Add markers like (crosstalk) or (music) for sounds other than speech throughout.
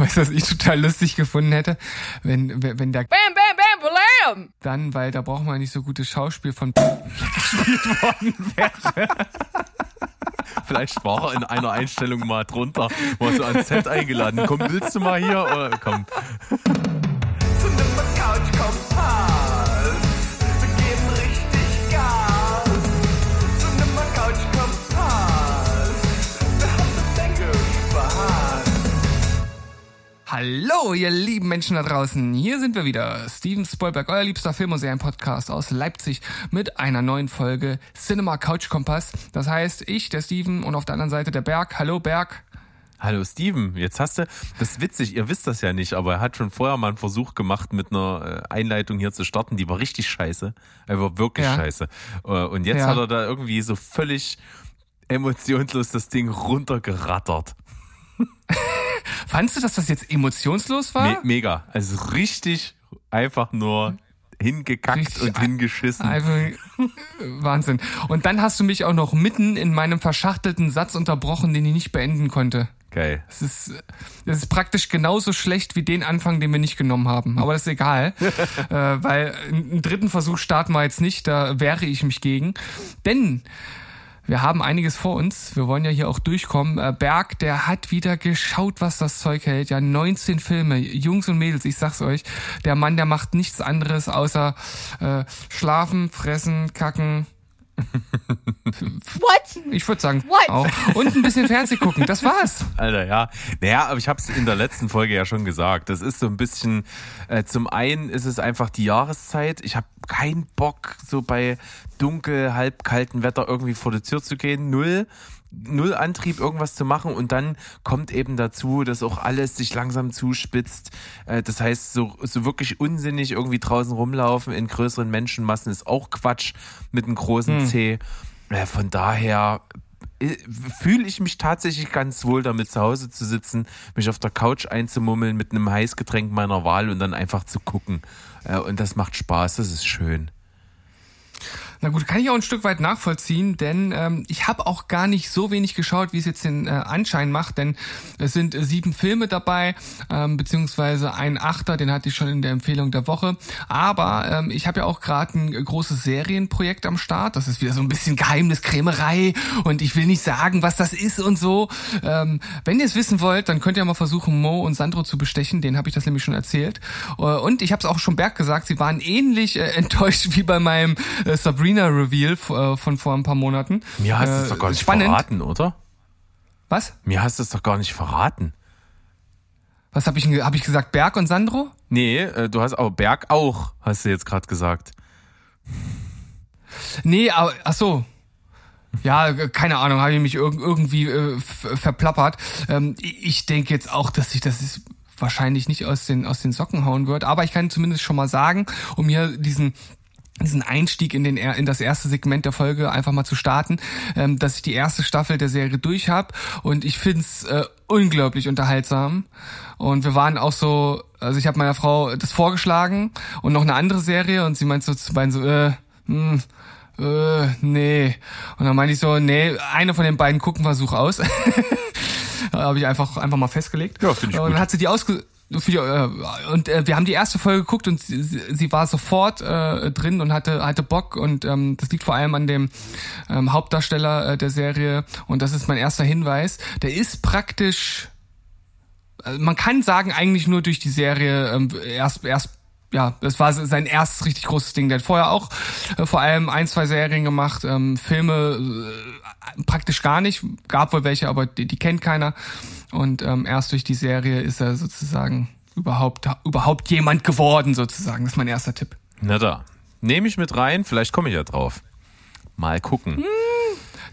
weißt du, was ich total lustig gefunden hätte? Wenn, wenn, wenn der Bam, Bam, Bam, Bam, dann, weil da braucht man nicht so gutes Schauspiel von gespielt worden wäre. Vielleicht war er in einer Einstellung mal drunter, war so ans Set eingeladen. Komm, willst du mal hier? Oder, komm. Hallo, ihr lieben Menschen da draußen. Hier sind wir wieder. Steven Spoilberg, euer liebster Film- und Serien-Podcast aus Leipzig mit einer neuen Folge Cinema Couch Kompass. Das heißt, ich, der Steven und auf der anderen Seite der Berg. Hallo, Berg. Hallo Steven, jetzt hast du, das ist witzig, ihr wisst das ja nicht, aber er hat schon vorher mal einen Versuch gemacht mit einer äh, Einleitung hier zu starten, die war richtig scheiße. Er war wirklich ja. scheiße. Äh, und jetzt ja. hat er da irgendwie so völlig emotionslos das Ding runtergerattert. (laughs) Fandest du, dass das jetzt emotionslos war? Me mega. Also richtig einfach nur hingekackt richtig und hingeschissen. Einfach, Wahnsinn. Und dann hast du mich auch noch mitten in meinem verschachtelten Satz unterbrochen, den ich nicht beenden konnte. Geil. Es ist, es ist praktisch genauso schlecht wie den Anfang, den wir nicht genommen haben. Aber das ist egal, (laughs) äh, weil einen dritten Versuch starten wir jetzt nicht, da wehre ich mich gegen. Denn wir haben einiges vor uns. Wir wollen ja hier auch durchkommen. Äh, Berg, der hat wieder geschaut, was das Zeug hält. Ja, 19 Filme. Jungs und Mädels, ich sag's euch. Der Mann, der macht nichts anderes außer äh, schlafen, fressen, kacken, What? Ich würde sagen, What? auch. Und ein bisschen Fernseh gucken, das war's. Alter, ja. Naja, aber ich habe es in der letzten Folge ja schon gesagt. Das ist so ein bisschen, äh, zum einen ist es einfach die Jahreszeit. Ich habe keinen Bock, so bei dunkel, halb kalten Wetter irgendwie vor die Tür zu gehen. Null null Antrieb, irgendwas zu machen. Und dann kommt eben dazu, dass auch alles sich langsam zuspitzt. Äh, das heißt, so, so wirklich unsinnig irgendwie draußen rumlaufen in größeren Menschenmassen ist auch Quatsch mit einem großen hm. C. Äh, von daher äh, fühle ich mich tatsächlich ganz wohl damit zu Hause zu sitzen, mich auf der Couch einzumummeln mit einem Heißgetränk meiner Wahl und dann einfach zu gucken. Und das macht Spaß, das ist schön. Na gut, kann ich auch ein Stück weit nachvollziehen, denn ähm, ich habe auch gar nicht so wenig geschaut, wie es jetzt den äh, Anschein macht, denn es sind äh, sieben Filme dabei, ähm, beziehungsweise ein Achter, den hatte ich schon in der Empfehlung der Woche. Aber ähm, ich habe ja auch gerade ein großes Serienprojekt am Start. Das ist wieder so ein bisschen Geheimniskrämerei und ich will nicht sagen, was das ist und so. Ähm, wenn ihr es wissen wollt, dann könnt ihr mal versuchen, Mo und Sandro zu bestechen. Den habe ich das nämlich schon erzählt. Äh, und ich habe es auch schon Berg gesagt, sie waren ähnlich äh, (laughs) enttäuscht wie bei meinem äh, Sabrina Sabrina-Reveal äh, von vor ein paar Monaten. Mir hast du es äh, doch gar nicht spannend. verraten, oder? Was? Mir hast du es doch gar nicht verraten. Was habe ich, hab ich gesagt? Berg und Sandro? Nee, äh, du hast auch Berg auch, hast du jetzt gerade gesagt. Nee, aber, ach so. Ja, keine Ahnung, habe ich mich irgendwie äh, verplappert. Ähm, ich denke jetzt auch, dass sich das ist wahrscheinlich nicht aus den aus den Socken hauen wird, aber ich kann zumindest schon mal sagen, um hier diesen diesen Einstieg in den in das erste Segment der Folge einfach mal zu starten, ähm, dass ich die erste Staffel der Serie durch habe und ich find's äh, unglaublich unterhaltsam und wir waren auch so, also ich habe meiner Frau das vorgeschlagen und noch eine andere Serie und sie meint so zu beiden so, äh, hm, äh, nee. Und dann meinte ich so, nee, eine von den beiden gucken wir such aus. (laughs) habe ich einfach einfach mal festgelegt. Ja, finde ich Und gut. dann hat sie die ausge und äh, wir haben die erste Folge geguckt und sie, sie war sofort äh, drin und hatte hatte Bock und ähm, das liegt vor allem an dem ähm, Hauptdarsteller äh, der Serie und das ist mein erster Hinweis. Der ist praktisch, äh, man kann sagen eigentlich nur durch die Serie ähm, erst erst ja, das war sein erstes richtig großes Ding. Der hat vorher auch äh, vor allem ein, zwei Serien gemacht, ähm, Filme äh, praktisch gar nicht. Gab wohl welche, aber die, die kennt keiner. Und ähm, erst durch die Serie ist er sozusagen überhaupt, überhaupt jemand geworden, sozusagen. Das ist mein erster Tipp. Na da. Nehme ich mit rein, vielleicht komme ich ja drauf. Mal gucken. Hm,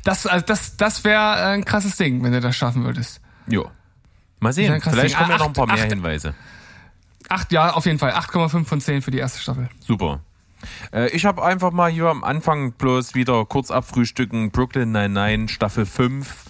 das, also das, das wäre ein krasses Ding, wenn du das schaffen würdest. Jo. Mal sehen, vielleicht Ding. kommen ja noch ein paar mehr acht, Hinweise. Acht, ja, auf jeden Fall. 8,5 von 10 für die erste Staffel. Super. Äh, ich habe einfach mal hier am Anfang bloß wieder kurz abfrühstücken. Brooklyn 99, Staffel 5.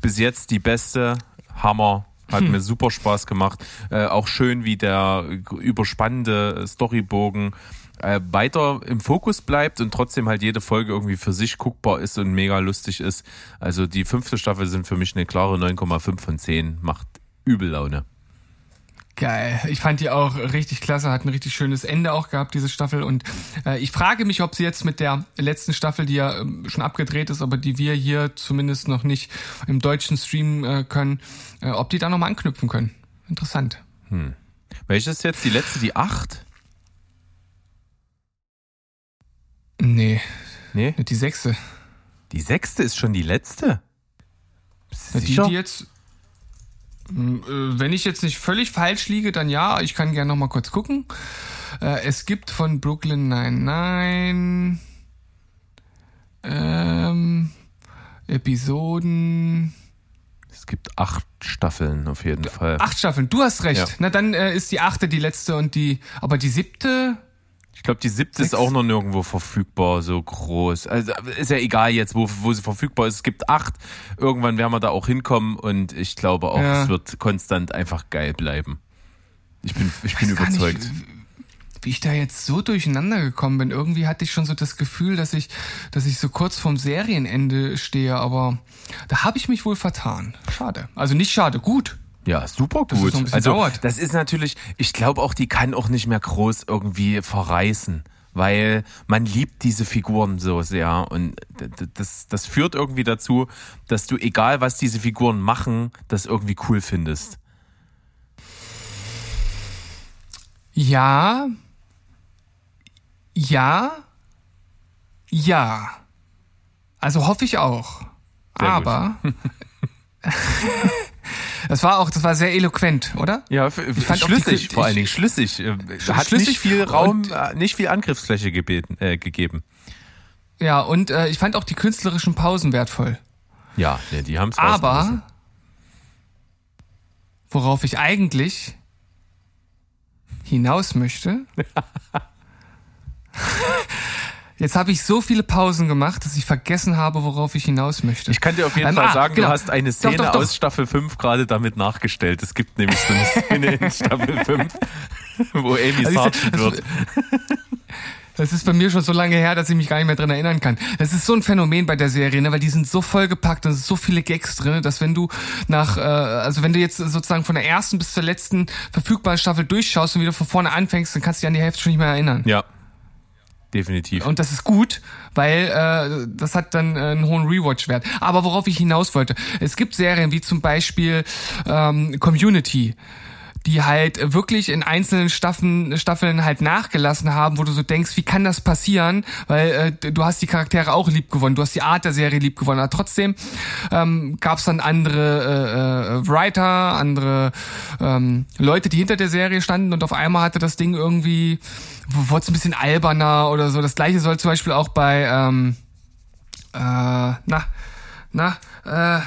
Bis jetzt die beste. Hammer. Hat hm. mir super Spaß gemacht. Äh, auch schön, wie der überspannende Storybogen äh, weiter im Fokus bleibt und trotzdem halt jede Folge irgendwie für sich guckbar ist und mega lustig ist. Also die fünfte Staffel sind für mich eine klare 9,5 von 10. Macht übel Laune. Geil. Ich fand die auch richtig klasse, hat ein richtig schönes Ende auch gehabt, diese Staffel. Und äh, ich frage mich, ob sie jetzt mit der letzten Staffel, die ja ähm, schon abgedreht ist, aber die wir hier zumindest noch nicht im deutschen streamen äh, können, äh, ob die da nochmal anknüpfen können. Interessant. Hm. Welche ist jetzt die letzte, die acht? Nee. Nee? Die sechste. Die sechste ist schon die letzte? Ja, die, die jetzt. Hm, äh, wenn ich jetzt nicht völlig falsch liege, dann ja, ich kann gerne noch mal kurz gucken. Äh, es gibt von Brooklyn Nine-Nine ähm, Episoden. Es gibt acht Staffeln auf jeden Fall. Acht Staffeln, du hast recht. Ja. Na dann äh, ist die achte die letzte und die, aber die siebte. Ich glaube, die siebte ist auch noch nirgendwo verfügbar, so groß. Also ist ja egal jetzt, wo, wo sie verfügbar ist. Es gibt acht. Irgendwann werden wir da auch hinkommen und ich glaube auch, ja. es wird konstant einfach geil bleiben. Ich bin, ich bin überzeugt. Nicht, wie ich da jetzt so durcheinander gekommen bin. Irgendwie hatte ich schon so das Gefühl, dass ich, dass ich so kurz vorm Serienende stehe, aber da habe ich mich wohl vertan. Schade. Also nicht schade, gut. Ja, super gut. Das also dauert. das ist natürlich, ich glaube auch, die kann auch nicht mehr groß irgendwie verreißen, weil man liebt diese Figuren so sehr und das, das führt irgendwie dazu, dass du egal was diese Figuren machen, das irgendwie cool findest. Ja, ja, ja. Also hoffe ich auch. Sehr Aber (laughs) Das war auch, das war sehr eloquent, oder? Ja, ich fand schlüssig, die, vor allen Dingen schlüssig. Äh, hat schlüssig nicht viel Raum, äh, nicht viel Angriffsfläche gebeten, äh, gegeben. Ja, und äh, ich fand auch die künstlerischen Pausen wertvoll. Ja, nee, die haben es Aber worauf ich eigentlich hinaus möchte, (laughs) (laughs) Jetzt habe ich so viele Pausen gemacht, dass ich vergessen habe, worauf ich hinaus möchte. Ich kann dir auf jeden ähm, Fall ah, sagen, genau. du hast eine Szene doch, doch, doch. aus Staffel 5 gerade damit nachgestellt. Es gibt nämlich so eine Szene in (laughs) Staffel 5, wo Amy also Sargent wird. (laughs) Das ist bei mir schon so lange her, dass ich mich gar nicht mehr dran erinnern kann. Das ist so ein Phänomen bei der Serie, ne? weil die sind so vollgepackt und so viele Gags drin, dass wenn du nach, äh, also wenn du jetzt sozusagen von der ersten bis zur letzten verfügbaren Staffel durchschaust und wieder von vorne anfängst, dann kannst du dich an die Hälfte schon nicht mehr erinnern. Ja, definitiv. Und das ist gut, weil äh, das hat dann äh, einen hohen Rewatch-Wert. Aber worauf ich hinaus wollte, es gibt Serien wie zum Beispiel ähm, Community die halt wirklich in einzelnen Staffeln, Staffeln halt nachgelassen haben, wo du so denkst, wie kann das passieren? Weil äh, du hast die Charaktere auch lieb gewonnen, du hast die Art der Serie lieb gewonnen. Aber trotzdem ähm, gab es dann andere äh, äh, Writer, andere ähm, Leute, die hinter der Serie standen und auf einmal hatte das Ding irgendwie, wurde es ein bisschen alberner oder so. Das gleiche soll zum Beispiel auch bei ähm, äh, na, na, äh,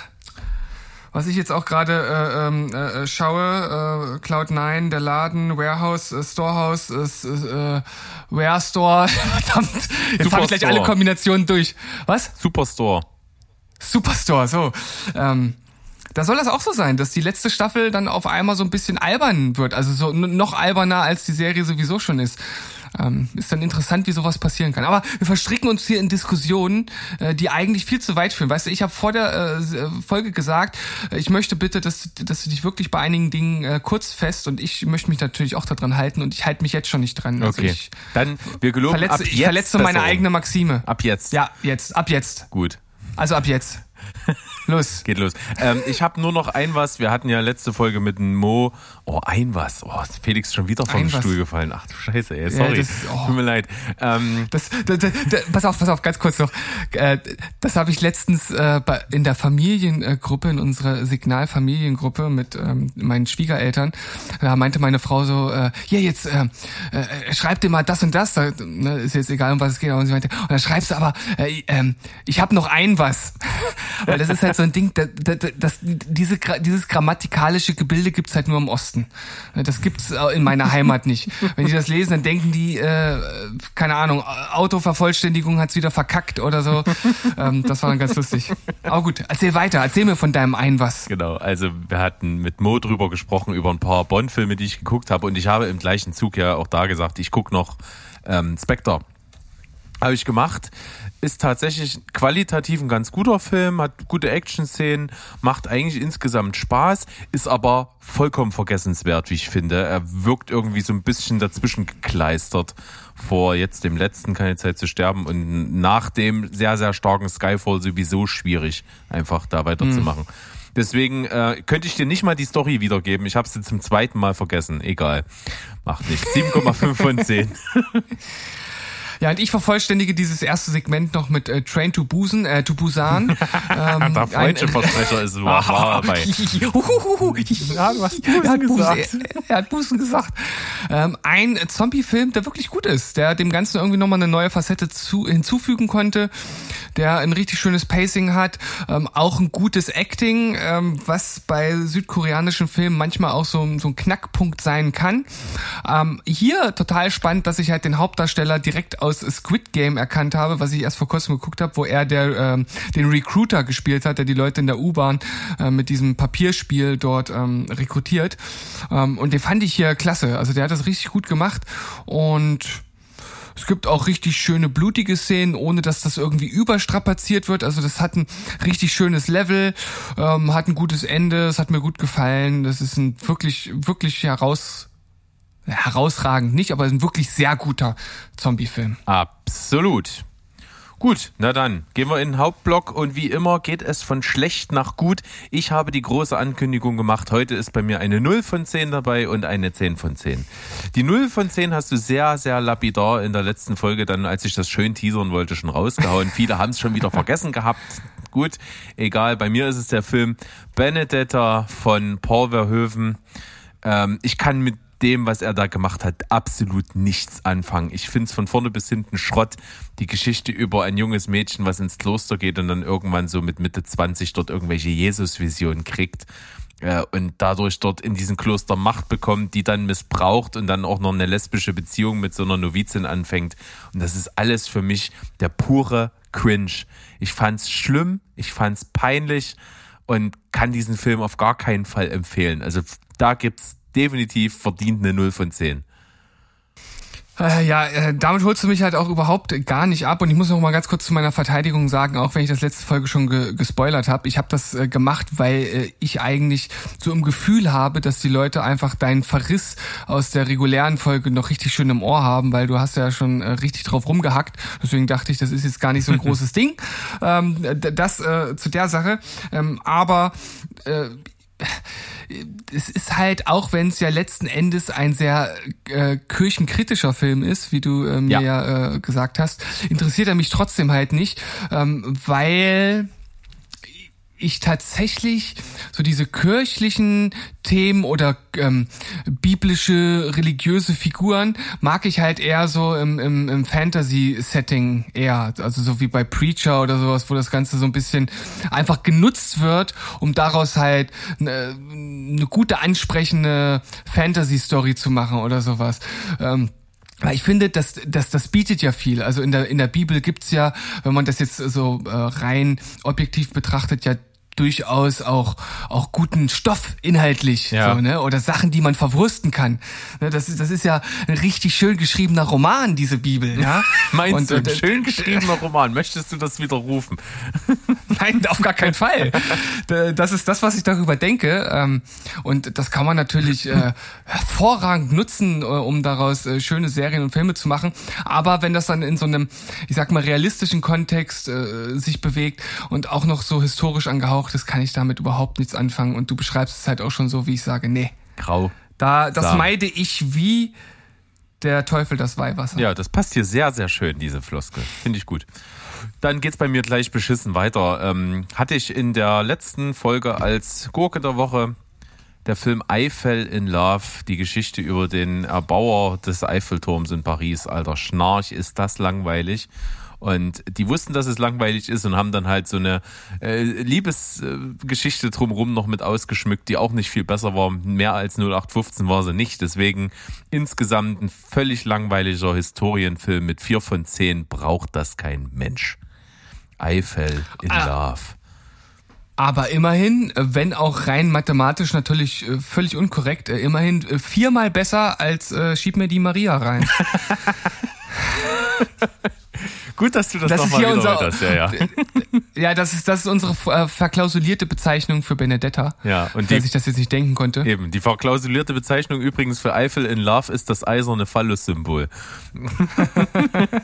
was ich jetzt auch gerade äh, ähm, äh, äh, schaue, äh, Cloud9, der Laden, Warehouse, äh, Storehouse, äh, Ware Store, (laughs) verdammt, jetzt habe ich gleich alle Kombinationen durch. Was? Superstore. Superstore, so. Ähm, da soll das auch so sein, dass die letzte Staffel dann auf einmal so ein bisschen albern wird, also so noch alberner als die Serie sowieso schon ist. Ähm, ist dann interessant, wie sowas passieren kann. Aber wir verstricken uns hier in Diskussionen, äh, die eigentlich viel zu weit führen. Weißt du, ich habe vor der äh, Folge gesagt, äh, ich möchte bitte, dass, dass du dich wirklich bei einigen Dingen äh, kurz fest und ich möchte mich natürlich auch daran halten und ich halte mich jetzt schon nicht dran. Also okay. Ich dann wir geloben verletze, ab jetzt ich verletze meine eigene Maxime. Ab jetzt. Ja, jetzt. Ab jetzt. Gut. Also ab jetzt. (laughs) Los. Geht los. Ähm, ich habe nur noch ein was. Wir hatten ja letzte Folge mit dem Mo. Oh, ein was. Oh, ist Felix schon wieder vom Stuhl gefallen. Ach du Scheiße, ey. Sorry. Ja, das, oh. Tut mir leid. Ähm, das, das, das, pass auf, pass auf, ganz kurz noch. Äh, das habe ich letztens äh, in der Familiengruppe, in unserer Signalfamiliengruppe mit ähm, meinen Schwiegereltern. Da meinte meine Frau so, äh, ja, jetzt äh, schreib dir mal das und das. Da, ne, ist jetzt egal, um was es geht. Und sie meinte, und dann schreibst du aber, äh, äh, ich habe noch ein was. (laughs) Weil das ist halt so ein Ding, das, das, das, diese, dieses grammatikalische Gebilde gibt's halt nur im Osten. Das gibt's in meiner Heimat nicht. Wenn die das lesen, dann denken die, äh, keine Ahnung, Autovervollständigung hat's wieder verkackt oder so. ähm, das war dann ganz lustig. Aber gut, erzähl weiter, erzähl mir von deinem ein was. Genau, also wir hatten mit Mo drüber gesprochen, über ein paar Bond-Filme, die ich geguckt habe und ich habe im gleichen Zug ja auch da gesagt, ich guck noch ähm, Spectre Habe ich gemacht. Ist tatsächlich qualitativ ein ganz guter Film, hat gute Action-Szenen, macht eigentlich insgesamt Spaß, ist aber vollkommen vergessenswert, wie ich finde. Er wirkt irgendwie so ein bisschen dazwischen gekleistert vor jetzt dem letzten Keine Zeit zu sterben und nach dem sehr, sehr starken Skyfall sowieso schwierig, einfach da weiterzumachen. Hm. Deswegen äh, könnte ich dir nicht mal die Story wiedergeben. Ich habe sie zum zweiten Mal vergessen. Egal. Macht nichts. 7,5 von 10. (laughs) Ja, und ich vervollständige dieses erste Segment noch mit äh, Train to Busan, äh, to Busan. (laughs) ähm, Der falsche Versprecher ist wahr, (laughs) wahr dabei. ja, du hast Busen er hat gesagt. Busen, er hat Busen gesagt. Ähm, ein Zombie-Film, der wirklich gut ist, der dem Ganzen irgendwie nochmal eine neue Facette zu, hinzufügen konnte, der ein richtig schönes Pacing hat, ähm, auch ein gutes Acting, ähm, was bei südkoreanischen Filmen manchmal auch so, so ein Knackpunkt sein kann. Ähm, hier total spannend, dass ich halt den Hauptdarsteller direkt aus Squid Game erkannt habe, was ich erst vor kurzem geguckt habe, wo er der ähm, den Recruiter gespielt hat, der die Leute in der U-Bahn äh, mit diesem Papierspiel dort ähm, rekrutiert. Ähm, und den fand ich hier klasse. Also der hat das richtig gut gemacht und es gibt auch richtig schöne blutige Szenen, ohne dass das irgendwie überstrapaziert wird. Also das hat ein richtig schönes Level, ähm, hat ein gutes Ende, es hat mir gut gefallen. Das ist ein wirklich, wirklich heraus herausragend nicht, aber ein wirklich sehr guter Zombie-Film. Absolut. Gut, na dann gehen wir in den Hauptblock und wie immer geht es von schlecht nach gut. Ich habe die große Ankündigung gemacht. Heute ist bei mir eine 0 von 10 dabei und eine 10 von 10. Die 0 von 10 hast du sehr, sehr lapidar in der letzten Folge dann, als ich das schön teasern wollte, schon rausgehauen. Viele (laughs) haben es schon wieder vergessen gehabt. Gut, egal. Bei mir ist es der Film Benedetta von Paul Verhoeven. Ähm, ich kann mit dem, was er da gemacht hat, absolut nichts anfangen. Ich finde es von vorne bis hinten Schrott. Die Geschichte über ein junges Mädchen, was ins Kloster geht und dann irgendwann so mit Mitte 20 dort irgendwelche Jesus-Visionen kriegt äh, und dadurch dort in diesem Kloster Macht bekommt, die dann missbraucht und dann auch noch eine lesbische Beziehung mit so einer Novizin anfängt. Und das ist alles für mich der pure Cringe. Ich fand's schlimm, ich fand's peinlich und kann diesen Film auf gar keinen Fall empfehlen. Also da gibt's definitiv verdient eine 0 von 10. Äh, ja, äh, damit holst du mich halt auch überhaupt gar nicht ab und ich muss noch mal ganz kurz zu meiner Verteidigung sagen, auch wenn ich das letzte Folge schon ge gespoilert habe, ich habe das äh, gemacht, weil äh, ich eigentlich so im Gefühl habe, dass die Leute einfach deinen Verriss aus der regulären Folge noch richtig schön im Ohr haben, weil du hast ja schon äh, richtig drauf rumgehackt, deswegen dachte ich, das ist jetzt gar nicht so ein (laughs) großes Ding. Ähm, das zu der Sache, ähm, aber es ist halt, auch wenn es ja letzten Endes ein sehr äh, kirchenkritischer Film ist, wie du äh, mir ja, ja äh, gesagt hast, interessiert er mich trotzdem halt nicht, ähm, weil ich tatsächlich so diese kirchlichen Themen oder ähm, biblische, religiöse Figuren mag ich halt eher so im, im, im Fantasy-Setting eher. Also so wie bei Preacher oder sowas, wo das Ganze so ein bisschen einfach genutzt wird, um daraus halt eine, eine gute, ansprechende Fantasy-Story zu machen oder sowas. Ähm, ich finde, dass, dass das bietet ja viel. Also in der in der Bibel gibt's ja, wenn man das jetzt so äh, rein objektiv betrachtet, ja durchaus auch auch guten Stoff inhaltlich ja. so, ne? Oder Sachen die man verwursten kann. Ne, das ist das ist ja ein richtig schön geschriebener Roman diese Bibel ja? (laughs) Meinst und, du ein schön geschriebener Roman? Möchtest du das widerrufen? (laughs) Nein auf gar keinen Fall. Das ist das was ich darüber denke ähm, und das kann man natürlich äh, (laughs) hervorragend nutzen äh, um daraus äh, schöne Serien und Filme zu machen. Aber wenn das dann in so einem ich sag mal realistischen Kontext sich bewegt und auch noch so historisch angehaucht auch, das kann ich damit überhaupt nichts anfangen. Und du beschreibst es halt auch schon so, wie ich sage, nee. Grau. Da, das Sam. meide ich wie der Teufel das Weihwasser. Ja, das passt hier sehr, sehr schön, diese Floskel. Finde ich gut. Dann geht's bei mir gleich beschissen weiter. Ähm, hatte ich in der letzten Folge als Gurke der Woche der Film Eiffel in Love, die Geschichte über den Erbauer des Eiffelturms in Paris. Alter Schnarch, ist das langweilig. Und die wussten, dass es langweilig ist und haben dann halt so eine äh, Liebesgeschichte drumherum noch mit ausgeschmückt, die auch nicht viel besser war. Mehr als 0815 war sie nicht. Deswegen insgesamt ein völlig langweiliger Historienfilm mit vier von zehn braucht das kein Mensch. Eiffel in ah. Love. Aber immerhin, wenn auch rein mathematisch natürlich äh, völlig unkorrekt, äh, immerhin äh, viermal besser als äh, Schieb mir die Maria rein. (laughs) Gut, dass du das, Das nochmal wiederholt hast. Ja, ja. (laughs) ja, das ist, das ist unsere äh, verklausulierte Bezeichnung für Benedetta. Ja, und die- sich das jetzt nicht denken konnte. Eben, die verklausulierte Bezeichnung übrigens für Eiffel in Love ist das eiserne Phallus-Symbol. (laughs)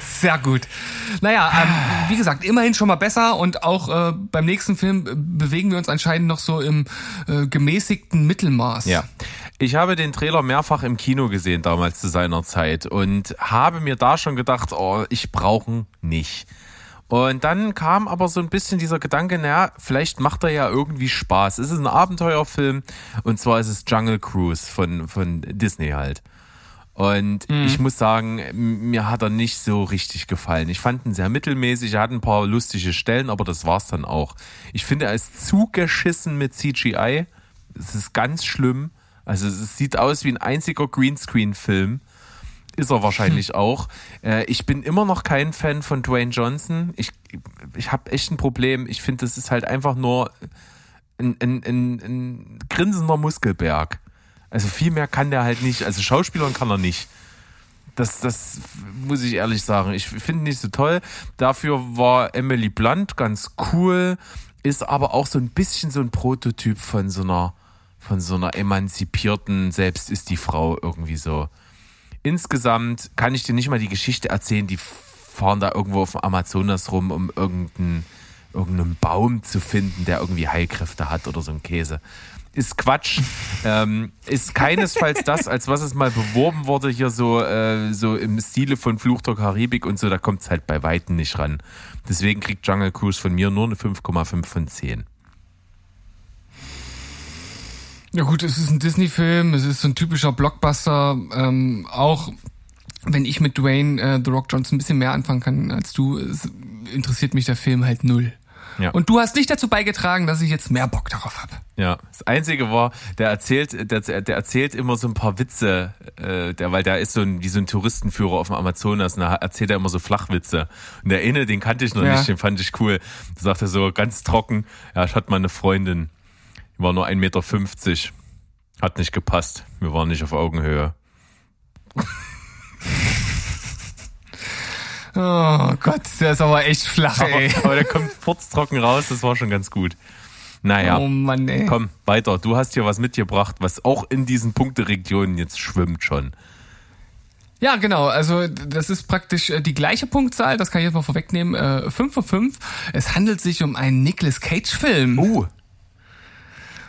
Sehr gut. Naja, ähm, wie gesagt, immerhin schon mal besser und auch äh, beim nächsten Film äh, bewegen wir uns anscheinend noch so im äh, gemäßigten Mittelmaß. Ja. Ich habe den Trailer mehrfach im Kino gesehen damals zu seiner Zeit und habe mir da schon gedacht, oh, ich brauche ihn nicht. Und dann kam aber so ein bisschen dieser Gedanke, naja, vielleicht macht er ja irgendwie Spaß. Es ist ein Abenteuerfilm und zwar ist es Jungle Cruise von, von Disney halt. Und ich muss sagen, mir hat er nicht so richtig gefallen. Ich fand ihn sehr mittelmäßig, er hat ein paar lustige Stellen, aber das war's dann auch. Ich finde, er ist zugeschissen mit CGI. Es ist ganz schlimm. Also es sieht aus wie ein einziger Greenscreen-Film. Ist er wahrscheinlich (laughs) auch. Äh, ich bin immer noch kein Fan von Dwayne Johnson. Ich, ich habe echt ein Problem. Ich finde, das ist halt einfach nur ein, ein, ein, ein grinsender Muskelberg. Also viel mehr kann der halt nicht. Also Schauspielern kann er nicht. Das, das muss ich ehrlich sagen. Ich finde nicht so toll. Dafür war Emily Blunt ganz cool, ist aber auch so ein bisschen so ein Prototyp von so einer, von so einer emanzipierten, selbst ist die Frau irgendwie so. Insgesamt kann ich dir nicht mal die Geschichte erzählen, die fahren da irgendwo auf dem Amazonas rum, um irgendeinen, irgendeinen Baum zu finden, der irgendwie Heilkräfte hat oder so ein Käse. Ist Quatsch. (laughs) ähm, ist keinesfalls das, als was es mal beworben wurde, hier so, äh, so im Stile von Fluch der Karibik und so, da kommt es halt bei Weitem nicht ran. Deswegen kriegt Jungle Cruise von mir nur eine 5,5 von 10. Ja gut, es ist ein Disney-Film, es ist so ein typischer Blockbuster. Ähm, auch wenn ich mit Dwayne äh, The Rock Johnson ein bisschen mehr anfangen kann als du, es interessiert mich der Film halt null. Ja. Und du hast nicht dazu beigetragen, dass ich jetzt mehr Bock darauf habe. Ja, das Einzige war, der erzählt, der, der erzählt immer so ein paar Witze, äh, der, weil der ist so ein, wie so ein Touristenführer auf dem Amazonas, und da erzählt er immer so Flachwitze. Und der eine, den kannte ich noch Ja. nicht, den fand ich cool. Da sagt er so ganz trocken, ja, ich hatte mal eine Freundin, die war nur 1,50 Meter, hat nicht gepasst, wir waren nicht auf Augenhöhe. (laughs) Oh Gott, der ist aber echt flach, ey. Aber, der kommt furztrocken raus, das war schon ganz gut. Naja. Oh Mann, ey. Komm, weiter. Du hast hier was mitgebracht, was auch in diesen Punkteregionen jetzt schwimmt schon. Ja, genau. Also das ist praktisch äh, die gleiche Punktzahl, das kann ich jetzt mal vorwegnehmen. Äh, 5 von 5. Es handelt sich um einen Nicolas Cage-Film. Uh,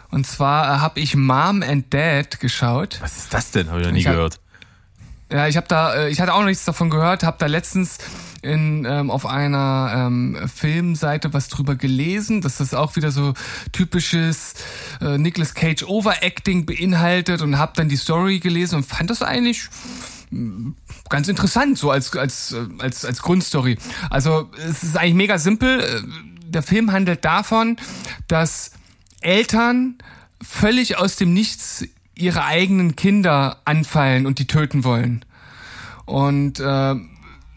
Und zwar äh, habe ich Mom and Dad geschaut. was ist das denn? Habe ich noch nie Ich hab- gehört. Ja, ich habe da, äh, ich hatte auch noch nichts davon gehört, habe da letztens in, ähm, auf einer ähm, Filmseite was drüber gelesen, dass das auch wieder so typisches äh, Nicolas Cage Overacting beinhaltet und habe dann die Story gelesen und fand das eigentlich mh, ganz interessant, so als, als, äh, als, als Grundstory. Also es ist eigentlich mega simpel. Äh, Der Film handelt davon, dass Eltern völlig aus dem Nichts ihre eigenen Kinder anfallen und die töten wollen. Und äh,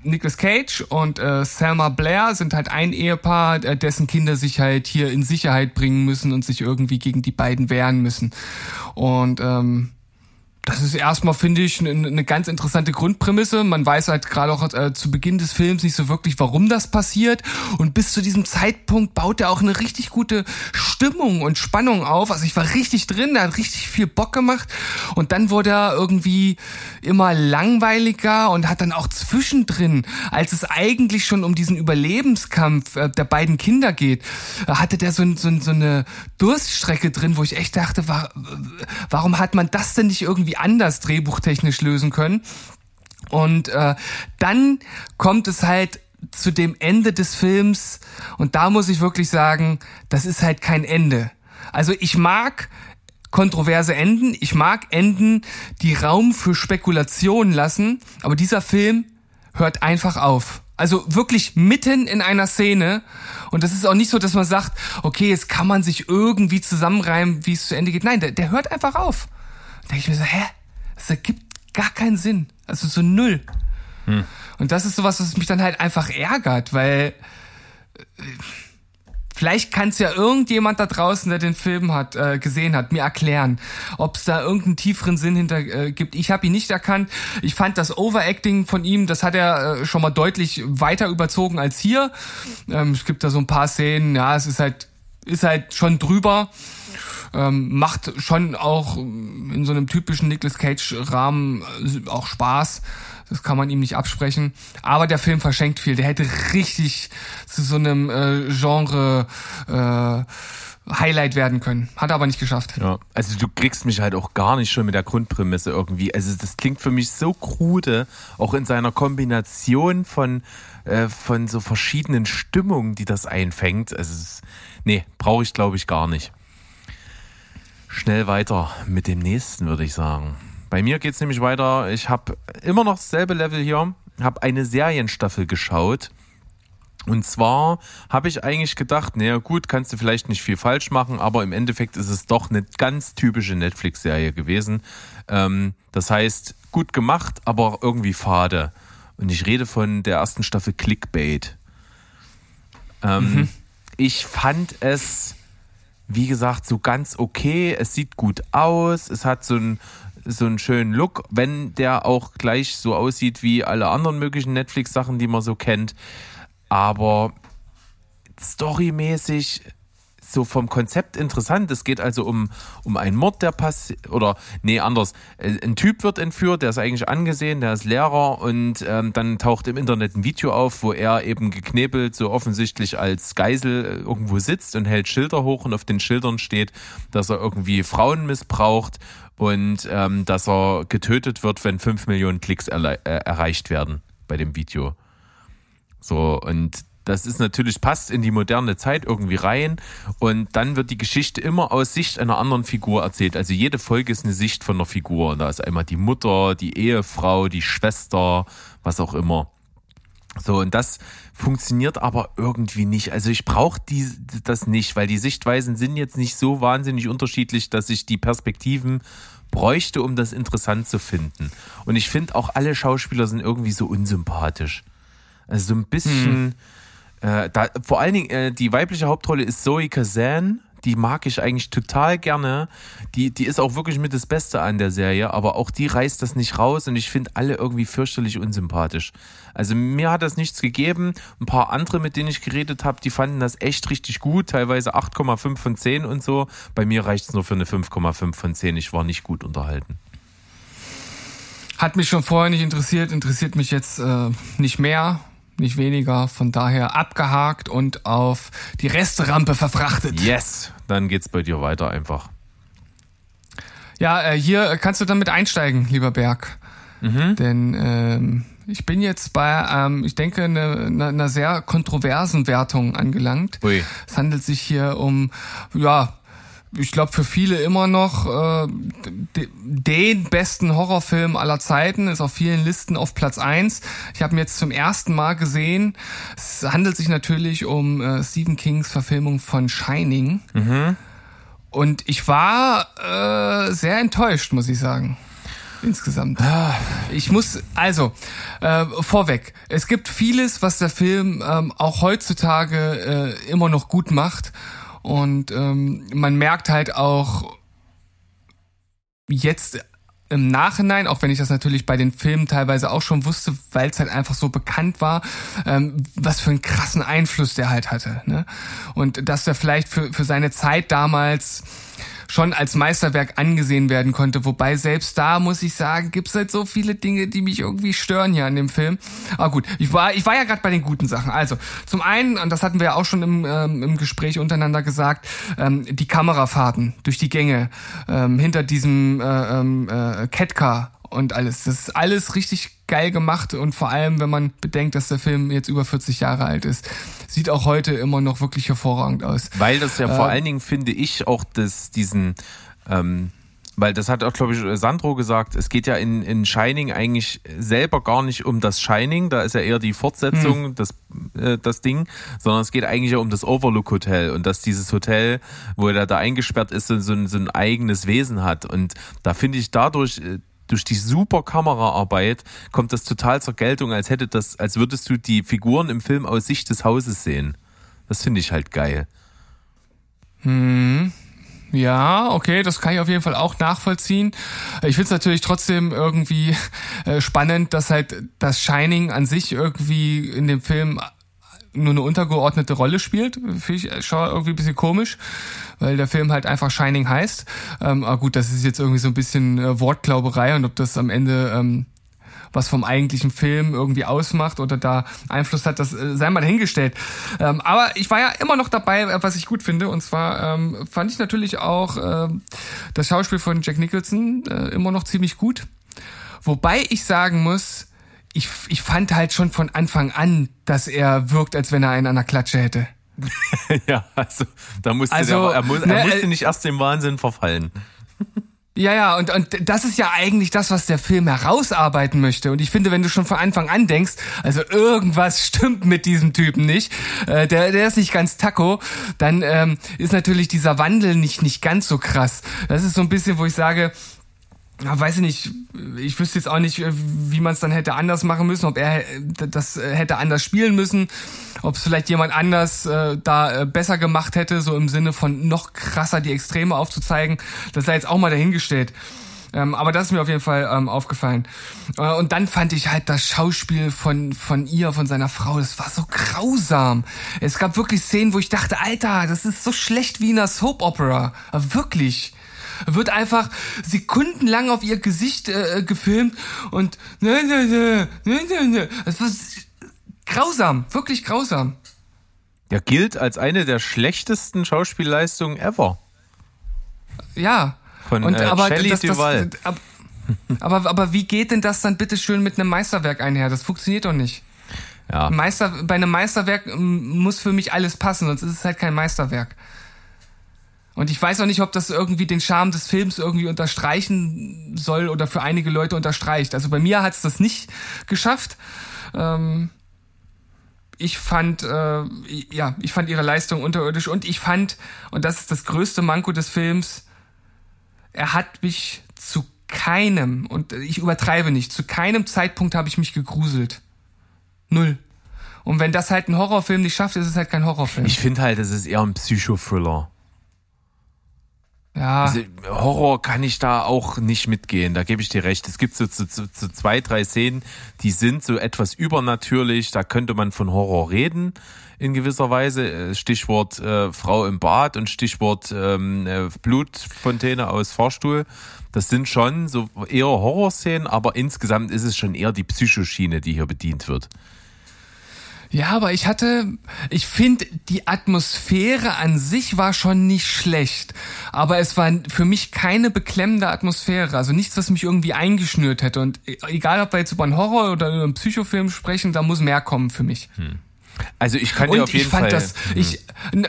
Nicolas Cage und äh, Selma Blair sind halt ein Ehepaar, äh, dessen Kinder sich halt hier in Sicherheit bringen müssen und sich irgendwie gegen die beiden wehren müssen. Und ähm, das ist erstmal, finde ich, eine ganz interessante Grundprämisse. Man weiß halt gerade auch äh, zu Beginn des Films nicht so wirklich, warum das passiert. Und bis zu diesem Zeitpunkt baut er auch eine richtig gute Stimmung und Spannung auf. Also ich war richtig drin, der hat richtig viel Bock gemacht. Und dann wurde er irgendwie immer langweiliger und hat dann auch zwischendrin, als es eigentlich schon um diesen Überlebenskampf äh, der beiden Kinder geht, äh, hatte der so, so, so eine Durststrecke drin, wo ich echt dachte, wa warum hat man das denn nicht irgendwie anders drehbuchtechnisch lösen können? Und äh, dann kommt es halt zu dem Ende des Films und da muss ich wirklich sagen, das ist halt kein Ende. Also ich mag kontroverse Enden, ich mag Enden, die Raum für Spekulation lassen, aber dieser Film hört einfach auf. Also wirklich mitten in einer Szene. Und das ist auch nicht so, dass man sagt, okay, jetzt kann man sich irgendwie zusammenreimen, wie es zu Ende geht. Nein, der, der hört einfach auf. Da denke ich mir so, hä? Das ergibt gar keinen Sinn. Also so null. Und das ist sowas, was mich dann halt einfach ärgert, weil äh, Vielleicht kann es ja irgendjemand da draußen, der den Film hat äh, gesehen hat, mir erklären, ob es da irgendeinen tieferen Sinn hinter äh, gibt. Ich habe ihn nicht erkannt. Ich fand das Overacting von ihm, das hat er äh, schon mal deutlich weiter überzogen als hier. Ähm, es gibt da so ein paar Szenen, ja, es ist halt ist halt schon drüber. Ähm, macht schon auch in so einem typischen Nicolas Cage Rahmen äh, auch Spaß. Das kann man ihm nicht absprechen. Aber der Film verschenkt viel. Der hätte richtig zu so einem äh, Genre äh, Highlight werden können. Hat er aber nicht geschafft. Ja, also du kriegst mich halt auch gar nicht schon mit der Grundprämisse irgendwie. Also das klingt für mich so krude, auch in seiner Kombination von, äh, von so verschiedenen Stimmungen, die das einfängt. Also nee, brauche ich glaube ich gar nicht. Schnell weiter mit dem nächsten, würde ich sagen. Bei mir geht es nämlich weiter. Ich habe immer noch dasselbe Level hier, habe eine Serienstaffel geschaut. Und zwar habe ich eigentlich gedacht, naja gut, kannst du vielleicht nicht viel falsch machen, aber im Endeffekt ist es doch eine ganz typische Netflix-Serie gewesen. Ähm, das heißt, gut gemacht, aber irgendwie fade. Und ich rede von der ersten Staffel Clickbait. Ähm, mhm. Ich fand es, wie gesagt, so ganz okay. Es sieht gut aus. Es hat so ein so einen schönen Look, wenn der auch gleich so aussieht wie alle anderen möglichen Netflix-Sachen, die man so kennt. Aber storymäßig so vom Konzept interessant. Es geht also um, um einen Mord, der passiert, oder nee, anders. Ein Typ wird entführt, der ist eigentlich angesehen, der ist Lehrer und ähm, dann taucht im Internet ein Video auf, wo er eben geknebelt, so offensichtlich als Geisel äh, irgendwo sitzt und hält Schilder hoch und auf den Schildern steht, dass er irgendwie Frauen missbraucht und ähm, dass er getötet wird, wenn fünf Millionen Klicks äh, erreicht werden bei dem Video. So, und das ist natürlich, passt in die moderne Zeit irgendwie rein. Und dann wird die Geschichte immer aus Sicht einer anderen Figur erzählt. Also jede Folge ist eine Sicht von einer Figur. Und da ist einmal die Mutter, die Ehefrau, die Schwester, was auch immer. So, und das funktioniert aber irgendwie nicht. Also ich brauche das nicht, weil die Sichtweisen sind jetzt nicht so wahnsinnig unterschiedlich, dass ich die Perspektiven bräuchte, um das interessant zu finden. Und ich finde auch alle Schauspieler sind irgendwie so unsympathisch. Also so ein bisschen, hm. Äh, da, vor allen Dingen äh, die weibliche Hauptrolle ist Zoe Kazan die mag ich eigentlich total gerne. Die, die ist auch wirklich mit das Beste an der Serie, aber auch die reißt das nicht raus und ich finde alle irgendwie fürchterlich unsympathisch. Also mir hat das nichts gegeben. Ein paar andere, mit denen ich geredet habe, die fanden das echt richtig gut, teilweise 8,5 von 10 und so. Bei mir reicht es nur für eine 5,5 von 10. Ich war nicht gut unterhalten. Hat mich schon vorher nicht interessiert, interessiert mich jetzt äh, nicht mehr nicht weniger. Von daher abgehakt und auf die Restrampe verfrachtet. Yes, dann geht's bei dir weiter einfach. Ja, äh, hier kannst du damit einsteigen, lieber Berg. Mhm. Denn ähm, ich bin jetzt bei, ähm, ich denke, einer ne, ne sehr kontroversen Wertung angelangt. Ui. Es handelt sich hier um, ja, ich glaube, für viele immer noch äh, den besten Horrorfilm aller Zeiten, ist auf vielen Listen auf Platz eins. Ich habe ihn jetzt zum ersten Mal gesehen. Es handelt sich natürlich um äh, Stephen Kings Verfilmung von Shining. Mhm. Und ich war äh, sehr enttäuscht, muss ich sagen. Insgesamt. Ah. Ich muss, also, äh, vorweg, es gibt vieles, was der Film ähm, auch heutzutage äh, immer noch gut macht. Und ähm, man merkt halt auch jetzt im Nachhinein, auch wenn ich das natürlich bei den Filmen teilweise auch schon wusste, weil es halt einfach so bekannt war, ähm, was für einen krassen Einfluss der halt hatte. Ne? Und dass der vielleicht für, für seine Zeit damals schon als Meisterwerk angesehen werden konnte. Wobei selbst da muss ich sagen, gibt's halt so viele Dinge, die mich irgendwie stören hier an dem Film. Aber gut, ich war, ich war ja gerade bei den guten Sachen. Also zum einen, und das hatten wir ja auch schon im, ähm, im Gespräch untereinander gesagt, ähm, die Kamerafahrten durch die Gänge ähm, hinter diesem äh, ähm, äh, Catcar und alles. Das ist alles richtig geil gemacht und vor allem, wenn man bedenkt, dass der Film jetzt über 40 Jahre alt ist, sieht auch heute immer noch wirklich hervorragend aus. Weil das ja äh, vor allen Dingen, finde ich, auch das, diesen, ähm, weil das hat auch, glaube ich, Sandro gesagt, es geht ja in, in Shining eigentlich selber gar nicht um das Shining, da ist ja eher die Fortsetzung, hm. das, äh, das Ding, sondern es geht eigentlich ja um das Overlook Hotel und dass dieses Hotel, wo er da eingesperrt ist, so, so, ein, so ein eigenes Wesen hat. Und da finde ich dadurch, äh, durch die super Kameraarbeit kommt das total zur Geltung, als hätte das, als würdest du die Figuren im Film aus Sicht des Hauses sehen. Das finde ich halt geil. Hm. Ja, okay, das kann ich auf jeden Fall auch nachvollziehen. Ich finde es natürlich trotzdem irgendwie äh, spannend, dass halt das Shining an sich irgendwie in dem Film nur eine untergeordnete Rolle spielt. Finde ich schon irgendwie ein bisschen komisch, weil der Film halt einfach Shining heißt. Ähm, aber gut, das ist jetzt irgendwie so ein bisschen äh, Wortglauberei und ob das am Ende ähm, was vom eigentlichen Film irgendwie ausmacht oder da Einfluss hat, das äh, sei mal dahingestellt. Ähm, aber ich war ja immer noch dabei, äh, was ich gut finde. Und zwar ähm, fand ich natürlich auch äh, das Schauspiel von Jack Nicholson äh, immer noch ziemlich gut. Wobei ich sagen muss, ich, ich fand halt schon von Anfang an, dass er wirkt, als wenn er einen an der Klatsche hätte. (laughs) ja, also da musste also, der, er, mu ne, er musste äh, nicht erst dem Wahnsinn verfallen. (laughs) Ja, ja, und, und das ist ja eigentlich das, was der Film herausarbeiten möchte. Und ich finde, wenn du schon von Anfang an denkst, also irgendwas stimmt mit diesem Typen nicht, äh, der, der ist nicht ganz taco, dann ähm, ist natürlich dieser Wandel nicht, nicht ganz so krass. Das ist so ein bisschen, wo ich sage, ja, weiß ich nicht, ich wüsste jetzt auch nicht, äh, wie man es dann hätte anders machen müssen, ob er äh, das äh, hätte anders spielen müssen, ob es vielleicht jemand anders äh, da besser gemacht hätte, so im Sinne von noch krasser die Extreme aufzuzeigen. Das sei jetzt auch mal dahingestellt. Ähm, aber das ist mir auf jeden Fall ähm, aufgefallen. Äh, und dann fand ich halt das Schauspiel von, von ihr, von seiner Frau, das war so grausam. Es gab wirklich Szenen, wo ich dachte, Alter, das ist so schlecht wie in einer Soap Opera. wirklich wird einfach sekundenlang auf ihr Gesicht äh, gefilmt und ne, ne, ne, ne, ne, ne. Das war grausam, wirklich grausam. Ja, gilt als eine der schlechtesten Schauspielleistungen ever. Ja. Von und, äh, aber, Shelley das, Duval. Das, ab, aber, aber wie geht denn das dann bitte schön mit einem Meisterwerk einher? Das funktioniert doch nicht. Ja. Meister, bei einem Meisterwerk muss für mich alles passen, sonst ist es halt kein Meisterwerk. Und ich weiß auch nicht, ob das irgendwie den Charme des Films irgendwie unterstreichen soll oder für einige Leute unterstreicht. Also bei mir hat es das nicht geschafft. Ähm, ich fand, äh, ja, ich fand ihre Leistung unterirdisch und ich fand, und das ist das größte Manko des Films, er hat mich zu keinem, und ich übertreibe nicht, zu keinem Zeitpunkt habe ich mich gegruselt. Null. Und wenn das halt ein Horrorfilm nicht schafft, ist es halt kein Horrorfilm. Ich finde halt, es ist eher ein Psychothriller. Ja. Also Horror kann ich da auch nicht mitgehen, da gebe ich dir recht. Es gibt so, so, so, zwei, drei Szenen, die sind so etwas übernatürlich, da könnte man von Horror reden in gewisser Weise. Äh, Stichwort äh, Frau im Bad und Stichwort ähm, äh, Blutfontäne aus Fahrstuhl. Das sind schon so eher Horrorszenen, aber insgesamt ist es schon eher die Psychoschiene, die hier bedient wird. Ja, aber ich hatte, ich finde, die Atmosphäre an sich war schon nicht schlecht. Aber es war für mich keine beklemmende Atmosphäre. Also nichts, was mich irgendwie eingeschnürt hätte. Und egal, ob wir jetzt über einen Horror oder über einen Psychofilm sprechen, da muss mehr kommen für mich. Hm. Also ich kann dir auf jeden Fall. Und ich fand das, ich,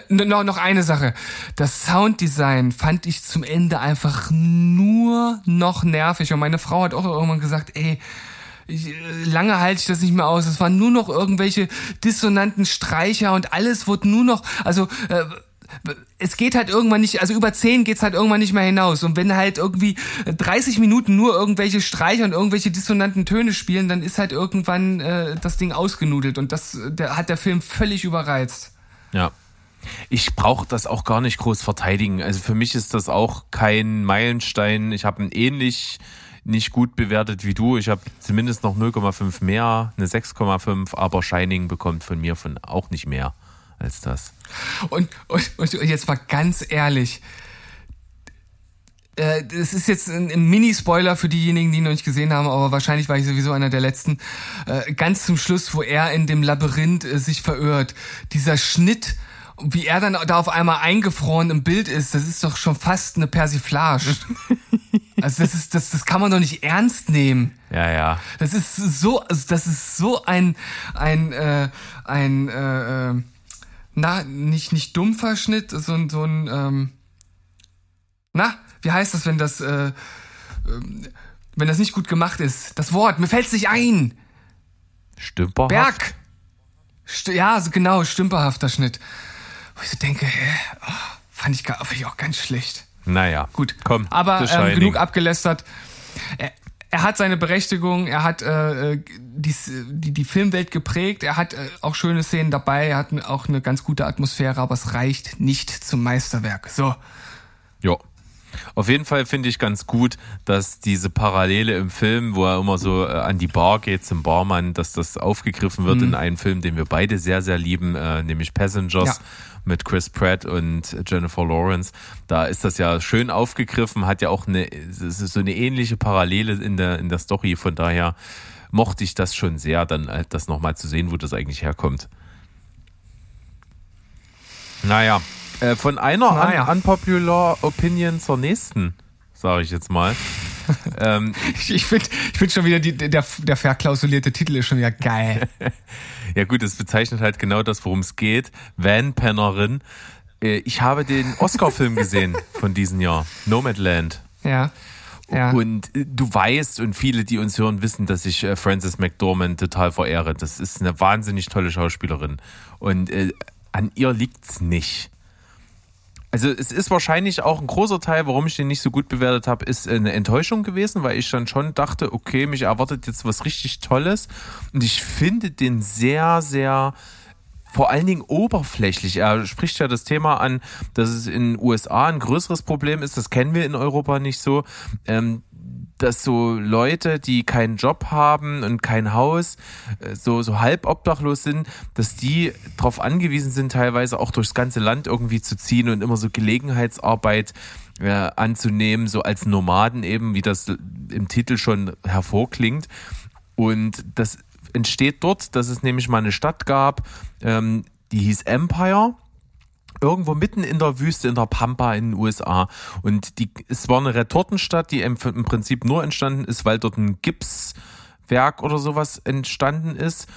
noch, noch eine Sache. Das Sounddesign fand ich zum Ende einfach nur noch nervig. Und meine Frau hat auch irgendwann gesagt, ey, lange halte ich das nicht mehr aus. Es waren nur noch irgendwelche dissonanten Streicher und alles wurde nur noch, also äh, es geht halt irgendwann nicht, also über 10 geht's halt irgendwann nicht mehr hinaus. Und wenn halt irgendwie 30 Minuten nur irgendwelche Streicher und irgendwelche dissonanten Töne spielen, dann ist halt irgendwann äh, das Ding ausgenudelt. Und das der, hat der Film völlig überreizt. Ja. Ich brauche das auch gar nicht groß verteidigen. Also für mich ist das auch kein Meilenstein. Ich habe ein ähnlich nicht gut bewertet wie du. Ich habe zumindest noch 0,5 mehr, eine 6,5, aber Shining bekommt von mir von auch nicht mehr als das. Und, und, und jetzt mal ganz ehrlich, äh, das ist jetzt ein, ein Mini-Spoiler für diejenigen, die ihn noch nicht gesehen haben, aber wahrscheinlich war ich sowieso einer der letzten. Äh, ganz zum Schluss, wo er in dem Labyrinth äh, sich verirrt, dieser Schnitt wie er dann da auf einmal eingefroren im Bild ist, das ist doch schon fast eine Persiflage. (laughs) also das ist, das, das kann man doch nicht ernst nehmen. Ja, ja. Das ist so, also das ist so ein, ein, äh, ein, äh, äh na, nicht, nicht dumpfer Schnitt, so, ein so ein, ähm, na, wie heißt das, wenn das, äh, äh, wenn das nicht gut gemacht ist? Das Wort, mir fällt's nicht ein. Stümperhaft? Berg. St ja, genau, stümperhafter Schnitt. Wo ich so denke, hä, oh, fand, ich, fand ich auch ganz schlecht. Naja, gut. Komm, aber ähm, genug abgelästert. Er, er hat seine Berechtigung, er hat äh, die, die, die Filmwelt geprägt, er hat äh, auch schöne Szenen dabei, er hat auch eine ganz gute Atmosphäre, aber es reicht nicht zum Meisterwerk. So. Ja. Auf jeden Fall finde ich ganz gut, dass diese Parallele im Film, wo er immer so äh, an die Bar geht zum Barmann, dass das aufgegriffen wird mhm. in einen Film, den wir beide sehr, sehr lieben, äh, nämlich Passengers. Ja mit Chris Pratt und Jennifer Lawrence. Da ist das ja schön aufgegriffen, hat ja auch eine, so eine ähnliche Parallele in der, in der Story. Von daher mochte ich das schon sehr, dann halt das nochmal zu sehen, wo das eigentlich herkommt. Naja, äh, von einer naja. un unpopular Opinion zur nächsten, sage ich jetzt mal. (laughs) ähm, ich finde ich find schon wieder, die, der, der verklausulierte Titel ist schon wieder geil. (laughs) Ja gut, es bezeichnet halt genau das, worum es geht. Van-Pennerin. Äh, ich habe den Oscar-Film gesehen von diesem Jahr, Nomadland. Ja. Ja. Und äh, du weißt und viele, die uns hören, wissen, dass ich äh, Frances McDormand total verehre. Das ist eine wahnsinnig tolle Schauspielerin. Und äh, an ihr liegt's nicht. Also es ist wahrscheinlich auch ein großer Teil, warum ich den nicht so gut bewertet habe, ist eine Enttäuschung gewesen, weil ich dann schon dachte, okay, mich erwartet jetzt was richtig Tolles. Und ich finde den sehr, sehr vor allen Dingen oberflächlich. Er spricht ja das Thema an, dass es in den USA ein größeres Problem ist. Das kennen wir in Europa nicht so. Ähm, dass so Leute, die keinen Job haben und kein Haus, äh, so, so halb obdachlos sind, dass die darauf angewiesen sind, teilweise auch durchs ganze Land irgendwie zu ziehen und immer so Gelegenheitsarbeit äh, anzunehmen, so als Nomaden eben, wie das im Titel schon hervorklingt. Und das entsteht dort, dass es nämlich mal eine Stadt gab, ähm, die hieß Empire irgendwo mitten in der Wüste in der Pampa in den USA. Und die, es war eine Retortenstadt, die im, im Prinzip nur entstanden ist, weil dort ein Gipswerk oder sowas entstanden ist.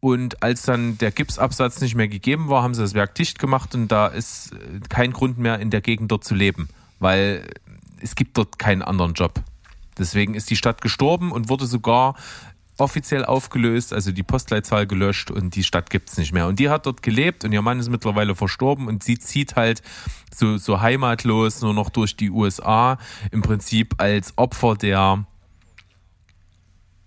Und als dann der Gipsabsatz nicht mehr gegeben war, haben sie das Werk dicht gemacht und da ist äh, kein Grund mehr in der Gegend dort zu leben, weil es gibt dort keinen anderen Job. Deswegen ist die Stadt gestorben und wurde sogar offiziell aufgelöst, also die Postleitzahl gelöscht und die Stadt gibt's nicht mehr. Und die hat dort gelebt und ihr Mann ist mittlerweile verstorben und sie zieht halt so, so heimatlos nur noch durch die USA, im Prinzip als Opfer der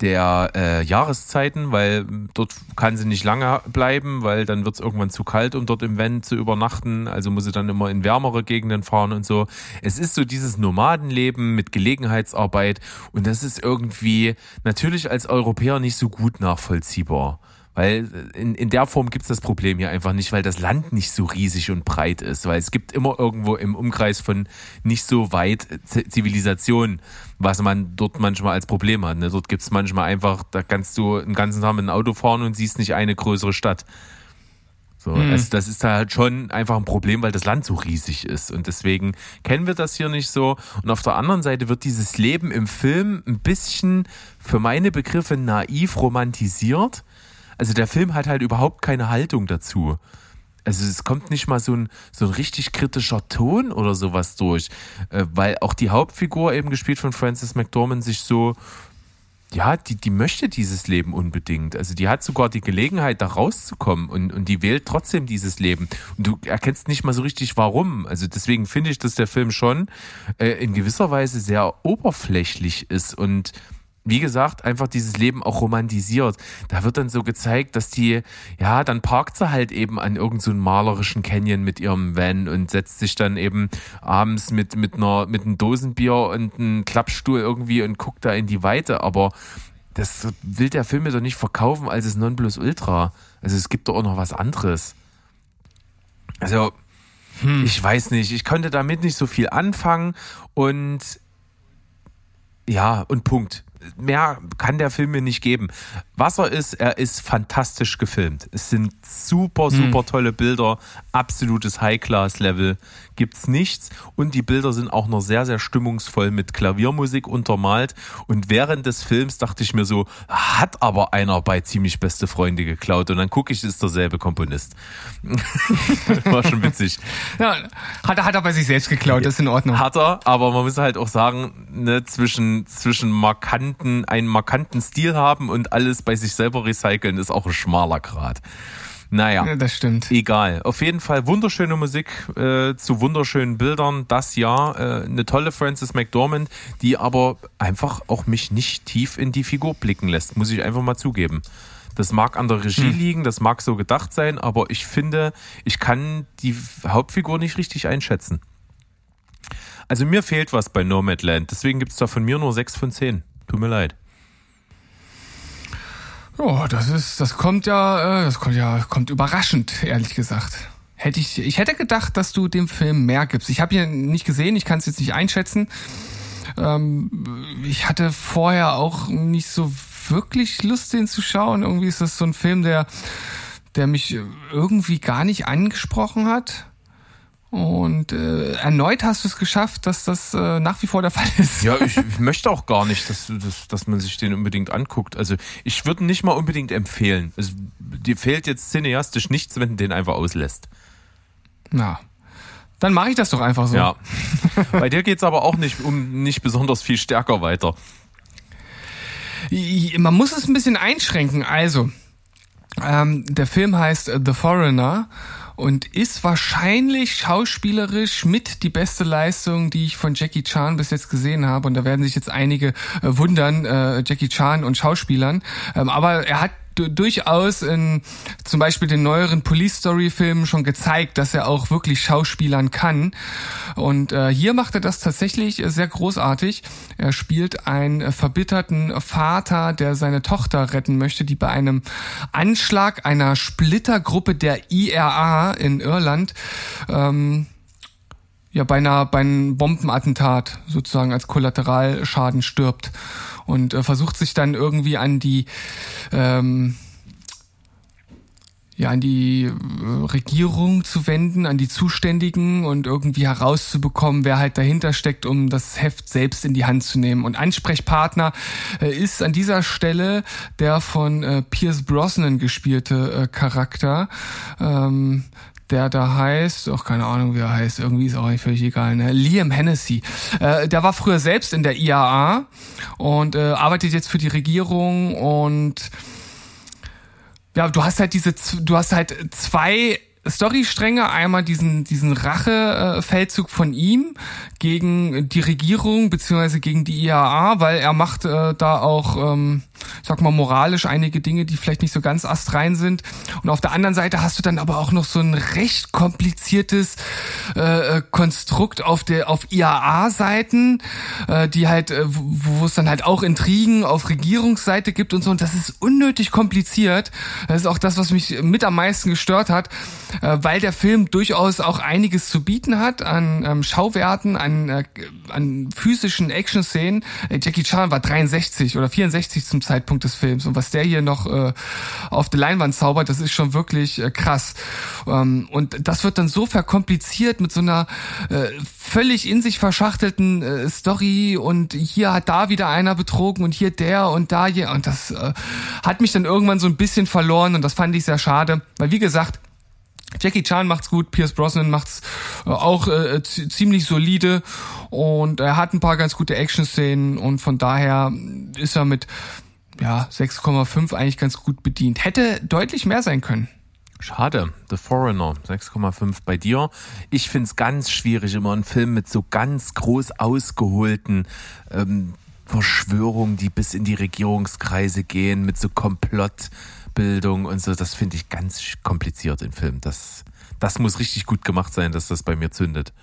der äh, Jahreszeiten, weil dort kann sie nicht lange bleiben, weil dann wird es irgendwann zu kalt, um dort im Van zu übernachten. Also muss sie dann immer in wärmere Gegenden fahren und so. Es ist so dieses Nomadenleben mit Gelegenheitsarbeit und das ist irgendwie natürlich als Europäer nicht so gut nachvollziehbar. Weil in, in der Form gibt es das Problem hier einfach nicht, weil das Land nicht so riesig und breit ist. Weil es gibt immer irgendwo im Umkreis von nicht so weit Zivilisation, was man dort manchmal als Problem hat. Ne? Dort gibt es manchmal einfach, da kannst du den ganzen Tag mit einem Auto fahren und siehst nicht eine größere Stadt. So, mhm. also das ist da halt schon einfach ein Problem, weil das Land so riesig ist. Und deswegen kennen wir das hier nicht so. Und auf der anderen Seite wird dieses Leben im Film ein bisschen für meine Begriffe naiv romantisiert also der Film hat halt überhaupt keine Haltung dazu. Also es kommt nicht mal so ein, so ein richtig kritischer Ton oder sowas durch, äh, weil auch die Hauptfigur eben gespielt von Frances McDormand sich so, ja, die, die möchte dieses Leben unbedingt. Also die hat sogar die Gelegenheit, da rauszukommen und, und die wählt trotzdem dieses Leben. Und du erkennst nicht mal so richtig, warum. Also deswegen finde ich, dass der Film schon äh, in gewisser Weise sehr oberflächlich ist und wie gesagt, einfach dieses Leben auch romantisiert. Da wird dann so gezeigt, dass die, ja, dann parkt sie halt eben an irgendeinem so malerischen Canyon mit ihrem Van und setzt sich dann eben abends mit, mit einer, mit einem Dosenbier und einem Klappstuhl irgendwie und guckt da in die Weite. Aber das will der Film mir doch nicht verkaufen als es Nonplusultra. Also es gibt doch auch noch was anderes. Also, hm. ich weiß nicht, ich konnte damit nicht so viel anfangen und ja, und Punkt mehr kann der Film mir nicht geben. Was er ist, er ist fantastisch gefilmt. Es sind super, super hm. tolle Bilder, absolutes High-Class-Level gibt's nichts und die Bilder sind auch noch sehr, sehr stimmungsvoll mit Klaviermusik untermalt und während des Films dachte ich mir so, hat aber einer bei ziemlich beste Freunde geklaut und dann gucke ich, ist derselbe Komponist. (laughs) War schon witzig. Ja, hat, er, hat er bei sich selbst geklaut, das ist in Ordnung. Hat er, aber man muss halt auch sagen, ne, zwischen, zwischen markanten, einen markanten Stil haben und alles bei sich selber recyceln, ist auch ein schmaler Grad. Naja, Ja, das stimmt. egal. Auf jeden Fall wunderschöne Musik äh, zu wunderschönen Bildern. Das Jahr äh, eine tolle Frances McDormand, die aber einfach auch mich nicht tief in die Figur blicken lässt, muss ich einfach mal zugeben. Das mag an der Regie liegen, das mag so gedacht sein, aber ich finde, ich kann die Hauptfigur nicht richtig einschätzen. Also mir fehlt was bei Nomadland, deswegen gibt es da von mir nur 6 von 10. Tut mir leid. Oh, das ist, das kommt ja, äh, das kommt ja, kommt überraschend, ehrlich gesagt. Hätte ich, ich hätte gedacht, dass du dem Film mehr gibst. Ich habe ihn nicht gesehen, ich kann es jetzt nicht einschätzen. Ähm, ich hatte vorher auch nicht so wirklich Lust, den zu schauen. Irgendwie ist das so ein Film, der, der mich irgendwie gar nicht angesprochen hat. Und äh, erneut hast du es geschafft, dass das äh, nach wie vor der (laughs) Fall ist. Ja, ich, ich möchte auch gar nicht, dass, dass, dass man sich den unbedingt anguckt. Also ich würde nicht mal unbedingt empfehlen. Also, dir fehlt jetzt cineastisch nichts, wenn du den einfach auslässt. Na, dann mache ich das doch einfach so. Ja. (laughs) Bei dir geht's aber auch nicht um nicht besonders viel stärker weiter. Man muss es ein bisschen einschränken. Also, ähm, der Film heißt The Foreigner und ist wahrscheinlich schauspielerisch mit die beste Leistung, die ich von Jackie Chan bis jetzt gesehen habe. Und da werden sich jetzt einige äh, wundern, äh, Jackie Chan und Schauspielern. Ähm, aber er hat durchaus in zum Beispiel den neueren Police Story Filmen schon gezeigt, dass er auch wirklich Schauspielern kann. Und äh, hier macht er das tatsächlich äh, sehr großartig. Er spielt einen äh, verbitterten Vater, der seine Tochter retten möchte, die bei einem Anschlag einer Splittergruppe der IRA in Irland ähm, ja bei einer bei einem Bombenattentat sozusagen als Kollateralschaden stirbt und äh, versucht sich dann irgendwie an die ähm, ja, an die äh, Regierung zu wenden, an die Zuständigen und irgendwie herauszubekommen, wer halt dahinter steckt, um das Heft selbst in die Hand zu nehmen. Und Ansprechpartner äh, ist an dieser Stelle der von äh, Pierce Brosnan gespielte äh, Charakter. Ähm, der da heißt, auch keine Ahnung, wie er heißt, irgendwie ist auch eigentlich völlig egal, ne? Liam Hennessy. Äh, der war früher selbst in der IAA und äh, arbeitet jetzt für die Regierung und ja, du hast halt diese, du hast halt zwei Storystränge, einmal diesen diesen Rachefeldzug von ihm gegen die Regierung beziehungsweise gegen die IAA, weil er macht äh, da auch, ähm, sag mal moralisch einige Dinge, die vielleicht nicht so ganz astrein sind. Und auf der anderen Seite hast du dann aber auch noch so ein recht kompliziertes äh, äh, Konstrukt auf der auf IAA-Seiten, äh, die halt, äh, wo es dann halt auch Intrigen auf Regierungsseite gibt und so. Und das ist unnötig kompliziert. Das ist auch das, was mich mit am meisten gestört hat, äh, weil der Film durchaus auch einiges zu bieten hat an ähm, Schauwerten, an, äh, an physischen Action-Szenen. Äh, Jackie Chan war 63 oder 64 zum Zeitpunkt des Films. Und was der hier noch äh, auf der Leinwand zaubert, das ist schon wirklich äh, krass. Ähm, und das wird dann so verkompliziert mit so einer äh, völlig in sich verschachtelten äh, Story. Und hier hat da wieder einer betrogen und hier der und da hier. Und das äh, hat mich dann irgendwann so ein bisschen verloren. Und das fand ich sehr schade, weil wie gesagt, Jackie Chan macht's gut, Pierce Brosnan macht's äh, auch äh, ziemlich solide. Und er hat ein paar ganz gute Action-Szenen. Und von daher ist er mit ja 6,5 eigentlich ganz gut bedient. Hätte deutlich mehr sein können. Schade. The Foreigner, 6,5 bei dir. Ich find's ganz schwierig, immer einen Film mit so ganz groß ausgeholten ähm, Verschwörungen, die bis in die Regierungskreise gehen, mit so Komplottbildung und so. Das finde ich ganz kompliziert im Film. Das, das muss richtig gut gemacht sein, dass das bei mir zündet.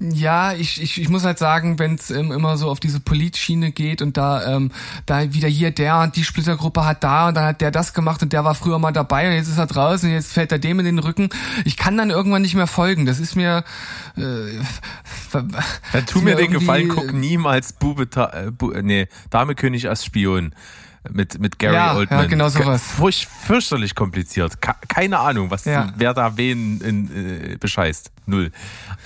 Ja, ich, ich, ich muss halt sagen, wenn es ähm, immer so auf diese Politschiene geht und da ähm, da wieder hier der und die Splittergruppe hat da und dann hat der das gemacht und der war früher mal dabei und jetzt ist er draußen und jetzt fällt er dem in den Rücken. Ich kann dann irgendwann nicht mehr folgen. Das ist mir äh, (laughs) Dann tu mir den irgendwie- Gefallen, guck niemals Bube, äh, Bu äh, nee, Dame König als Spion mit, mit Gary Ja, Oldman. ja, genau sowas. Furch, fürchterlich kompliziert. Ka keine Ahnung, was, Ja. wer da wen in, äh, bescheißt. Null.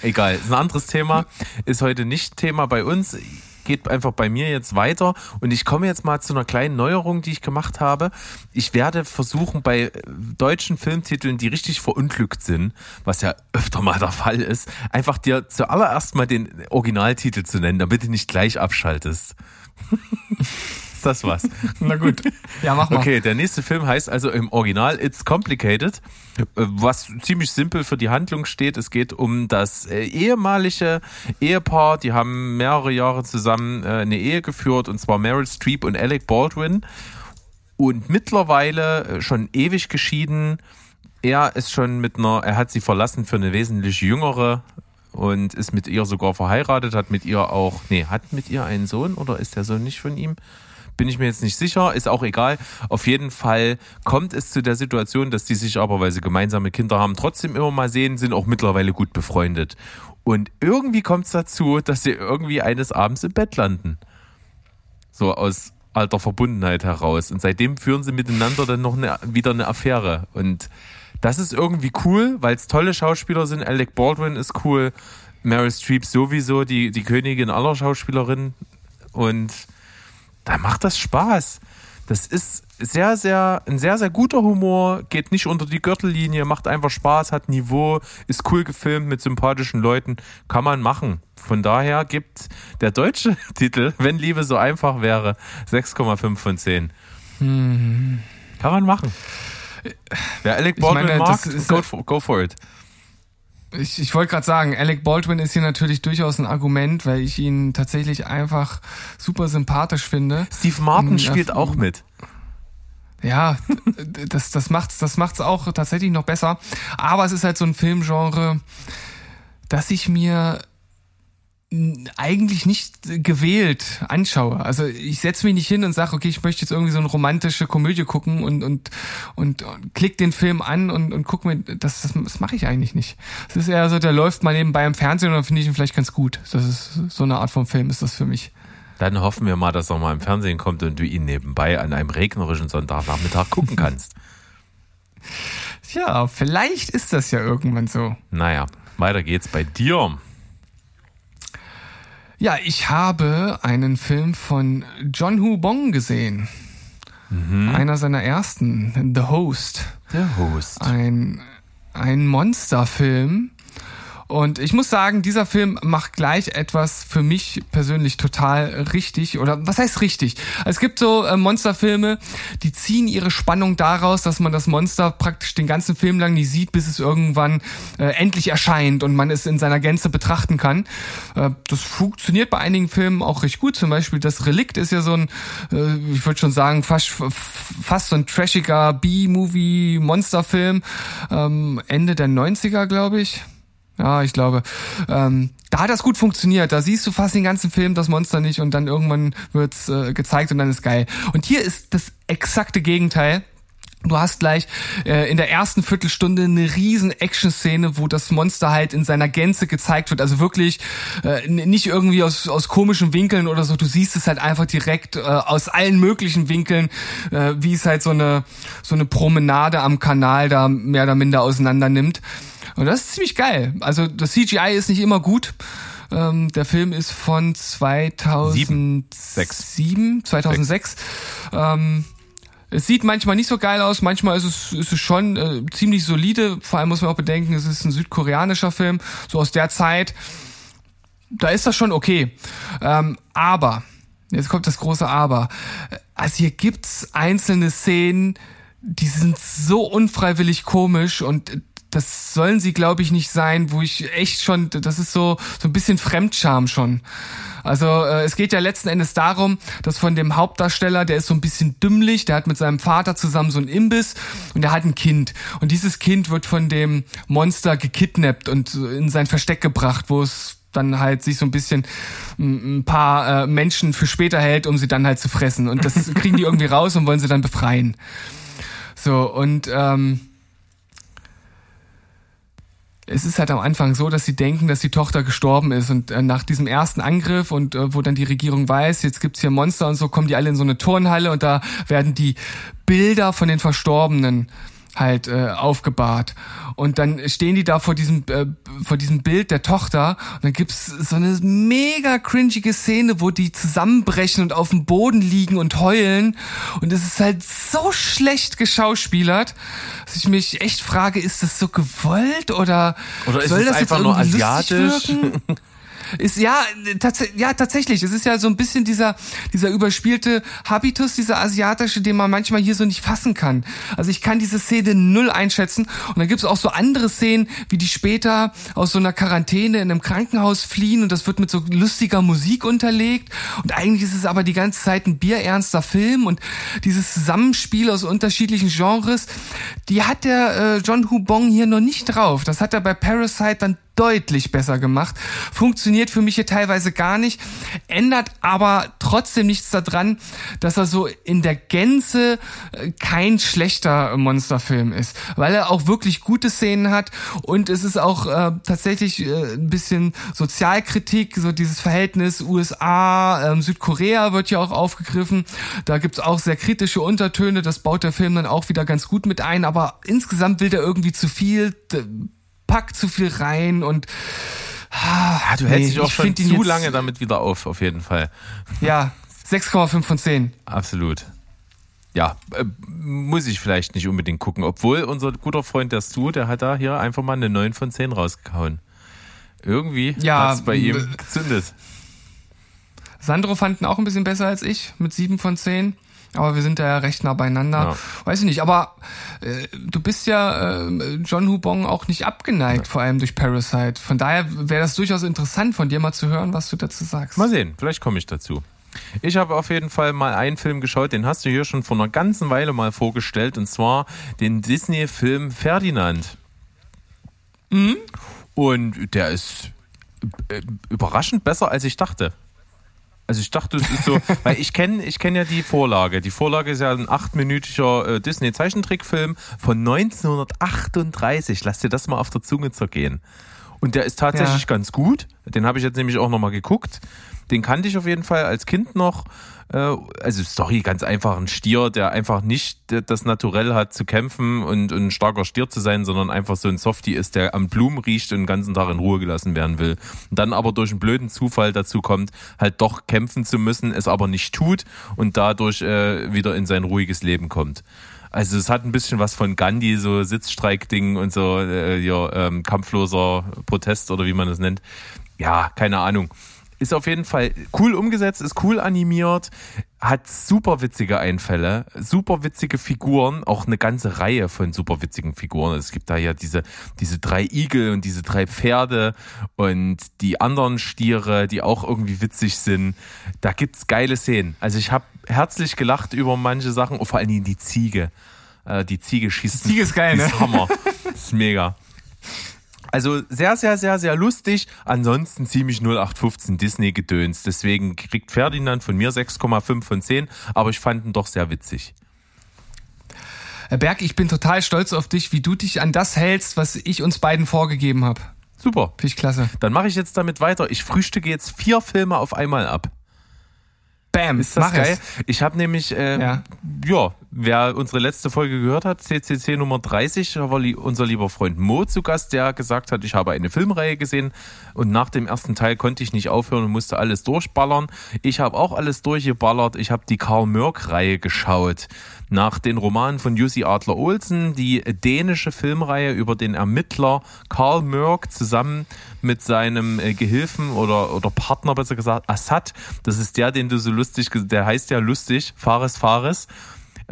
Egal. Ist ein anderes Thema. Ist heute nicht Thema bei uns. Geht einfach bei mir jetzt weiter und ich komme jetzt mal zu einer kleinen Neuerung, die ich gemacht habe. Ich werde versuchen, bei äh, deutschen Filmtiteln, die richtig verunglückt sind, was ja öfter mal der Fall ist, einfach dir zuallererst mal den Originaltitel zu nennen, damit du nicht gleich abschaltest. (laughs) ist das was. (laughs) Na gut. Ja, mach mal. Okay, der nächste Film heißt also im Original It's Complicated, äh, was ziemlich simpel für die Handlung steht. Es geht um das äh, ehemalige Ehepaar, die haben mehrere Jahre zusammen äh, eine Ehe geführt, und zwar Meryl Streep und Alec Baldwin. Und mittlerweile schon ewig geschieden. Er ist schon mit einer, er hat sie verlassen für eine wesentlich jüngere und ist mit ihr sogar verheiratet, hat mit ihr auch, nee, hat mit ihr einen Sohn oder ist der Sohn nicht von ihm? Bin ich mir jetzt nicht sicher, ist auch egal. Auf jeden Fall kommt es zu der Situation, dass die sich aber, weil sie gemeinsame Kinder haben, trotzdem immer mal sehen, sind auch mittlerweile gut befreundet. Und irgendwie kommt es dazu, dass sie irgendwie eines Abends im Bett landen. So aus alter Verbundenheit heraus. Und seitdem führen sie miteinander dann noch eine, wieder eine Affäre. Und das ist irgendwie cool, weil es tolle Schauspieler sind. Alec Baldwin ist cool. Meryl Streep sowieso, die, die Königin aller Schauspielerinnen. Und da macht das Spaß. Das ist sehr, sehr, ein sehr, sehr guter Humor, geht nicht unter die Gürtellinie, macht einfach Spaß, hat Niveau, ist cool gefilmt mit sympathischen Leuten, kann man machen. Von daher gibt der deutsche (laughs) Titel, wenn Liebe so einfach wäre, 6,5 von 10. Hm. Kann man machen. Wer Alec Baldwin mag, go for, go for it. Ich, ich wollte gerade sagen, Alec Baldwin ist hier natürlich durchaus ein Argument, weil ich ihn tatsächlich einfach super sympathisch finde. Steve Martin spielt äh, auch mit. Ja, (laughs) das, das macht's, das macht's auch tatsächlich noch besser. Aber es ist halt so ein Filmgenre, dass ich mir eigentlich nicht gewählt anschaue. Also ich setze mich nicht hin und sage, okay, ich möchte jetzt irgendwie so eine romantische Komödie gucken und und und, und klick den Film an und und guck mir, das das, das mache ich eigentlich nicht. Es ist eher so, der läuft mal nebenbei im Fernsehen und dann finde ich ihn vielleicht ganz gut. Das ist so eine Art von Film ist das für mich. Dann hoffen wir mal, dass er mal im Fernsehen kommt und du ihn nebenbei an einem regnerischen Sonntagnachmittag gucken kannst. (laughs) (laughs) ja, vielleicht ist das ja irgendwann so. Naja, weiter geht's bei dir. Ja, ich habe einen Film von John Hu Bong gesehen. Mhm. Einer seiner ersten, The Host. The Host. Ein, ein Monsterfilm und ich muss sagen, dieser Film macht gleich etwas für mich persönlich total richtig. Oder was heißt richtig? Es gibt so äh, Monsterfilme, die ziehen ihre Spannung daraus, dass man das Monster praktisch den ganzen Film lang nicht sieht, bis es irgendwann äh, endlich erscheint und man es in seiner Gänze betrachten kann. Äh, das funktioniert bei einigen Filmen auch recht gut. Zum Beispiel das Relikt ist ja so ein, äh, ich würde schon sagen, fast, fast so ein trashiger B-Movie-Monsterfilm. Ähm, Ende der 90er, glaube ich. Ja, ich glaube. Ähm, da hat das gut funktioniert. Da siehst du fast den ganzen Film das Monster nicht und dann irgendwann wird's äh, gezeigt und dann ist geil. Und hier ist das exakte Gegenteil. Du hast gleich äh, in der ersten Viertelstunde eine riesen Action-Szene, wo das Monster halt in seiner Gänze gezeigt wird. Also wirklich äh, nicht irgendwie aus, aus komischen Winkeln oder so. Du siehst es halt einfach direkt äh, aus allen möglichen Winkeln, äh, wie es halt so eine so eine Promenade am Kanal da mehr oder minder auseinander nimmt. Und das ist ziemlich geil. Also das CGI ist nicht immer gut. Ähm, der Film ist von 2007, 2006. Ähm, es sieht manchmal nicht so geil aus, manchmal ist es, ist es schon äh, ziemlich solide. Vor allem muss man auch bedenken, es ist ein südkoreanischer Film, so aus der Zeit. Da ist das schon okay. Ähm, aber, jetzt kommt das große Aber. Also hier gibt's einzelne Szenen, die sind so unfreiwillig komisch und das sollen sie, glaube ich, nicht sein, wo ich echt schon, das ist so, so ein bisschen Fremdscham schon. Also äh, es geht ja letzten Endes darum, dass von dem Hauptdarsteller, der ist so ein bisschen dümmlich, der hat mit seinem Vater zusammen so ein Imbiss und der hat ein Kind. Und dieses Kind wird von dem Monster gekidnappt und in sein Versteck gebracht, wo es dann halt sich so ein bisschen ein paar äh, Menschen für später hält, um sie dann halt zu fressen. Und das (laughs) kriegen die irgendwie raus und wollen sie dann befreien. So, und ähm, es ist halt am Anfang so, dass sie denken, dass die Tochter gestorben ist und äh, nach diesem ersten Angriff und äh, wo dann die Regierung weiß, jetzt gibt's hier Monster und so, kommen die alle in so eine Turnhalle und da werden die Bilder von den Verstorbenen halt äh, aufgebahrt. Und dann stehen die da vor diesem, äh, vor diesem Bild der Tochter und dann gibt's so eine mega cringige Szene, wo die zusammenbrechen und auf dem Boden liegen und heulen. Und es ist halt so schlecht geschauspielert, dass ich mich echt frage, ist das so gewollt oder, oder ist soll das einfach nur asiatisch? (laughs) Ist ja, tats ja tatsächlich. Es ist ja so ein bisschen dieser dieser überspielte Habitus, dieser asiatische, den man manchmal hier so nicht fassen kann. Also ich kann diese Szene null einschätzen. Und dann gibt es auch so andere Szenen, wie die später aus so einer Quarantäne in einem Krankenhaus fliehen und das wird mit so lustiger Musik unterlegt. Und eigentlich ist es aber die ganze Zeit ein bierernster Film und dieses Zusammenspiel aus unterschiedlichen Genres, die hat der äh, John Hubong hier noch nicht drauf. Das hat er bei Parasite dann deutlich besser gemacht. Funktioniert für mich hier teilweise gar nicht, ändert aber trotzdem nichts daran, dass er so in der Gänze äh, kein schlechter Monsterfilm ist, weil er auch wirklich gute Szenen hat und es ist auch äh, tatsächlich äh, ein bisschen Sozialkritik, so dieses Verhältnis USA, äh, Südkorea wird ja auch aufgegriffen. Da gibt's auch sehr kritische Untertöne, das baut der Film dann auch wieder ganz gut mit ein, aber insgesamt will der irgendwie zu viel packt zu viel rein und ah, du hältst nee, dich auch schon zu lange damit wieder auf, auf jeden Fall. Ja, 6,5 von 10. Absolut. Ja, äh, muss ich vielleicht nicht unbedingt gucken, obwohl unser guter Freund der Stu, der hat da hier einfach mal eine 9 von 10 rausgehauen. Irgendwie ja, hat es bei ihm gezündet. Sandro fanden auch ein bisschen besser als ich mit 7 von 10 aber wir sind da ja recht nah beieinander. Ja. Weiß ich nicht, aber äh, du bist ja äh, John Hubong auch nicht abgeneigt, ja. vor allem durch Parasite. Von daher wäre das durchaus interessant, von dir mal zu hören, was du dazu sagst. Mal sehen, vielleicht komme ich dazu. Ich habe auf jeden Fall mal einen Film geschaut, den hast du hier schon vor einer ganzen Weile mal vorgestellt, und zwar den Disney-Film Ferdinand. Mhm. Und der ist äh, überraschend besser, als ich dachte. Also ich dachte, es ist so, (laughs) weil ich kenne ich kenn ja die Vorlage. Die Vorlage ist ja ein achtminütiger äh, Disney-Zeichentrickfilm von 1938. Lass dir das mal auf der Zunge zergehen. Und der ist tatsächlich ja. ganz gut. Den habe ich jetzt nämlich auch nochmal geguckt. Den kannte ich auf jeden Fall als Kind noch. Äh, also Story ganz einfach, ein Stier, der einfach nicht das Naturell hat zu kämpfen und, und ein starker Stier zu sein, sondern einfach so ein Softie ist, der am Blumen riecht und den ganzen Tag in Ruhe gelassen werden will. Und dann aber durch einen blöden Zufall dazu kommt, halt doch kämpfen zu müssen, es aber nicht tut und dadurch äh, wieder in sein ruhiges Leben kommt. Also es hat ein bisschen was von Gandhi, so Sitzstreik-Ding und so, äh, ja, ähm, kampfloser Protest oder wie man das nennt. Ja, keine Ahnung. Ist auf jeden Fall cool umgesetzt, ist cool animiert, hat super witzige Einfälle, super witzige Figuren, auch eine ganze Reihe von super witzigen Figuren. Es gibt da ja diese, diese drei Igel und diese drei Pferde und die anderen Stiere, die auch irgendwie witzig sind. Da gibt's geile Szenen. Also ich habe herzlich gelacht über manche Sachen, vor allen Dingen die Ziege. Äh, die Ziege schießt. Die Ziege ist geil, ne? Ist Hammer. Das (laughs) ist mega. Also sehr, sehr, sehr, sehr lustig. Ansonsten ziemlich 0815 Disney-Gedöns. Deswegen kriegt Ferdinand von mir 6,5 von 10. Aber ich fand ihn doch sehr witzig. Herr Berg, ich bin total stolz auf dich, wie du dich an das hältst, was ich uns beiden vorgegeben habe. Super. Finde ich klasse. Dann mache ich jetzt damit weiter. Ich frühstücke jetzt vier Filme auf einmal ab. Bam, ist das geil? Es. Ich habe nämlich, äh, ja. ja, wer unsere letzte Folge gehört hat, CCC Nummer 30, da war unser lieber Freund Mo zu Gast, der gesagt hat, ich habe eine Filmreihe gesehen und nach dem ersten Teil konnte ich nicht aufhören und musste alles durchballern. Ich habe auch alles durchgeballert. Ich habe die Karl Mörk-Reihe geschaut nach den Romanen von Jussi Adler Olsen, die dänische Filmreihe über den Ermittler Karl Mörk zusammen mit seinem äh, Gehilfen oder, oder Partner, besser gesagt, Assad. Das ist der, den du so lustig, der heißt ja lustig, Fares Fares.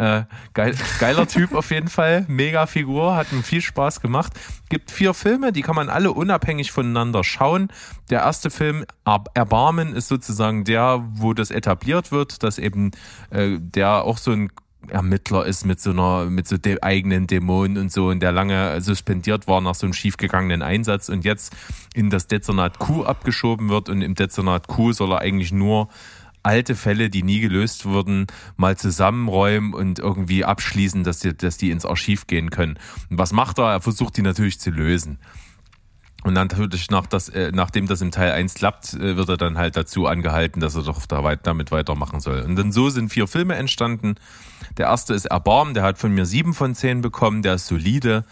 Äh, geil, geiler Typ auf jeden Fall, mega Figur, hat mir viel Spaß gemacht. Gibt vier Filme, die kann man alle unabhängig voneinander schauen. Der erste Film, Erbarmen, ist sozusagen der, wo das etabliert wird, dass eben äh, der auch so ein Ermittler ist mit so einer, mit so de eigenen Dämonen und so und der lange suspendiert war nach so einem schiefgegangenen Einsatz und jetzt in das Dezernat Q abgeschoben wird und im Dezernat Q soll er eigentlich nur alte Fälle, die nie gelöst wurden, mal zusammenräumen und irgendwie abschließen, dass die, dass die ins Archiv gehen können. Und was macht er? Er versucht die natürlich zu lösen. Und dann natürlich, nach das, äh, nachdem das im Teil 1 klappt, äh, wird er dann halt dazu angehalten, dass er doch da weit, damit weitermachen soll. Und dann so sind vier Filme entstanden. Der erste ist Erbarm, der hat von mir sieben von zehn bekommen, der ist solide.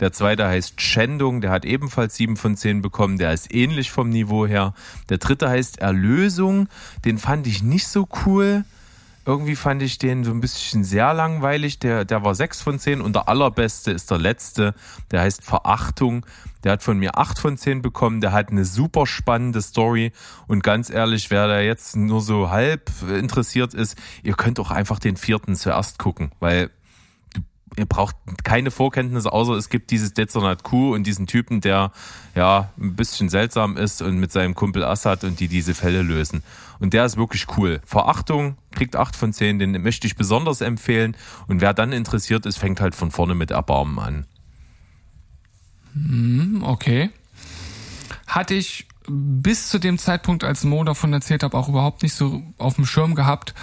Der zweite heißt Schändung, der hat ebenfalls sieben von zehn bekommen, der ist ähnlich vom Niveau her. Der dritte heißt Erlösung, den fand ich nicht so cool Irgendwie fand ich den so ein bisschen sehr langweilig. Der, der war sechs von zehn und der allerbeste ist der letzte. Der heißt Verachtung. Der hat von mir acht von zehn bekommen. Der hat eine super spannende Story. Und ganz ehrlich, wer da jetzt nur so halb interessiert ist, ihr könnt auch einfach den vierten zuerst gucken, weil ihr braucht keine Vorkenntnisse, außer es gibt dieses Dezernat Q und diesen Typen, der ja ein bisschen seltsam ist und mit seinem Kumpel Assad und die diese Fälle lösen. Und der ist wirklich cool. Verachtung kriegt 8 von 10, den möchte ich besonders empfehlen. Und wer dann interessiert ist, fängt halt von vorne mit Erbarmen an. Hm, okay. Hatte ich bis zu dem Zeitpunkt, als Mo davon erzählt habe, auch überhaupt nicht so auf dem Schirm gehabt.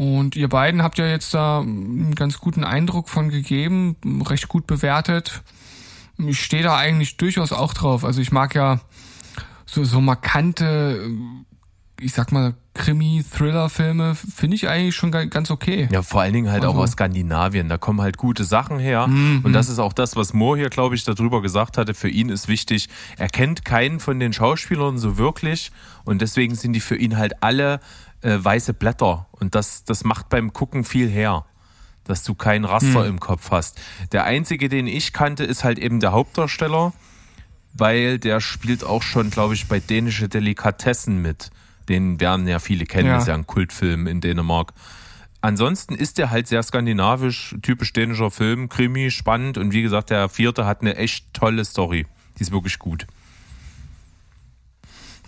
Und ihr beiden habt ja jetzt da einen ganz guten Eindruck von gegeben, recht gut bewertet. Ich stehe da eigentlich durchaus auch drauf. Also ich mag ja so, so markante, ich sag mal, Krimi-Thriller-Filme finde ich eigentlich schon ganz okay. Ja, vor allen Dingen halt also. auch aus Skandinavien. Da kommen halt gute Sachen her. Mhm. Und das ist auch das, was Moore hier, glaube ich, darüber gesagt hatte. Für ihn ist wichtig, er kennt keinen von den Schauspielern so wirklich. Und deswegen sind die für ihn halt alle äh, weiße Blätter. Und das, das macht beim Gucken viel her, dass du kein Raster hm. im Kopf hast. Der einzige, den ich kannte, ist halt eben der Hauptdarsteller, weil der spielt auch schon, glaube ich, bei dänische Delikatessen mit. Den werden ja viele kennen, ja. ist ja ein Kultfilm in Dänemark. Ansonsten ist der halt sehr skandinavisch, typisch dänischer Film, Krimi, spannend und wie gesagt, der vierte hat eine echt tolle Story. Die ist wirklich gut.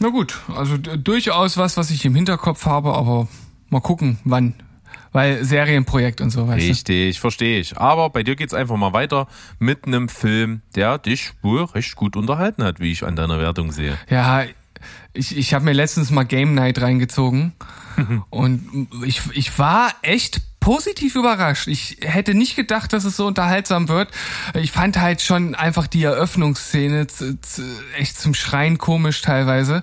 Na gut, also durchaus was, was ich im Hinterkopf habe, aber mal gucken, wann. Weil Serienprojekt und so, weißt Richtig, verstehe ich. Aber bei dir geht's einfach mal weiter mit einem Film, der dich wohl recht gut unterhalten hat, wie ich an deiner Wertung sehe. Ja, ich, ich habe mir letztens mal Game Night reingezogen (laughs) und ich, ich war echt positiv überrascht. Ich hätte nicht gedacht, dass es so unterhaltsam wird. Ich fand halt schon einfach die Eröffnungsszene echt zum Schreien komisch teilweise.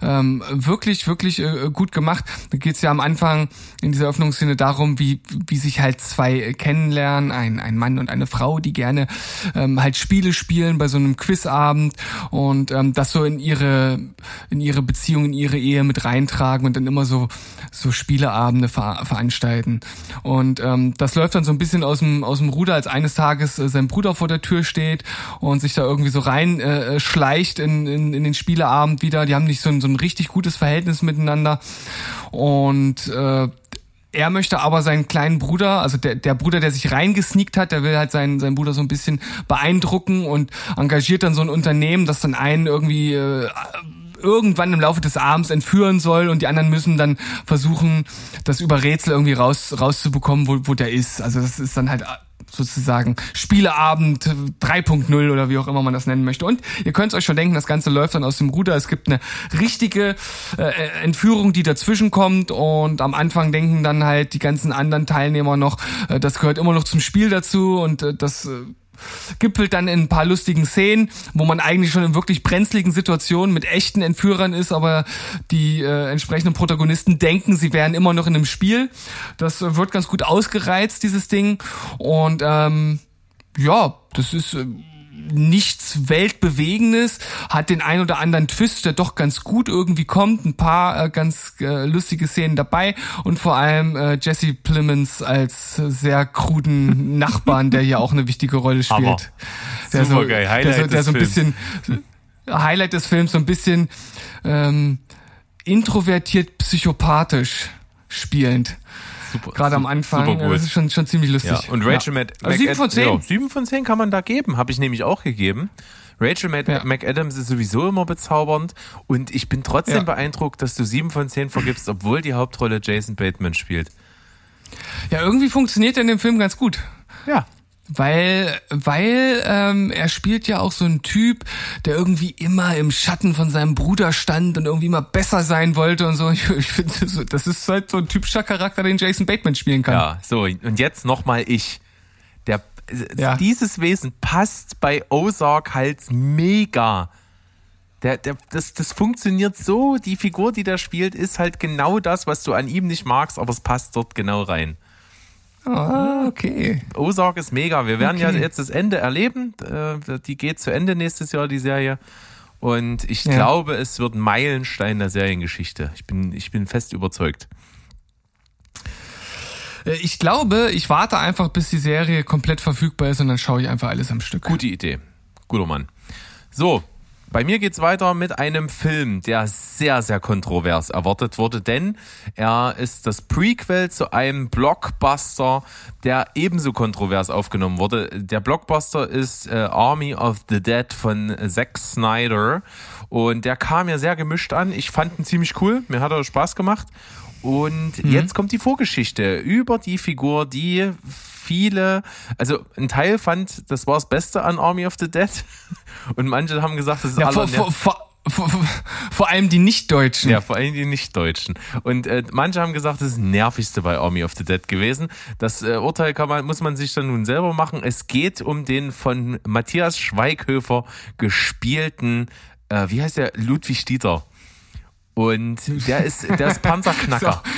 Ähm, wirklich, wirklich äh, gut gemacht. Da geht's ja am Anfang in dieser Eröffnungsszene darum, wie, wie sich halt zwei kennenlernen, ein, ein Mann und eine Frau, die gerne ähm, halt Spiele spielen bei so einem Quizabend und ähm, das so in ihre, in ihre Beziehung, in ihre Ehe mit reintragen und dann immer so, so Spieleabende ver veranstalten. Und ähm, das läuft dann so ein bisschen aus dem, aus dem Ruder, als eines Tages äh, sein Bruder vor der Tür steht und sich da irgendwie so rein äh, schleicht in, in, in den Spieleabend wieder. Die haben nicht so ein, so ein richtig gutes Verhältnis miteinander. Und äh, er möchte aber seinen kleinen Bruder, also der, der Bruder, der sich reingesneakt hat, der will halt seinen, seinen Bruder so ein bisschen beeindrucken und engagiert dann so ein Unternehmen, das dann einen irgendwie äh, irgendwann im Laufe des Abends entführen soll und die anderen müssen dann versuchen, das über Rätsel irgendwie raus, rauszubekommen, wo, wo der ist. Also das ist dann halt sozusagen Spieleabend 3.0 oder wie auch immer man das nennen möchte. Und ihr könnt euch schon denken, das Ganze läuft dann aus dem Ruder. Es gibt eine richtige äh, Entführung, die dazwischen kommt und am Anfang denken dann halt die ganzen anderen Teilnehmer noch, äh, das gehört immer noch zum Spiel dazu und äh, das äh, gipfelt dann in ein paar lustigen Szenen, wo man eigentlich schon in wirklich brenzligen Situationen mit echten Entführern ist, aber die äh, entsprechenden Protagonisten denken, sie wären immer noch in einem Spiel. Das wird ganz gut ausgereizt, dieses Ding. Und ähm, ja, das ist äh, nichts Weltbewegendes, hat den ein oder anderen Twist, der doch ganz gut irgendwie kommt, ein paar äh, ganz äh, lustige Szenen dabei und vor allem äh, Jesse Plemons als sehr kruden (laughs) Nachbarn, der hier auch eine wichtige Rolle spielt. Hammer. Der Super so, geil. Highlight der so, der so ein bisschen Highlight des Films so ein bisschen ähm, introvertiert psychopathisch spielend. Super, Gerade am Anfang. Super gut. Das ist schon, schon ziemlich lustig. Ja. Und Rachel ja. Matt also 7 von 10? Ja, 7 von 10 kann man da geben. Habe ich nämlich auch gegeben. Rachel Matt ja. McAdams ist sowieso immer bezaubernd und ich bin trotzdem ja. beeindruckt, dass du 7 von 10 vergibst, obwohl die Hauptrolle Jason Bateman spielt. Ja, irgendwie funktioniert er in dem Film ganz gut. Ja weil weil ähm, er spielt ja auch so ein Typ, der irgendwie immer im Schatten von seinem Bruder stand und irgendwie immer besser sein wollte und so. Ich, ich finde, das ist halt so ein typischer Charakter, den Jason Bateman spielen kann. Ja, so und jetzt nochmal ich. Der ja. dieses Wesen passt bei Ozark halt mega. Der, der, das, das funktioniert so, die Figur, die der spielt, ist halt genau das, was du an ihm nicht magst, aber es passt dort genau rein. Ah, okay. Ozark ist mega. Wir werden okay. ja jetzt das Ende erleben. Äh, die geht zu Ende nächstes Jahr, die Serie. Und ich ja. glaube, es wird ein Meilenstein der Seriengeschichte. Ich bin, ich bin fest überzeugt. Äh, ich glaube, ich warte einfach, bis die Serie komplett verfügbar ist und dann schaue ich einfach alles am Stück. Gute Idee. Guter Mann. So, bei mir geht's weiter mit einem Film, der sehr, sehr kontrovers erwartet wurde, denn er ist das Prequel zu einem Blockbuster, der ebenso kontrovers aufgenommen wurde. Der Blockbuster ist äh, Army of the Dead von Zack Snyder und der kam mir sehr gemischt an. Ich fand ihn ziemlich cool, mir hat er Spaß gemacht. Und mhm. jetzt kommt die Vorgeschichte über die Figur, die viele, also ein Teil fand, das war das Beste an Army of the Dead (laughs) und manche haben gesagt, das ist ja, vor, vor, vor, vor, vor allem die Nicht-Deutschen. Ja, vor allem die Nicht-Deutschen. Und äh, manche haben gesagt, das ist das Nervigste bei Army of the Dead gewesen. Das äh, Urteil kann man, muss man sich dann nun selber machen. Es geht um den von Matthias Schweighöfer gespielten, äh, wie heißt der, Ludwig Dieter. Und der ist, der ist Panzerknacker. (laughs)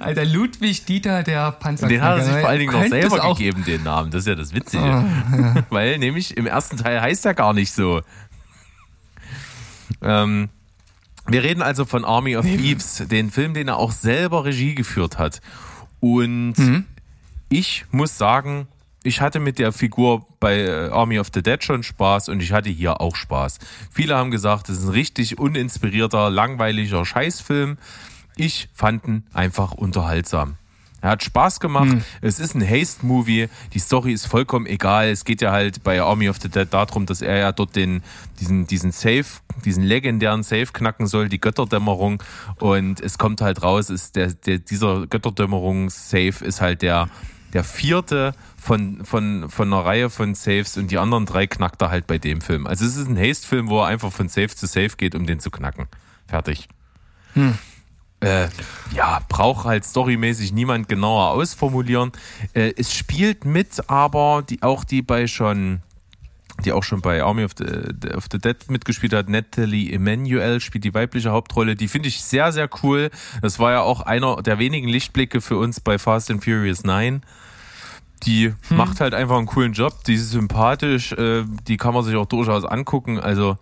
Alter, Ludwig Dieter, der Panzer. Den hat er sich vor allen Dingen noch selber gegeben, den Namen. Das ist ja das Witzige. Oh, ja. (laughs) Weil nämlich im ersten Teil heißt er gar nicht so. Ähm, wir reden also von Army of Thieves, den Film, den er auch selber Regie geführt hat. Und mhm. ich muss sagen, ich hatte mit der Figur bei äh, Army of the Dead schon Spaß und ich hatte hier auch Spaß. Viele haben gesagt, es ist ein richtig uninspirierter, langweiliger Scheißfilm. Ich fand ihn einfach unterhaltsam. Er hat Spaß gemacht. Hm. Es ist ein Haste-Movie. Die Story ist vollkommen egal. Es geht ja halt bei Army of the Dead darum, dass er ja dort den, diesen, diesen Safe, diesen legendären Safe knacken soll, die Götterdämmerung. Und es kommt halt raus, ist der, der, dieser Götterdämmerung-Safe ist halt der, der vierte von, von, von einer Reihe von Saves und die anderen drei knackt er halt bei dem Film. Also es ist ein Haste-Film, wo er einfach von Safe zu Safe geht, um den zu knacken. Fertig. Hm. Äh, ja, braucht halt storymäßig niemand genauer ausformulieren. Äh, es spielt mit, aber die auch die bei schon, die auch schon bei Army of the, of the Dead mitgespielt hat, Natalie Emanuel spielt die weibliche Hauptrolle. Die finde ich sehr, sehr cool. Das war ja auch einer der wenigen Lichtblicke für uns bei Fast and Furious 9. Die hm. macht halt einfach einen coolen Job, die ist sympathisch, äh, die kann man sich auch durchaus angucken. Also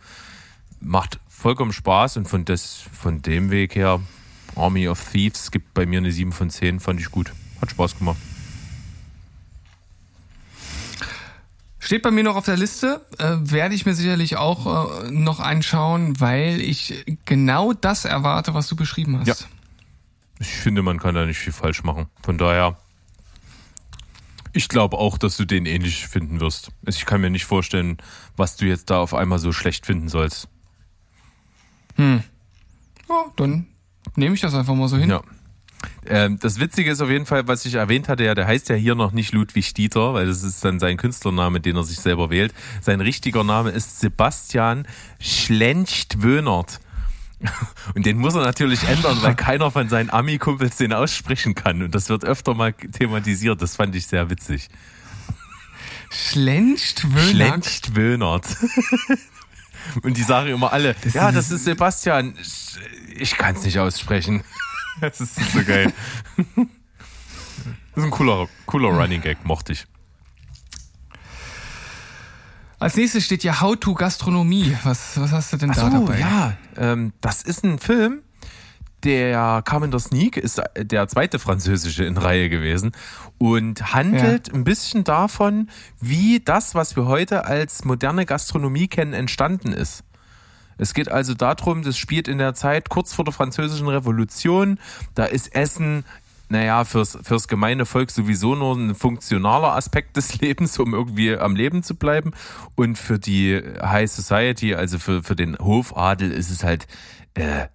macht vollkommen Spaß und von, des, von dem Weg her Army of Thieves gibt bei mir eine 7 von 10, fand ich gut. Hat Spaß gemacht. Steht bei mir noch auf der Liste, äh, werde ich mir sicherlich auch äh, noch anschauen, weil ich genau das erwarte, was du beschrieben hast. Ja. Ich finde, man kann da nicht viel falsch machen. Von daher, ich glaube auch, dass du den ähnlich finden wirst. Also ich kann mir nicht vorstellen, was du jetzt da auf einmal so schlecht finden sollst. Hm. Ja, dann nehme ich das einfach mal so hin. Ja. Ähm, das Witzige ist auf jeden Fall, was ich erwähnt hatte, ja, der heißt ja hier noch nicht Ludwig Dieter, weil das ist dann sein Künstlername, den er sich selber wählt. Sein richtiger Name ist Sebastian Schlencht-Wönert. (laughs) Und den muss er natürlich ändern, weil keiner von seinen Ami-Kumpels den aussprechen kann. Und das wird öfter mal thematisiert. Das fand ich sehr witzig. Schlencht-Wönert. Schlencht-Wönert. (laughs) Und die sagen immer alle, das ja, das ist Sebastian. Ich kann es nicht aussprechen. (laughs) Das ist so geil. Das ist ein cooler, cooler Running Gag, mochte ich. Als nächstes steht ja How to Gastronomie. Was, was hast du denn Ach da so, dabei? Ja, ähm, das ist ein Film, der kam in der Sneak, ist der zweite französische in Reihe gewesen und handelt ja. ein bisschen davon, wie das, was wir heute als moderne Gastronomie kennen, entstanden ist. Es geht also darum, das spielt in der Zeit kurz vor der französischen Revolution. Da ist Essen naja, fürs, fürs gemeine Volk sowieso nur ein funktionaler Aspekt des (laughs) Lebens, um irgendwie am Leben zu bleiben. Und für die High Society, also für, für den Hofadel, ist es halt äh,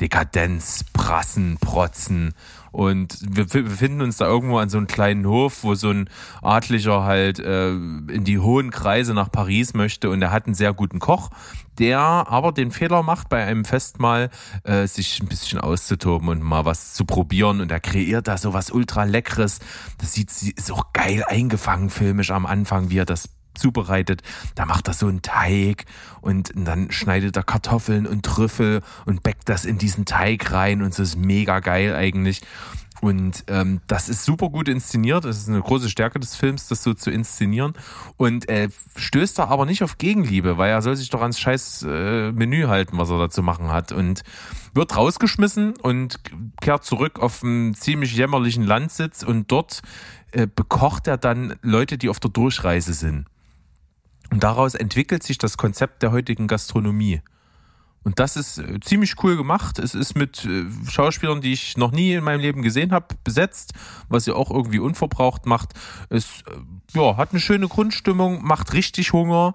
Dekadenz, Prassen, Protzen. Und wir befinden uns da irgendwo an so einem kleinen Hof, wo so ein Adliger halt äh, in die hohen Kreise nach Paris möchte und er hat einen sehr guten Koch, der aber den Fehler macht, bei einem Festmahl äh, sich ein bisschen auszutoben und mal was zu probieren und er kreiert da so was ultra leckeres. Das sieht ist auch geil eingefangen filmisch am Anfang, wie er das zubereitet. Da macht er so einen Teig und dann schneidet er Kartoffeln und Trüffel und bäckt das in diesen Teig rein und so ist mega geil eigentlich. Und ähm, das ist super gut inszeniert. Das ist eine große Stärke des Films, das so zu inszenieren. Und äh, stößt da aber nicht auf Gegenliebe, weil er soll sich doch ans scheiß äh, Menü halten, was er da zu machen hat. Und wird rausgeschmissen und kehrt zurück auf einen ziemlich jämmerlichen Landsitz. Und dort äh, bekocht er dann Leute, die auf der Durchreise sind. Und daraus entwickelt sich das Konzept der heutigen Gastronomie. Und das ist äh, ziemlich cool gemacht. Es ist mit äh, Schauspielern, die ich noch nie in meinem Leben gesehen habe, besetzt, was sie auch irgendwie unverbraucht macht. Es äh, ja, hat eine schöne Grundstimmung, macht richtig Hunger.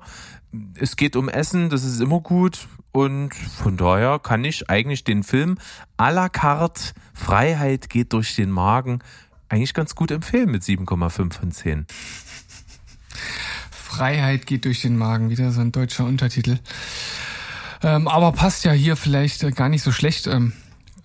Es geht um Essen, das ist immer gut. Und von daher kann ich eigentlich den Film à la carte Freiheit geht durch den Magen eigentlich ganz gut empfehlen mit 7,5 von 10. Freiheit geht durch den Magen, wieder so ein deutscher Untertitel. Ähm, aber passt ja hier vielleicht äh, gar nicht so schlecht. Ähm,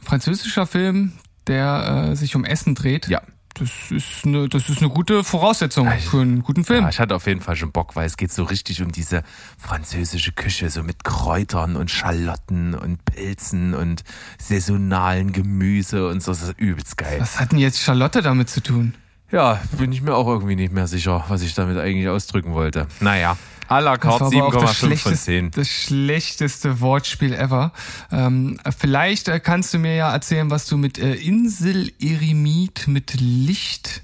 französischer Film, der äh, sich um Essen dreht. Ja. Das ist eine, das ist eine gute Voraussetzung ich, für einen guten Film. Ja, ich hatte auf jeden Fall schon Bock, weil es geht so richtig um diese französische Küche, so mit Kräutern und Schalotten und Pilzen und saisonalen Gemüse und so. Das ist übelst geil. Was hat denn jetzt Charlotte damit zu tun? Ja, bin ich mir auch irgendwie nicht mehr sicher, was ich damit eigentlich ausdrücken wollte. Naja. À la carte 7,5 von 10. Das schlechteste Wortspiel ever. Ähm, vielleicht äh, kannst du mir ja erzählen, was du mit äh, Insel Eremit mit Licht.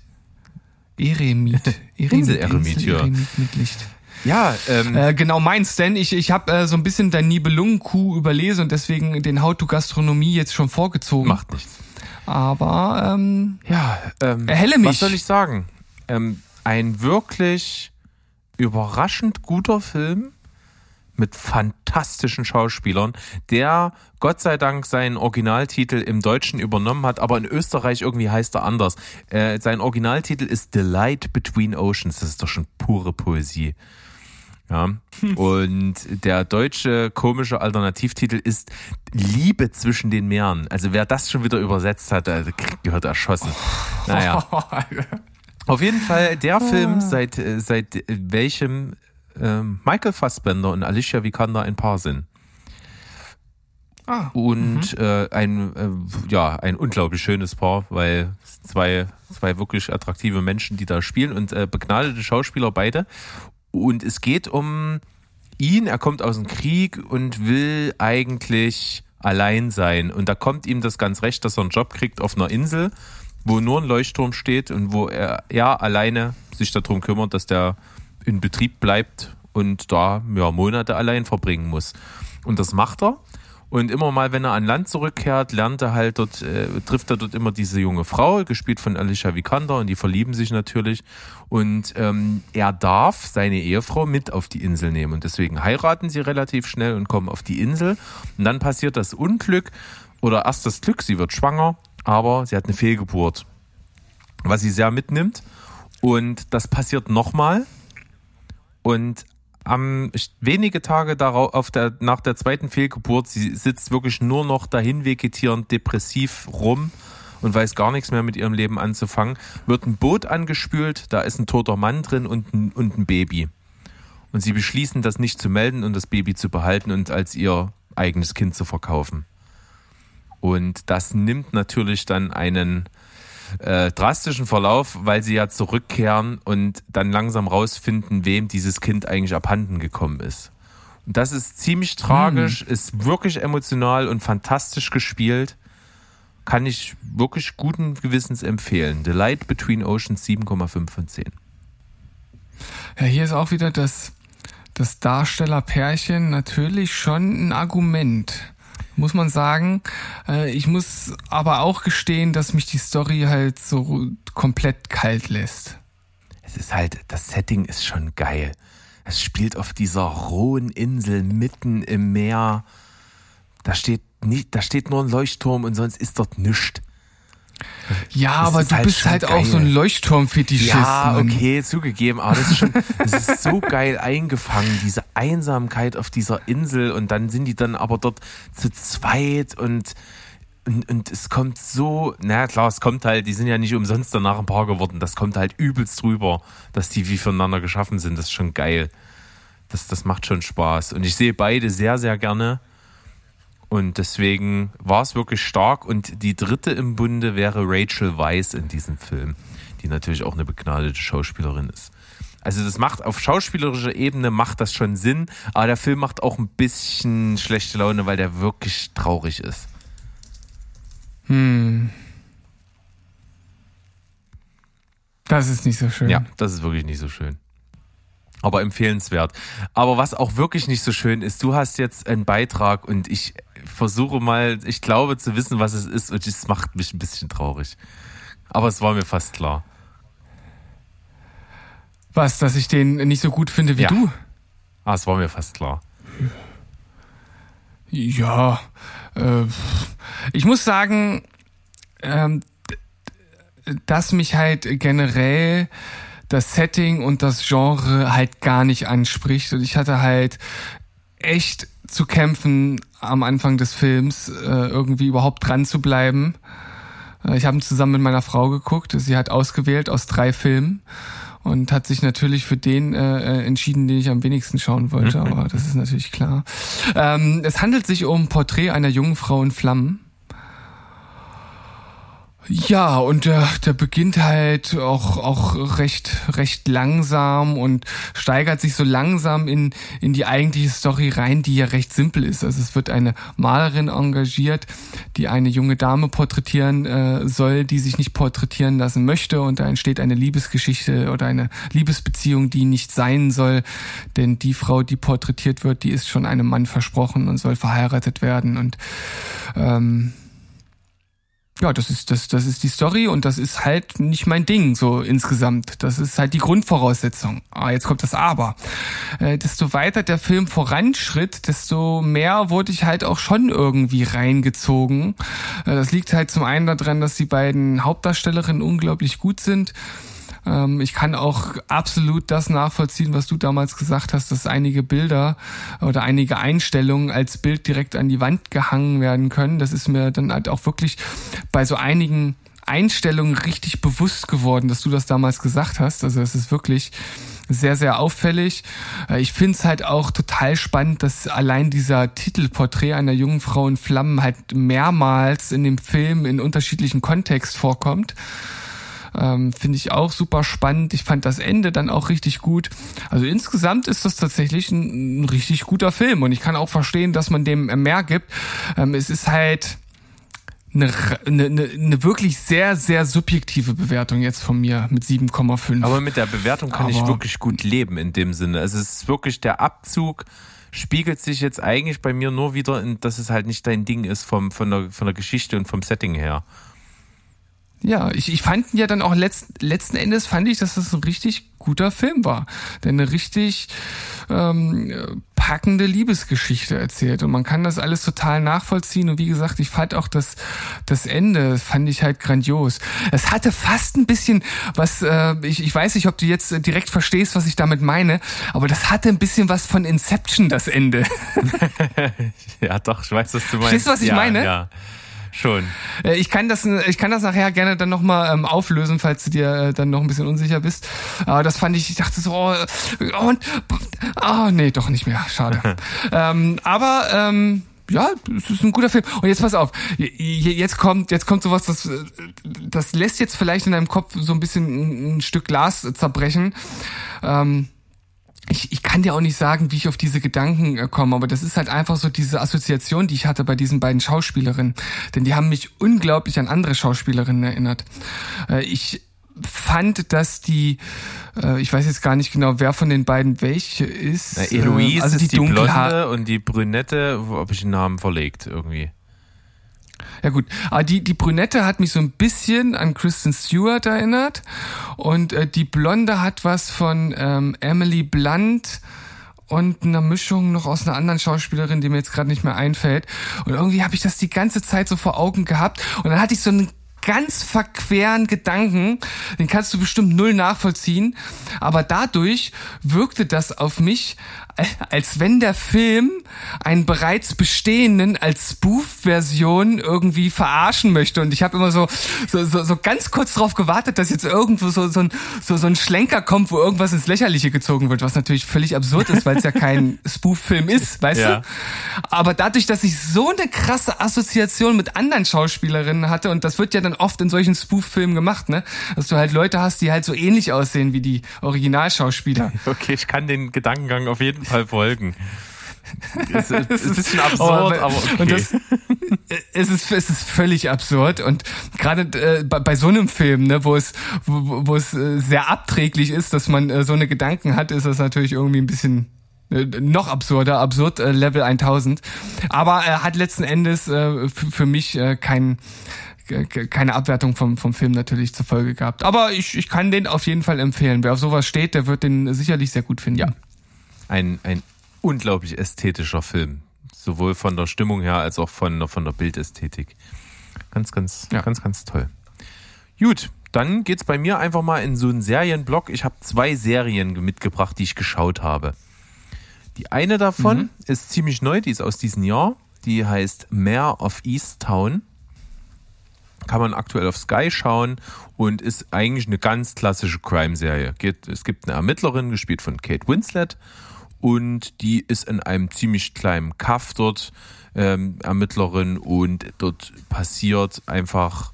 Eremit. (laughs) Eremit Insel Eremit, ja. Eremit mit Licht. Ja, ähm, äh, genau meinst, denn ich, ich habe äh, so ein bisschen dein Nibelungen-Kuh überlesen und deswegen den How to Gastronomie jetzt schon vorgezogen. Macht nichts. Aber ähm, ja, ähm, erhelle mich. Was soll ich sagen? Ähm, ein wirklich überraschend guter Film mit fantastischen Schauspielern, der Gott sei Dank seinen Originaltitel im Deutschen übernommen hat, aber in Österreich irgendwie heißt er anders. Äh, sein Originaltitel ist The Light Between Oceans. Das ist doch schon pure Poesie. Ja. Und der deutsche komische Alternativtitel ist Liebe zwischen den Meeren. Also wer das schon wieder übersetzt hat, der gehört erschossen. Naja. (laughs) Auf jeden Fall der Film, ah. seit, äh, seit welchem äh, Michael Fassbender und Alicia Vikander ein Paar sind. Ah, und mhm. äh, ein äh, ja ein unglaublich schönes Paar, weil zwei zwei wirklich attraktive Menschen, die da spielen und äh, begnadete Schauspieler beide. Und es geht um ihn. Er kommt aus dem Krieg und will eigentlich allein sein. Und da kommt ihm das ganz recht, dass er einen Job kriegt auf einer Insel wo nur ein Leuchtturm steht und wo er ja alleine sich darum kümmert, dass der in Betrieb bleibt und da ja, Monate allein verbringen muss. Und das macht er. Und immer mal, wenn er an Land zurückkehrt, lernt er halt dort, äh, trifft er dort immer diese junge Frau, gespielt von Alicia Vikander, und die verlieben sich natürlich. Und ähm, er darf seine Ehefrau mit auf die Insel nehmen. Und deswegen heiraten sie relativ schnell und kommen auf die Insel. Und dann passiert das Unglück oder erst das Glück, sie wird schwanger aber sie hat eine Fehlgeburt, was sie sehr mitnimmt. Und das passiert nochmal. Und am wenige Tage darauf, auf der, nach der zweiten Fehlgeburt, sie sitzt wirklich nur noch dahin vegetierend depressiv rum und weiß gar nichts mehr mit ihrem Leben anzufangen, wird ein Boot angespült, da ist ein toter Mann drin und ein, und ein Baby. Und sie beschließen, das nicht zu melden und das Baby zu behalten und als ihr eigenes Kind zu verkaufen. Und das nimmt natürlich dann einen äh, drastischen Verlauf, weil sie ja zurückkehren und dann langsam rausfinden, wem dieses Kind eigentlich abhanden gekommen ist. Und das ist ziemlich tragisch, hm. ist wirklich emotional und fantastisch gespielt. Kann ich wirklich guten Gewissens empfehlen. The Light Between Oceans 7,5 von 10. Ja, hier ist auch wieder das, das Darstellerpärchen natürlich schon ein Argument muss man sagen. Äh, ich muss aber auch gestehen, dass mich die Story halt so komplett kalt lässt. Es ist halt, das Setting ist schon geil. Es spielt auf dieser rohen Insel mitten im Meer. Da steht nicht, da steht nur ein Leuchtturm und sonst ist dort nichts. Ja, aber du halt bist halt geil. auch so ein Leuchtturm-Fetischist. Ja, okay, zugegeben, aber das ist schon, das ist so geil eingefangen, diese Einsamkeit auf dieser Insel und dann sind die dann aber dort zu zweit und und, und es kommt so, na klar, es kommt halt, die sind ja nicht umsonst danach ein Paar geworden, das kommt halt übelst drüber, dass die wie voneinander geschaffen sind, das ist schon geil. Das, das macht schon Spaß. Und ich sehe beide sehr, sehr gerne. Und deswegen war es wirklich stark. Und die dritte im Bunde wäre Rachel Weisz in diesem Film, die natürlich auch eine begnadete Schauspielerin ist. Also das macht auf schauspielerischer Ebene macht das schon Sinn, aber der Film macht auch ein bisschen schlechte Laune, weil der wirklich traurig ist. Hm. Das ist nicht so schön. Ja, das ist wirklich nicht so schön. Aber empfehlenswert. Aber was auch wirklich nicht so schön ist, du hast jetzt einen Beitrag und ich versuche mal, ich glaube zu wissen, was es ist und es macht mich ein bisschen traurig. Aber es war mir fast klar. Was, dass ich den nicht so gut finde wie Ja. du? Ah, es war mir fast klar. Ja, äh, ich muss sagen, ähm, dass mich halt generell das Setting und das Genre halt gar nicht anspricht. Und ich hatte halt echt zu kämpfen am Anfang des Films, äh, irgendwie überhaupt dran zu bleiben. Äh, Ich habe ihn zusammen mit meiner Frau geguckt. Sie hat ausgewählt aus drei Filmen und hat sich natürlich für den äh, äh, entschieden, den ich am wenigsten schauen wollte. Aber das ist natürlich klar. Ähm, es handelt sich um Porträt einer jungen Frau in Flammen. Ja, und der, der beginnt halt auch, auch recht, recht langsam und steigert sich so langsam in, in die eigentliche Story rein, die ja recht simpel ist. Also es wird eine Malerin engagiert, die eine junge Dame porträtieren äh, soll, die sich nicht porträtieren lassen möchte. Und da entsteht eine Liebesgeschichte oder eine Liebesbeziehung, die nicht sein soll, denn die Frau, die porträtiert wird, die ist schon einem Mann versprochen und soll verheiratet werden. Und ähm, ja, das ist, das, das ist die Story und das ist halt nicht mein Ding, so insgesamt. Das ist halt die Grundvoraussetzung. Ah, jetzt kommt das Aber. Äh, desto weiter der Film voranschritt, desto mehr wurde ich halt auch schon irgendwie reingezogen. Äh, das liegt halt zum einen daran, dass die beiden Hauptdarstellerinnen unglaublich gut sind. Ähm, ich kann auch absolut das nachvollziehen, was du damals gesagt hast, dass einige Bilder oder einige Einstellungen als Bild direkt an die Wand gehangen werden können. Das ist mir dann halt auch wirklich bei so einigen Einstellungen richtig bewusst geworden, dass du das damals gesagt hast. Also es ist wirklich sehr, sehr auffällig. Äh, Ich finde es halt auch total spannend, dass allein dieser Titelporträt einer jungen Frau in Flammen halt mehrmals in dem Film in unterschiedlichen Kontext vorkommt. Ähm, Finde ich auch super spannend. Ich fand das Ende dann auch richtig gut. Also insgesamt ist das tatsächlich ein, ein richtig guter Film und ich kann auch verstehen, dass man dem mehr gibt. Ähm, es ist halt eine, eine, eine, wirklich sehr, sehr subjektive Bewertung jetzt von mir mit 7,5. Aber mit der Bewertung kann ich Aber- wirklich gut leben in dem Sinne. Also es ist wirklich der Abzug spiegelt sich jetzt eigentlich bei mir nur wieder in, dass es halt nicht dein Ding ist vom, von, der, von der Geschichte und vom Setting her. Ja, ich, ich fand ihn ja dann auch letzt, letzten Endes fand ich, dass das ein richtig guter Film war. Der eine richtig ähm, packende Liebesgeschichte erzählt. Und man kann das alles total nachvollziehen. Und wie gesagt, ich fand auch das, das Ende, fand ich halt grandios. Es hatte fast ein bisschen was, äh, ich, ich weiß nicht, ob du jetzt direkt verstehst, was ich damit meine, aber das hatte ein bisschen was von Inception, das Ende. (laughs) Ja, doch, ich weiß, was du meinst. Verstehst du, was ich ja, meine? Ja, schon. Äh, Ich kann das, ich kann das nachher gerne dann nochmal ähm, auflösen, falls du dir äh, dann noch ein bisschen unsicher bist. Aber das fand ich, ich dachte so, oh, äh, und, oh, nee, doch nicht mehr, schade. (laughs) ähm, aber, ähm, ja, es ist ein guter Film. Und jetzt pass auf, jetzt kommt, jetzt kommt sowas, das, äh, das lässt jetzt vielleicht in deinem Kopf so ein bisschen ein, ein Stück Glas zerbrechen. Ähm, ich, ich kann dir auch nicht sagen, wie ich auf diese Gedanken äh, komme, aber das ist halt einfach so diese Assoziation, die ich hatte bei diesen beiden Schauspielerinnen. Denn die haben mich unglaublich an andere Schauspielerinnen erinnert. Äh, ich fand, dass die, äh, ich weiß jetzt gar nicht genau, wer von den beiden welche ist. Na, Eloise also die, ist die Blonde und die Brünette, habe ich den Namen verlegt irgendwie. Ja gut, aber die, die Brünette hat mich so ein bisschen an Kristen Stewart erinnert. Und äh, die Blonde hat was von ähm, Emily Blunt und einer Mischung noch aus einer anderen Schauspielerin, die mir jetzt gerade nicht mehr einfällt. Und irgendwie habe ich das die ganze Zeit so vor Augen gehabt. Und dann hatte ich so einen ganz verqueren Gedanken, den kannst du bestimmt null nachvollziehen, aber dadurch wirkte das auf mich, (laughs) als wenn der Film einen bereits bestehenden als Spoof-Version irgendwie verarschen möchte. Und ich habe immer so, so, so, so ganz kurz darauf gewartet, dass jetzt irgendwo so, so, ein, so, so ein Schlenker kommt, wo irgendwas ins Lächerliche gezogen wird, was natürlich völlig absurd ist, weil es ja kein (laughs) Spoof-Film ist, weißt ja. du? Aber dadurch, dass ich so eine krasse Assoziation mit anderen Schauspielerinnen hatte, und das wird ja dann oft in solchen Spoof-Filmen gemacht, ne? Dass du halt Leute hast, die halt so ähnlich aussehen wie die Originalschauspieler. (laughs) Okay, ich kann den Gedankengang auf jeden Fall folgen. Es ist, ein bisschen absurd, aber, aber okay. Das, es, ist, es ist völlig absurd und gerade äh, bei, bei so einem Film, ne, wo es, wo, wo es äh, sehr abträglich ist, dass man äh, so eine Gedanken hat, ist das natürlich irgendwie ein bisschen äh, noch absurder, absurd äh, Level 1000. Aber er hat letzten Endes äh, für mich äh, kein keine Abwertung vom, vom Film natürlich zur Folge gehabt. Aber ich, ich kann den auf jeden Fall empfehlen. Wer auf sowas steht, der wird den sicherlich sehr gut finden. Ja. Ein, ein unglaublich ästhetischer Film. Sowohl von der Stimmung her als auch von, von der Bildästhetik. Ganz, ganz, ja. ganz, ganz toll. Gut, dann geht's bei mir einfach mal in so einen Serienblock. Ich habe zwei Serien mitgebracht, die ich geschaut habe. Die eine davon mhm. ist ziemlich neu, die ist aus diesem Jahr. Die heißt Mayor of Easttown. Kann man aktuell auf Sky schauen und ist eigentlich eine ganz klassische Crime-Serie. Es gibt eine Ermittlerin, gespielt von Kate Winslet, und die ist in einem ziemlich kleinen Kaff dort ähm, Ermittlerin und dort passiert einfach,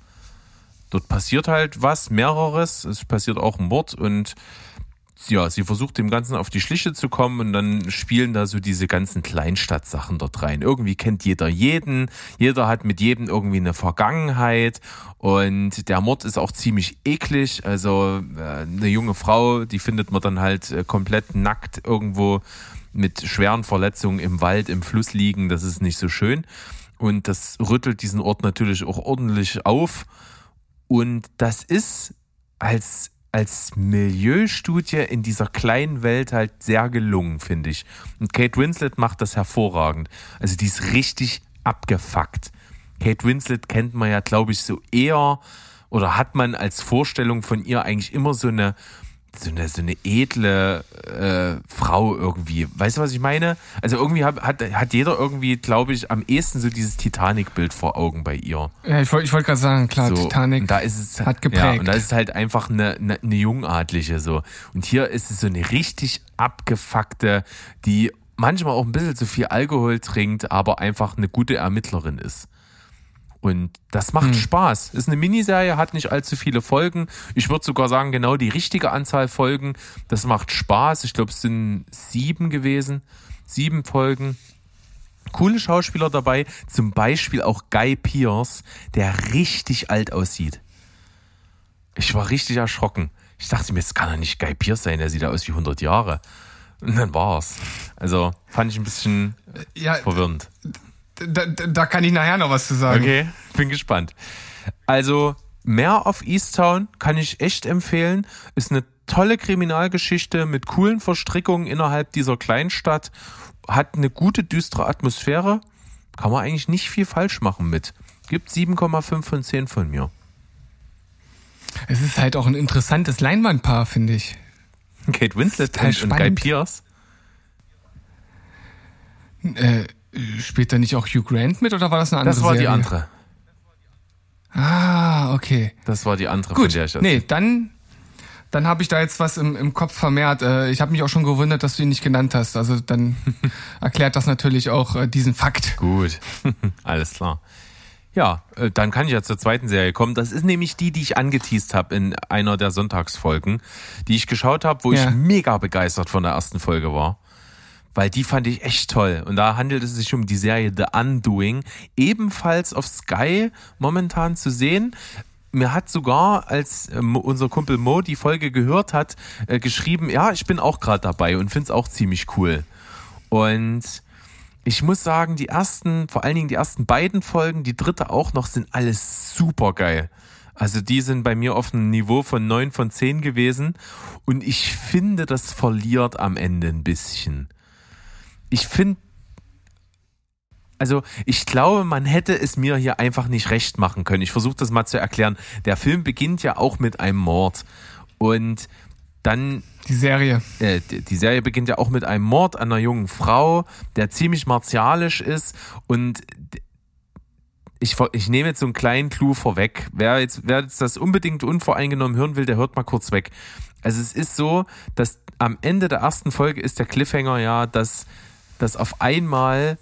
dort passiert halt was, mehreres. Es passiert auch ein Mord und ja, sie versucht dem Ganzen auf die Schliche zu kommen und dann spielen da so diese ganzen Kleinstadtsachen dort rein. Irgendwie kennt jeder jeden, jeder hat mit jedem irgendwie eine Vergangenheit und der Mord ist auch ziemlich eklig. Also äh, eine junge Frau, die findet man dann halt äh, komplett nackt irgendwo mit schweren Verletzungen im Wald, im Fluss liegen. Das ist nicht so schön. Und das rüttelt diesen Ort natürlich auch ordentlich auf. Und das ist als als Milieustudie in dieser kleinen Welt halt sehr gelungen, finde ich. Und Kate Winslet macht das hervorragend. Also die ist richtig abgefuckt. Kate Winslet kennt man ja, glaube ich, so eher oder hat man als Vorstellung von ihr eigentlich immer so eine so eine, so eine edle äh, Frau irgendwie. Weißt du, was ich meine? Also irgendwie hat, hat, hat jeder irgendwie, glaube ich, am ehesten so dieses Titanic-Bild vor Augen bei ihr. Ja, ich wollte ich wollt gerade sagen, klar, so, Titanic da ist es, hat geprägt. Ja, und da ist es halt einfach eine, eine, eine Jungadliche so. Und hier ist es so eine richtig abgefuckte, die manchmal auch ein bisschen zu viel Alkohol trinkt, aber einfach eine gute Ermittlerin ist. Und das macht hm. Spaß. Ist eine Miniserie, hat nicht allzu viele Folgen. Ich würde sogar sagen, genau die richtige Anzahl Folgen. Das macht Spaß. Ich glaube, es sind sieben gewesen. Sieben Folgen. Coole Schauspieler dabei. Zum Beispiel auch Guy Pierce, der richtig alt aussieht. Ich war richtig erschrocken. Ich dachte mir, es kann ja nicht Guy Pierce sein, der sieht ja aus wie 100 Jahre. Und dann war's. Also fand ich ein bisschen ja, verwirrend da, da kann ich nachher noch was zu sagen. Okay, bin gespannt. Also, mehr auf Easttown kann ich echt empfehlen. Ist eine tolle Kriminalgeschichte mit coolen Verstrickungen innerhalb dieser Kleinstadt. Hat eine gute, düstere Atmosphäre. Kann man eigentlich nicht viel falsch machen mit. Gibt 7,5 von 10 von mir. Es ist halt auch ein interessantes Leinwandpaar, finde ich. Kate Winslet und, und Guy Pierce. Äh, Spielt da nicht auch Hugh Grant mit oder war das eine andere Das war Serie? die andere. Ah, okay. Das war die andere, Gut, von der ich das Nee, dann, dann habe ich da jetzt was im, im Kopf vermehrt. Äh, ich habe mich auch schon gewundert, dass du ihn nicht genannt hast. Also dann (laughs) erklärt das natürlich auch äh, diesen Fakt. Gut, (laughs) alles klar. Ja, äh, dann kann ich ja zur zweiten Serie kommen. Das ist nämlich die, die ich angeteased habe in einer der Sonntagsfolgen, die ich geschaut habe, wo ja. ich mega begeistert von der ersten Folge war weil die fand ich echt toll. Und da handelt es sich um die Serie The Undoing, ebenfalls auf Sky momentan zu sehen. Mir hat sogar, als äh, unser Kumpel Mo die Folge gehört hat, äh, geschrieben, ja, ich bin auch gerade dabei und finde es auch ziemlich cool. Und ich muss sagen, die ersten, vor allen Dingen die ersten beiden Folgen, die dritte auch noch, sind alles super geil. Also die sind bei mir auf einem Niveau von neun von zehn gewesen. Und ich finde, das verliert am Ende ein bisschen ich finde, also ich glaube, man hätte es mir hier einfach nicht recht machen können. Ich versuche das mal zu erklären. Der Film beginnt ja auch mit einem Mord. Und dann die Serie. Äh, die Serie beginnt ja auch mit einem Mord an einer jungen Frau, der ziemlich martialisch ist und ich, ich nehme jetzt so einen kleinen Clou vorweg. Wer jetzt, wer jetzt das unbedingt unvoreingenommen hören will, der hört mal kurz weg. Also es ist so, dass am Ende der ersten Folge ist der Cliffhanger ja, dass, dass auf einmal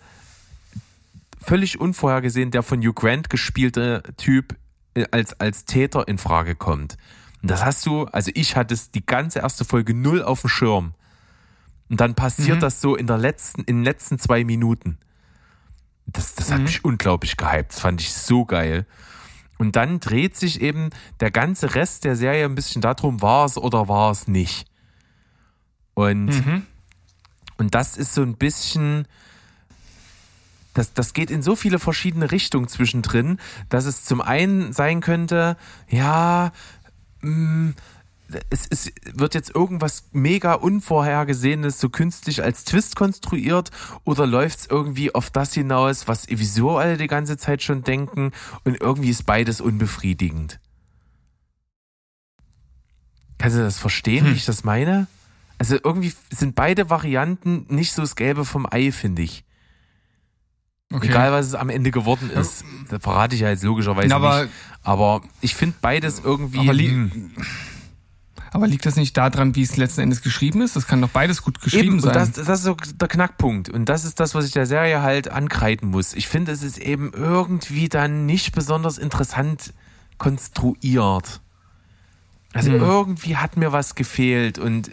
völlig unvorhergesehen der von Hugh Grant gespielte Typ äh, als, als Täter in Frage kommt. Und das hast du, also ich hatte es die ganze erste Folge null auf dem Schirm. Und dann passiert mhm. das so in der letzten, in den letzten zwei Minuten. Das, das hat mhm. mich unglaublich gehypt. Das fand ich so geil. Und dann dreht sich eben der ganze Rest der Serie ein bisschen darum, war es oder war es nicht. Und, mhm. Und das ist so ein bisschen, das, das geht in so viele verschiedene Richtungen zwischendrin, dass es zum einen sein könnte, ja, mh, mm, es, es wird jetzt irgendwas mega Unvorhergesehenes so künstlich als Twist konstruiert oder läuft es irgendwie auf das hinaus, was sowieso alle die ganze Zeit schon denken und irgendwie ist beides unbefriedigend. Kannst du das verstehen, hm. wie ich das meine? Also irgendwie sind beide Varianten nicht so das Gelbe vom Ei, finde ich. Okay. Egal, was es am Ende geworden ist. Das verrate ich ja jetzt logischerweise aber, nicht. Aber ich finde beides irgendwie. Aber, li hm. aber, liegt das nicht daran, wie es letzten Endes geschrieben ist? Das kann doch beides gut geschrieben eben, sein. Das, das, ist so der Knackpunkt. Und das ist das, was ich der Serie halt ankreiden muss. Ich finde, es ist eben irgendwie dann nicht besonders interessant konstruiert. Also hm. irgendwie hat mir was gefehlt und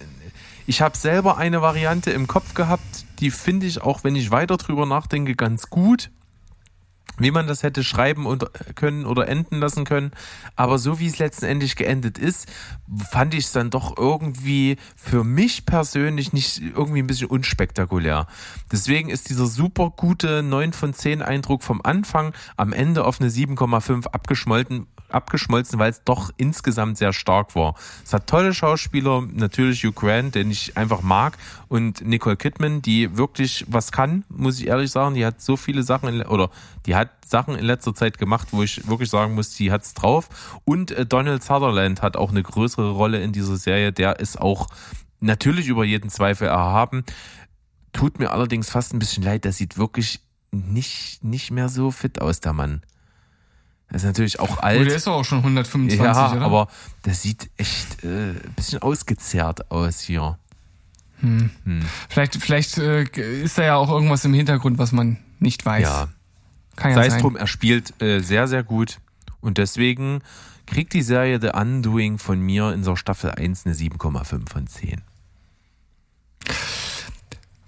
ich habe selber eine Variante im Kopf gehabt, die finde ich, auch wenn ich weiter drüber nachdenke, ganz gut wie man das hätte schreiben und können oder enden lassen können. Aber so wie es letztendlich geendet ist, fand ich es dann doch irgendwie für mich persönlich nicht irgendwie ein bisschen unspektakulär. Deswegen ist dieser super gute 9 von 10 Eindruck vom Anfang am Ende auf eine 7,5 abgeschmolten, abgeschmolzen, weil es doch insgesamt sehr stark war. Es hat tolle Schauspieler, natürlich Hugh Grant, den ich einfach mag, und Nicole Kidman, die wirklich was kann, muss ich ehrlich sagen. Die hat so viele Sachen, in, oder die hat Sachen in letzter Zeit gemacht, wo ich wirklich sagen muss, die hat's drauf. Und äh, Donald Sutherland hat auch eine größere Rolle in dieser Serie. Der ist auch natürlich über jeden Zweifel erhaben. Tut mir allerdings fast ein bisschen leid, der sieht wirklich nicht, nicht mehr so fit aus, der Mann. Er ist natürlich auch alt. Oh, der ist auch schon 125, ja, oder? aber der sieht echt äh, ein bisschen ausgezehrt aus hier. Hm. Hm. Vielleicht, vielleicht äh, ist da ja auch irgendwas im Hintergrund, was man nicht weiß. Ja. Kann ja Sei es drum, er spielt äh, sehr, sehr gut. Und deswegen kriegt die Serie The Undoing von mir in so Staffel 1 eine 7,5 von 10.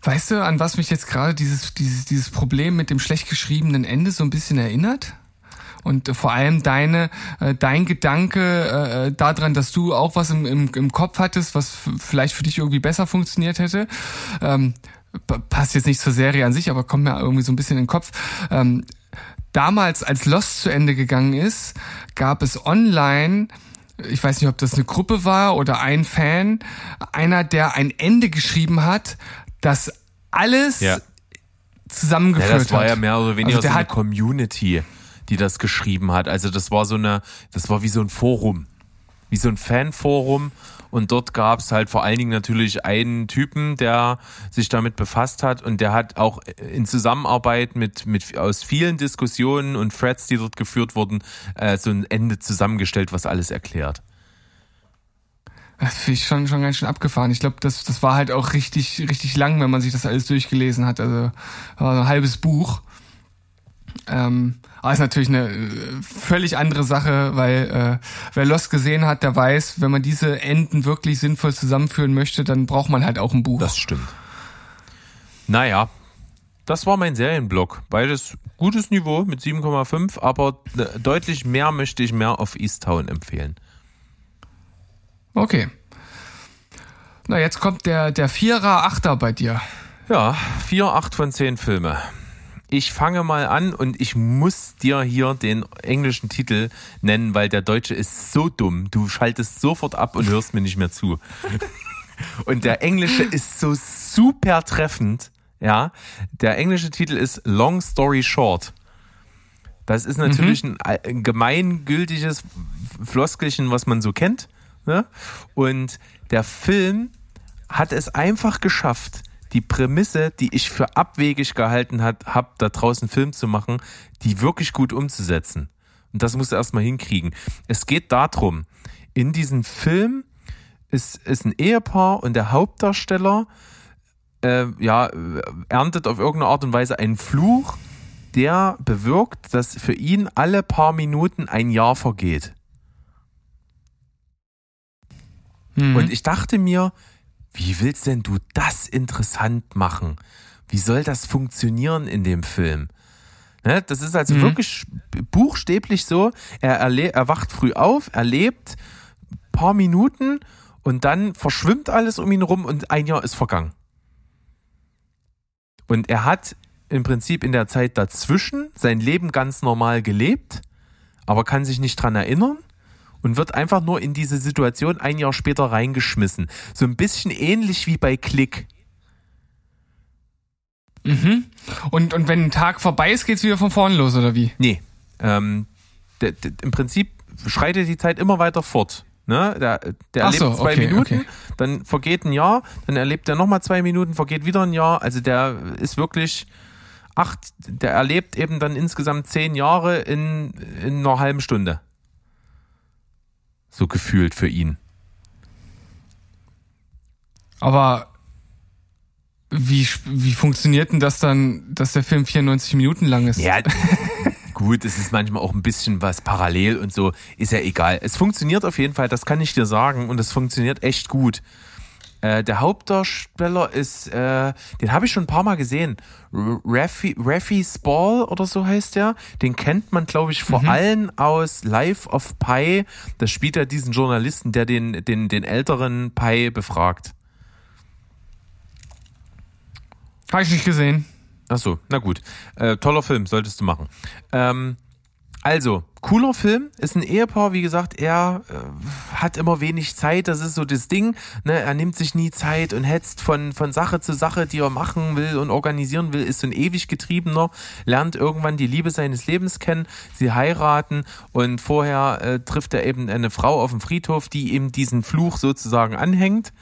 Weißt du, an was mich jetzt gerade dieses, dieses, dieses Problem mit dem schlecht geschriebenen Ende so ein bisschen erinnert? Und vor allem deine, äh, dein Gedanke äh, daran, dass du auch was im, im, im Kopf hattest, was vielleicht für dich irgendwie besser funktioniert hätte. Ähm, passt jetzt nicht zur Serie an sich, aber kommt mir irgendwie so ein bisschen in den Kopf. Ähm, damals, als Lost zu Ende gegangen ist, gab es online ich weiß nicht, ob das eine Gruppe war oder ein Fan, einer, der ein Ende geschrieben hat, das alles ja. zusammengeführt hat. Ja, das war hat. ja mehr oder weniger also so eine Community die das geschrieben hat. Also das war so eine, das war wie so ein Forum, wie so ein Fanforum. Und dort gab es halt vor allen Dingen natürlich einen Typen, der sich damit befasst hat und der hat auch in Zusammenarbeit mit, mit aus vielen Diskussionen und Threads, die dort geführt wurden, äh, so ein Ende zusammengestellt, was alles erklärt. Das finde ich schon, schon ganz schön abgefahren. Ich glaube, das, das war halt auch richtig, richtig lang, wenn man sich das alles durchgelesen hat. Also war so ein halbes Buch. Ähm, aber ist natürlich eine äh, völlig andere Sache, weil äh, wer Lost gesehen hat, der weiß, wenn man diese Enden wirklich sinnvoll zusammenführen möchte, dann braucht man halt auch ein Buch. Das stimmt. Naja, das war mein Serienblock. Beides gutes Niveau mit 7,5, aber äh, deutlich mehr möchte ich mehr auf East Town empfehlen. Okay. Na, jetzt kommt der, der Vierer, Achter bei dir. Ja, 4, 8 von 10 Filme ich fange mal an und ich muss dir hier den englischen Titel nennen, weil der deutsche ist so dumm. Du schaltest sofort ab und hörst mir nicht mehr zu. (laughs) Und der englische ist so super treffend. Ja, der englische Titel ist Long Story Short. Das ist natürlich mhm. ein gemeingültiges Floskelchen, was man so kennt Ne? Und der Film hat es einfach geschafft, die Prämisse, die ich für abwegig gehalten habe, da draußen Film zu machen, die wirklich gut umzusetzen. Und das muss er erstmal hinkriegen. Es geht darum, in diesem Film ist, ist ein Ehepaar und der Hauptdarsteller äh, ja, erntet auf irgendeine Art und Weise einen Fluch, der bewirkt, dass für ihn alle paar Minuten ein Jahr vergeht. Mhm. Und ich dachte mir, wie willst denn du das interessant machen? Wie soll das funktionieren in dem Film? Ne, das ist also mhm. wirklich buchstäblich so, er, er wacht früh auf, er lebt paar Minuten und dann verschwimmt alles um ihn rum und ein Jahr ist vergangen. Und er hat im Prinzip in der Zeit dazwischen sein Leben ganz normal gelebt, aber kann sich nicht dran erinnern und wird einfach nur in diese Situation ein Jahr später reingeschmissen. So ein bisschen ähnlich wie bei Klick. Mhm. Und, und wenn ein Tag vorbei ist, geht es wieder von vorne los, oder wie? Nee. Ähm, Im Prinzip schreitet die Zeit immer weiter fort. Ne? Der, der erlebt so, zwei okay, Minuten, okay. dann vergeht ein Jahr, dann erlebt er nochmal zwei Minuten, vergeht wieder ein Jahr. Also der ist wirklich acht, der erlebt eben dann insgesamt zehn Jahre in, in einer halben Stunde. So gefühlt für ihn. Aber wie, wie funktioniert denn das dann, dass der Film 94 Minuten lang ist? Ja, (laughs) gut, es ist manchmal auch ein bisschen was parallel und so, ist ja egal. Es funktioniert auf jeden Fall, das kann ich dir sagen, und es funktioniert echt gut. Äh, der Hauptdarsteller ist, äh, den habe ich schon ein paar Mal gesehen. Raffi, Raffi Spall oder so heißt der. Den kennt man, glaube ich, vor mhm. allem aus Life of Pi. Das spielt er diesen Journalisten, der den, den, den älteren Pi befragt. Habe ich nicht gesehen. Ach so, na gut. Äh, toller Film, solltest du machen. Ähm, also, cooler Film, ist ein Ehepaar, wie gesagt, er äh, hat immer wenig Zeit, das ist so das Ding, ne? er nimmt sich nie Zeit und hetzt von, von Sache zu Sache, die er machen will und organisieren will, ist so ein ewig getriebener, lernt irgendwann die Liebe seines Lebens kennen, sie heiraten und vorher äh, trifft er eben eine Frau auf dem Friedhof, die ihm diesen Fluch sozusagen anhängt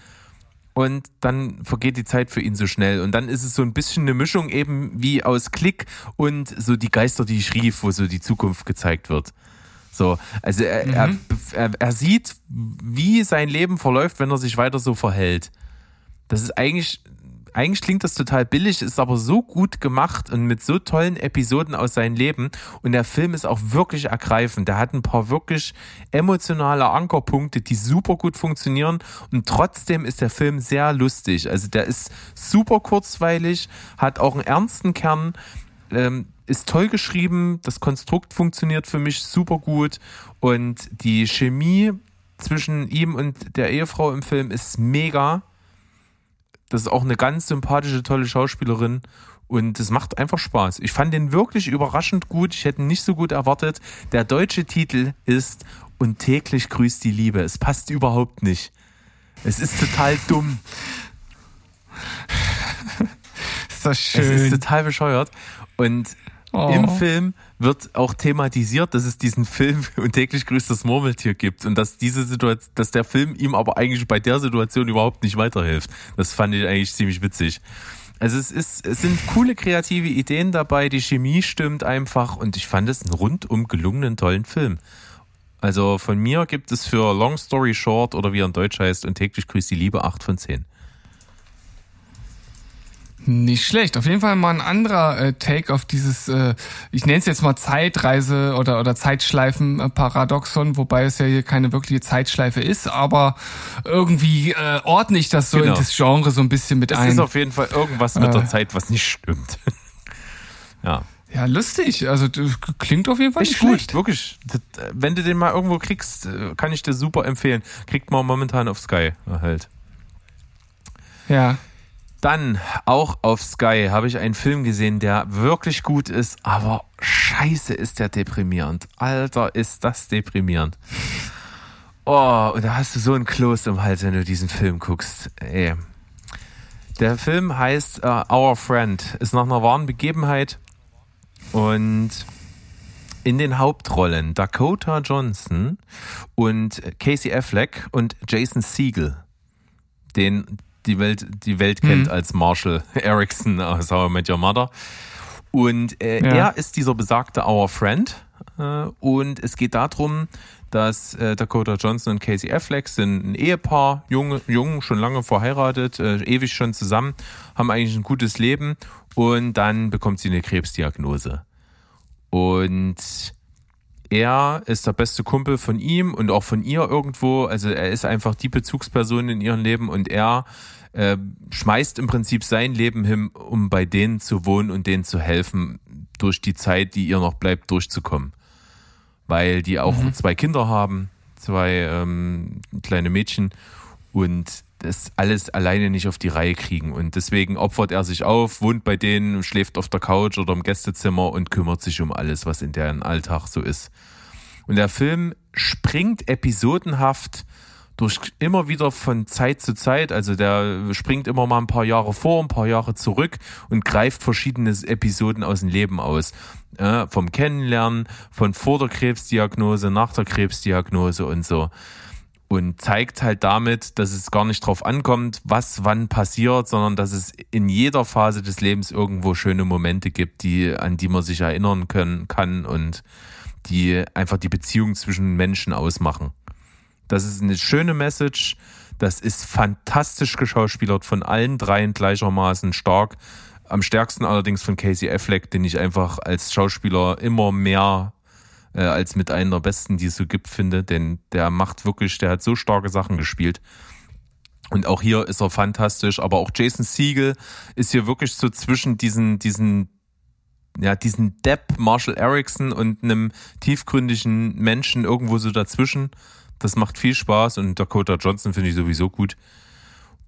und dann vergeht die Zeit für ihn so schnell. Und dann ist es so ein bisschen eine Mischung eben wie aus Klick und so die Geister, die ich rief, wo so die Zukunft gezeigt wird. So, also er, mhm. er, er, sieht, wie sein Leben verläuft, wenn er sich weiter so verhält. Das ist eigentlich eigentlich klingt das total billig, ist aber so gut gemacht und mit so tollen Episoden aus seinem Leben. Und der Film ist auch wirklich ergreifend. Der hat ein paar wirklich emotionale Ankerpunkte, die super gut funktionieren. Und trotzdem ist der Film sehr lustig. Also der ist super kurzweilig, hat auch einen ernsten Kern. Ähm, ist toll geschrieben, das Konstrukt funktioniert für mich super gut und die Chemie zwischen ihm und der Ehefrau im Film ist mega. Das ist auch eine ganz sympathische, tolle Schauspielerin. Und es macht einfach Spaß. Ich fand den wirklich überraschend gut. Ich hätte ihn nicht so gut erwartet. Der deutsche Titel ist Und täglich grüßt die Liebe. Es passt überhaupt nicht. Es ist total (laughs) dumm. ist das schön. Es ist total bescheuert. Und Oh. Im Film wird auch thematisiert, dass es diesen Film (laughs) und täglich grüßt das Murmeltier gibt und dass diese Situation, dass der Film ihm aber eigentlich bei der Situation überhaupt nicht weiterhilft. Das fand ich eigentlich ziemlich witzig. Also es ist, es sind coole kreative Ideen dabei, die Chemie stimmt einfach und ich fand es einen rundum gelungenen tollen Film. Also von mir gibt es für Long Story Short oder wie er in Deutsch heißt und täglich grüßt die Liebe 8 von 10. Nicht schlecht. Auf jeden Fall mal ein anderer äh, Take auf dieses, äh, ich nenne es jetzt mal Zeitreise oder, oder Zeitschleifen-Paradoxon, wobei es ja hier keine wirkliche Zeitschleife ist, aber irgendwie äh, ordne ich das so genau. in das Genre so ein bisschen mit es ein. Es ist auf jeden Fall irgendwas mit der äh. Zeit, was nicht stimmt. (laughs) ja. Ja, lustig. Also klingt auf jeden Fall Echt nicht schlecht. gut, wirklich. Wenn du den mal irgendwo kriegst, äh, kann ich dir super empfehlen. Kriegt man momentan auf Sky halt. Ja. Dann auch auf Sky habe ich einen Film gesehen, der wirklich gut ist, aber scheiße ist der deprimierend. Alter, ist das deprimierend. Oh, und da hast du so ein Kloß im Hals, wenn du diesen Film guckst. Ey. Der Film heißt uh, Our Friend, ist nach einer wahren Begebenheit und in den Hauptrollen Dakota Johnson und Casey Affleck und Jason Siegel, den die Welt, die Welt kennt mhm. als Marshall (laughs) Erickson aus How I Met Your Mother. Und äh, ja. er ist dieser besagte Our Friend. Äh, und es geht darum, dass äh, Dakota Johnson und Casey Affleck sind ein Ehepaar, jung, jung schon lange verheiratet, äh, ewig schon zusammen, haben eigentlich ein gutes Leben und dann bekommt sie eine Krebsdiagnose. Und er ist der beste Kumpel von ihm und auch von ihr irgendwo. Also er ist einfach die Bezugsperson in ihrem Leben und er äh, schmeißt im Prinzip sein Leben hin, um bei denen zu wohnen und denen zu helfen, durch die Zeit, die ihr noch bleibt, durchzukommen weil die auch mhm. zwei Kinder haben, zwei ähm, kleine Mädchen und das alles alleine nicht auf die Reihe kriegen. Und deswegen opfert er sich auf, wohnt bei denen, schläft auf der Couch oder im Gästezimmer und kümmert sich um alles, was in deren Alltag so ist. Und der Film springt episodenhaft durch immer wieder von Zeit zu Zeit, also der springt immer mal ein paar Jahre vor, ein paar Jahre zurück und greift verschiedene Episoden aus dem Leben aus. Äh, vom Kennenlernen, von vor der Krebsdiagnose, nach der Krebsdiagnose und so. Und zeigt halt damit, dass es gar nicht drauf ankommt, was wann passiert, sondern dass es in jeder Phase des Lebens irgendwo schöne Momente gibt, die, an die man sich erinnern können, kann und die einfach die Beziehung zwischen Menschen ausmachen. Das ist eine schöne Message. Das ist fantastisch geschauspielert von allen dreien gleichermaßen stark. Am stärksten allerdings von Casey Affleck, den ich einfach als Schauspieler immer mehr äh, als mit einer der besten, die es so gibt, finde. Denn der macht wirklich, der hat so starke Sachen gespielt. Und auch hier ist er fantastisch. Aber auch Jason Siegel ist hier wirklich so zwischen diesen, diesen, ja, diesen Depp Marshall Erickson und einem tiefgründigen Menschen irgendwo so dazwischen. Das macht viel Spaß und Dakota Johnson finde ich sowieso gut.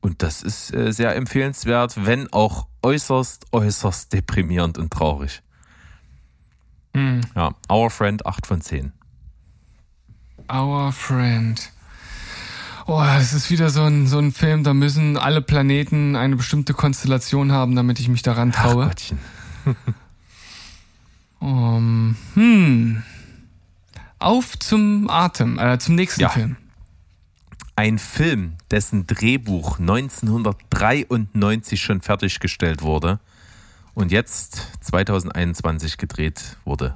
Und das ist äh, sehr empfehlenswert, wenn auch äußerst, äußerst deprimierend und traurig. Mhm. Ja, Our Friend 8 von 10. Our Friend. Oh, es ist wieder so ein, so ein Film, da müssen alle Planeten eine bestimmte Konstellation haben, damit ich mich daran traue. Ach Gottchen. (laughs) um, hm. Auf zum Atem, äh, zum nächsten ja. Film. Ein Film, dessen Drehbuch 1993 schon fertiggestellt wurde und jetzt 2021 gedreht wurde.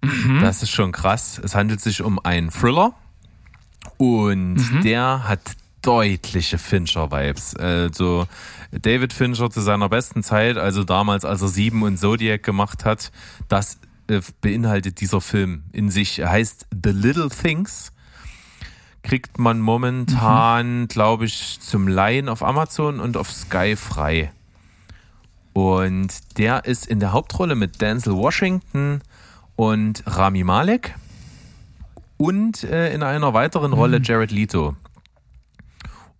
Mhm. Das ist schon krass. Es handelt sich um einen Thriller und mhm. der hat deutliche Fincher-Vibes. Also David Fincher zu seiner besten Zeit, also damals, als er Sieben und Zodiac gemacht hat, das äh, beinhaltet dieser Film in sich. Er heißt The Little Things. Kriegt man momentan, mhm. glaube ich, zum Laien auf Amazon und auf Sky frei. Und der ist in der Hauptrolle mit Denzel Washington und Rami Malek und äh, in einer weiteren Rolle mhm. Jared Leto.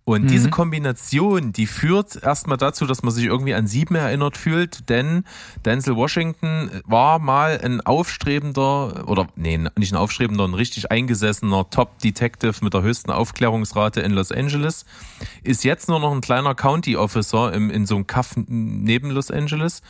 Und mhm. diese Kombination, die führt erstmal dazu, dass man sich irgendwie an sieben erinnert fühlt, denn Denzel Washington war mal ein aufstrebender, oder nee, nicht ein aufstrebender, ein richtig eingesessener Top-Detective mit der höchsten Aufklärungsrate in Los Angeles, ist jetzt nur noch ein kleiner County Officer im, in so einem Kaff neben Los Angeles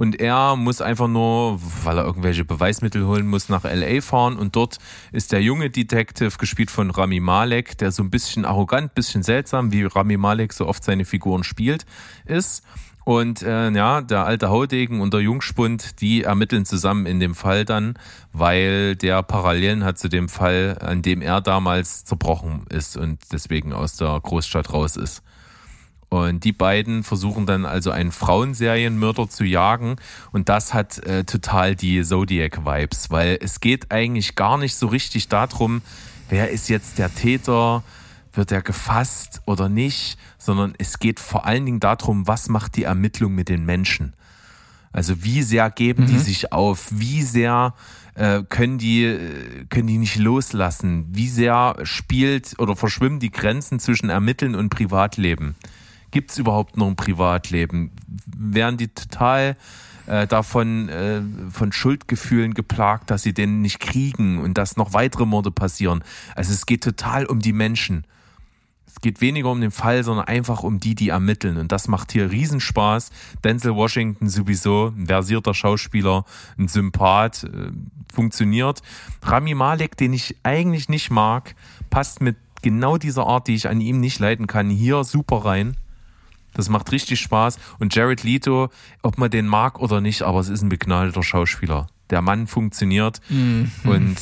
und er muss einfach nur, weil er irgendwelche Beweismittel holen muss, nach LA fahren und dort ist der junge Detective, gespielt von Rami Malek, der so ein bisschen arrogant, bisschen seltsam, wie Rami Malek so oft seine Figuren spielt, ist. Und äh, ja, der alte Haudegen und der Jungspund, die ermitteln zusammen in dem Fall dann, weil der Parallelen hat zu dem Fall, an dem er damals zerbrochen ist und deswegen aus der Großstadt raus ist. Und die beiden versuchen dann also einen Frauenserienmörder zu jagen. Und das hat äh, total die Zodiac-Vibes, weil es geht eigentlich gar nicht so richtig darum, wer ist jetzt der Täter, wird er gefasst oder nicht, sondern es geht vor allen Dingen darum, was macht die Ermittlung mit den Menschen. Also wie sehr geben mhm. die sich auf, wie sehr äh, können die äh, können die nicht loslassen, wie sehr spielt oder verschwimmen die Grenzen zwischen Ermitteln und Privatleben. Gibt es überhaupt noch ein Privatleben? Werden die total äh, davon äh, von Schuldgefühlen geplagt, dass sie den nicht kriegen und dass noch weitere Morde passieren? Also es geht total um die Menschen. geht weniger um den Fall, sondern einfach um die, die ermitteln. Und das macht hier Riesenspaß. Denzel Washington sowieso, ein versierter Schauspieler, ein Sympath, äh, funktioniert. Rami Malek, den ich eigentlich nicht mag, passt mit genau dieser Art, die ich an ihm nicht leiden kann, hier super rein. Das macht richtig Spaß. Und Jared Leto, ob man den mag oder nicht, aber es ist ein begnadeter Schauspieler. Der Mann funktioniert. Mhm. Und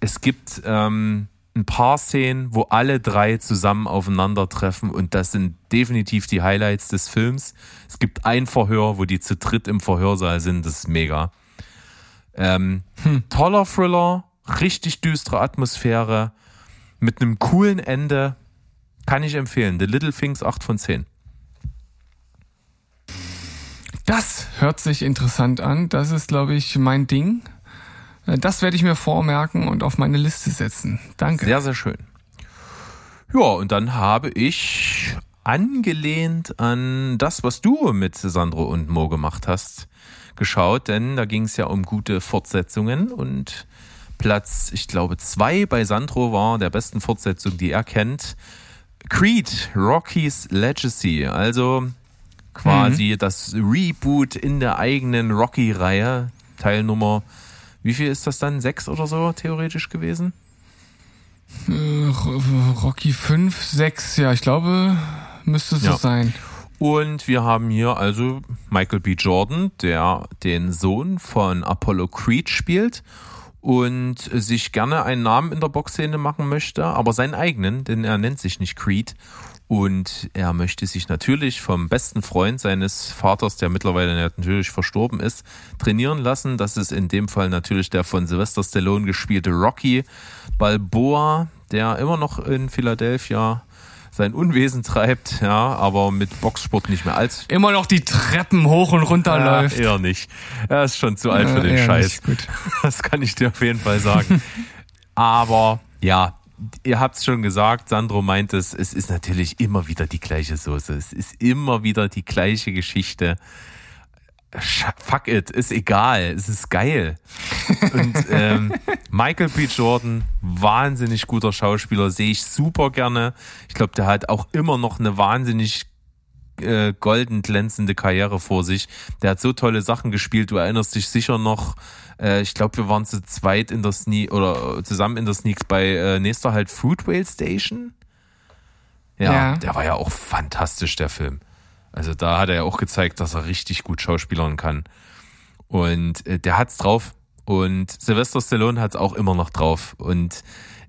es gibt ähm, ein paar Szenen, wo alle drei zusammen aufeinandertreffen und das sind definitiv die Highlights des Films. Es gibt ein Verhör, wo die zu dritt im Verhörsaal sind, das ist mega. Ähm, hm. Toller Thriller, richtig düstere Atmosphäre, mit einem coolen Ende, kann ich empfehlen. The Little Things 8 von 10. Das hört sich interessant an. Das ist, glaube ich, mein Ding. Äh, das werde ich mir vormerken und auf meine Liste setzen. Danke. Sehr, sehr schön. Ja, und dann habe ich angelehnt an das, was du mit Sandro und Mo gemacht hast, geschaut, denn da ging es ja um gute Fortsetzungen und Platz, ich glaube, zwei bei Sandro war der besten Fortsetzung, die er kennt. Creed, Rocky's Legacy, also quasi mhm. das Reboot in der eigenen Rocky-Reihe, Teilnummer wie viel ist das dann? Sechs oder so theoretisch gewesen? Äh, Rocky 5, 6, ja, ich glaube, müsste es ja. so sein. Und wir haben hier also Michael B. Jordan, der den Sohn von Apollo Creed spielt und sich gerne einen Namen in der Boxszene machen möchte, aber seinen eigenen, denn er nennt sich nicht Creed. Und er möchte sich natürlich vom besten Freund seines Vaters, der mittlerweile natürlich verstorben ist, trainieren lassen. Das ist in dem Fall natürlich der von Sylvester Stallone gespielte Rocky Balboa, der immer noch in Philadelphia sein Unwesen treibt, ja, aber mit Boxsport nicht mehr als. Immer noch die Treppen hoch und runter ja, läuft. Eher nicht. Er ist schon zu alt ja, für den Scheiß. Gut. (laughs) Das kann ich dir auf jeden Fall sagen. (laughs) aber ja, ihr habt es schon gesagt, Sandro meint es, es ist natürlich immer wieder die gleiche Soße. Es ist immer wieder die gleiche Geschichte. Fuck it, ist egal, es ist geil. Und (laughs) ähm, Michael B. Jordan, wahnsinnig guter Schauspieler, sehe ich super gerne. Ich glaube, der hat auch immer noch eine wahnsinnig äh, golden glänzende Karriere vor sich. Der hat so tolle Sachen gespielt. Du erinnerst dich sicher noch äh, ich glaube, wir waren zu zweit in der Sneak oder zusammen in der Sneaks bei äh, nächster halt Fruit Whale Station. Ja, ja, der war ja auch fantastisch, der Film. Also da hat er ja auch gezeigt, dass er richtig gut schauspielern kann. Und äh, der hat's drauf. Und Sylvester Stallone hat's auch immer noch drauf. Und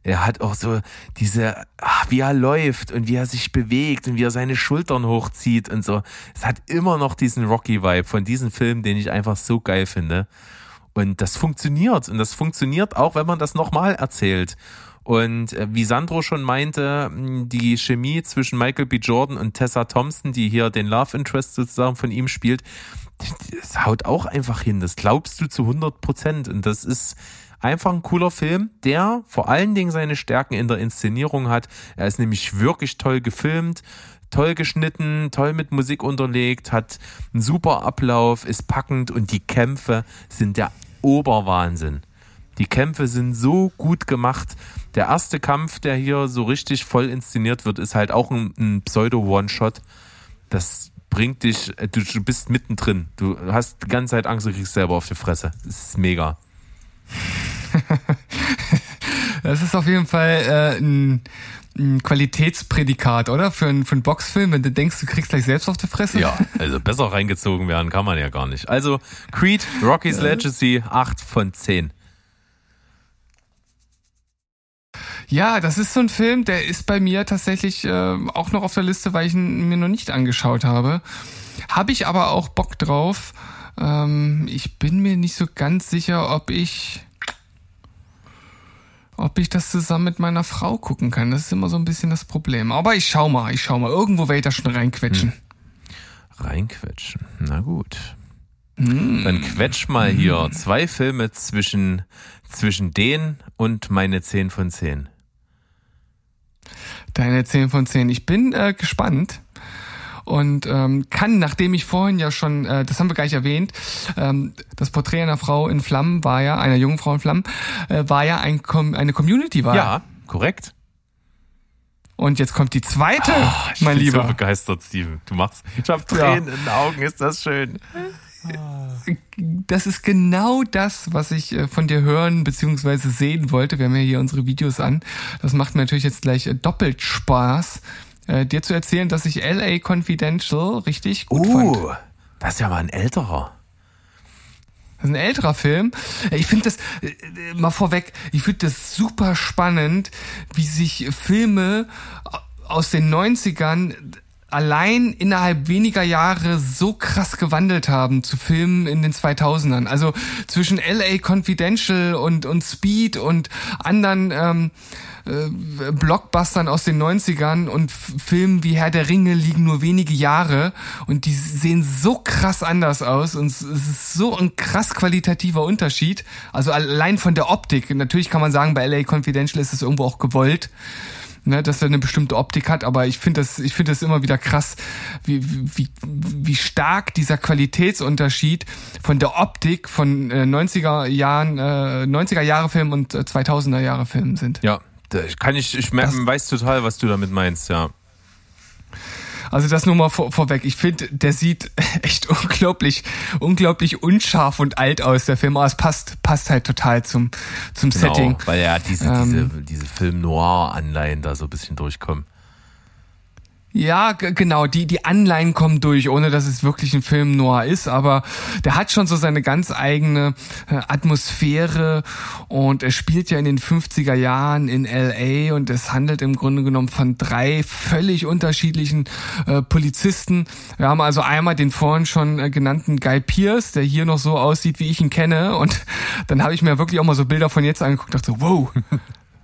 er hat auch so diese, ach, wie er läuft und wie er sich bewegt und wie er seine Schultern hochzieht und so. Es hat immer noch diesen Rocky-Vibe von diesem Film, den ich einfach so geil finde. Und das funktioniert. Und das funktioniert auch, wenn man das nochmal erzählt. Und äh, wie Sandro schon meinte, die Chemie zwischen Michael B. Jordan und Tessa Thompson, die hier den Love Interest sozusagen von ihm spielt, das haut auch einfach hin. Das glaubst du zu 100 Prozent. Und das ist einfach ein cooler Film, der vor allen Dingen seine Stärken in der Inszenierung hat. Er ist nämlich wirklich toll gefilmt toll geschnitten, toll mit Musik unterlegt, hat einen super Ablauf, ist packend und die Kämpfe sind der Oberwahnsinn. Die Kämpfe sind so gut gemacht. Der erste Kampf, der hier so richtig voll inszeniert wird, ist halt auch ein, ein Pseudo-One-Shot. Das bringt dich, du, du, bist mittendrin. Du hast die ganze Zeit Angst, du kriegst selber auf die Fresse. Das ist mega. (laughs) das ist auf jeden Fall äh, ein ein Qualitätsprädikat, oder? Für, einen, für einen Boxfilm, wenn du denkst, du kriegst gleich selbst auf die Fresse. Ja, also besser reingezogen werden kann man ja gar nicht. Also Creed, Rocky's Legacy, 8 von 10. Ja, das ist so ein Film, der ist bei mir tatsächlich äh, auch noch auf der Liste, weil ich ihn mir noch nicht angeschaut habe. Habe ich aber auch Bock drauf. Ähm, ich bin mir nicht so ganz sicher, ob ich ob ich das zusammen mit meiner Frau gucken kann. Das ist immer so ein bisschen das Problem. Aber ich schau mal, ich schau mal. Irgendwo werde ich da schon reinquetschen. Hm. Reinquetschen. Na gut. Hm. Dann quetsch mal hier hm. zwei Filme zwischen, zwischen den und meine 10 von 10. Deine 10 von 10. Ich bin äh, gespannt und ähm, kann, nachdem ich vorhin ja schon, äh, das haben wir gleich erwähnt, ähm, das Porträt einer Frau in Flammen war ja, einer jungen Frau in Flammen, äh, war ja ein Com eine Community, war Ja, korrekt. Und jetzt kommt die zweite, oh, ich mein bin Lieber. so begeistert, Steven. Du machst. Ich habe Tränen ja. in den Augen, ist das schön. Das ist genau das, was ich äh, von dir hören bzw. sehen wollte. Wir haben ja hier unsere Videos an. Das macht mir natürlich jetzt gleich äh, doppelt Spaß, äh, dir zu erzählen, dass ich LA Confidential richtig gut uh, fand. Das ist ja mal ein älterer. Das ist ein älterer Film. Ich finde das, mal vorweg, ich finde das super spannend, wie sich Filme aus den 90ern allein innerhalb weniger Jahre so krass gewandelt haben zu Filmen in den 2000ern. Also zwischen LA Confidential und, und Speed und anderen ähm, äh, Blockbustern aus den 90ern und Filmen wie Herr der Ringe liegen nur wenige Jahre und die sehen so krass anders aus und es ist so ein krass qualitativer Unterschied. Also allein von der Optik. Natürlich kann man sagen, bei LA Confidential ist es irgendwo auch gewollt ne, dass er eine bestimmte Optik hat, aber ich finde das, ich finde das immer wieder krass, wie, wie, wie stark dieser Qualitätsunterschied von der Optik von äh, 90er Jahren, äh, 90er Jahre Filmen und äh, 2000er Jahre Filmen sind. Ja, kann ich, ich das, weiß total, was du damit meinst, ja. Also das nur mal vor, vorweg. Ich finde, der sieht (laughs) echt unglaublich, unglaublich unscharf und alt aus, der Film. Aber es passt, passt halt total zum, zum genau, Setting. Weil ja diese, ähm, diese, diese Film-Noir-Anleihen da so ein bisschen durchkommen. Ja, genau, die, die Anleihen kommen durch, ohne dass es wirklich ein Film noir ist, aber der hat schon so seine ganz eigene äh, Atmosphäre und er spielt ja in den 50er Jahren in LA und es handelt im Grunde genommen von drei völlig unterschiedlichen äh, Polizisten. Wir haben also einmal den vorhin schon äh, genannten Guy Pierce, der hier noch so aussieht, wie ich ihn kenne und (laughs) dann habe ich mir wirklich auch mal so Bilder von jetzt angeguckt dachte, wow,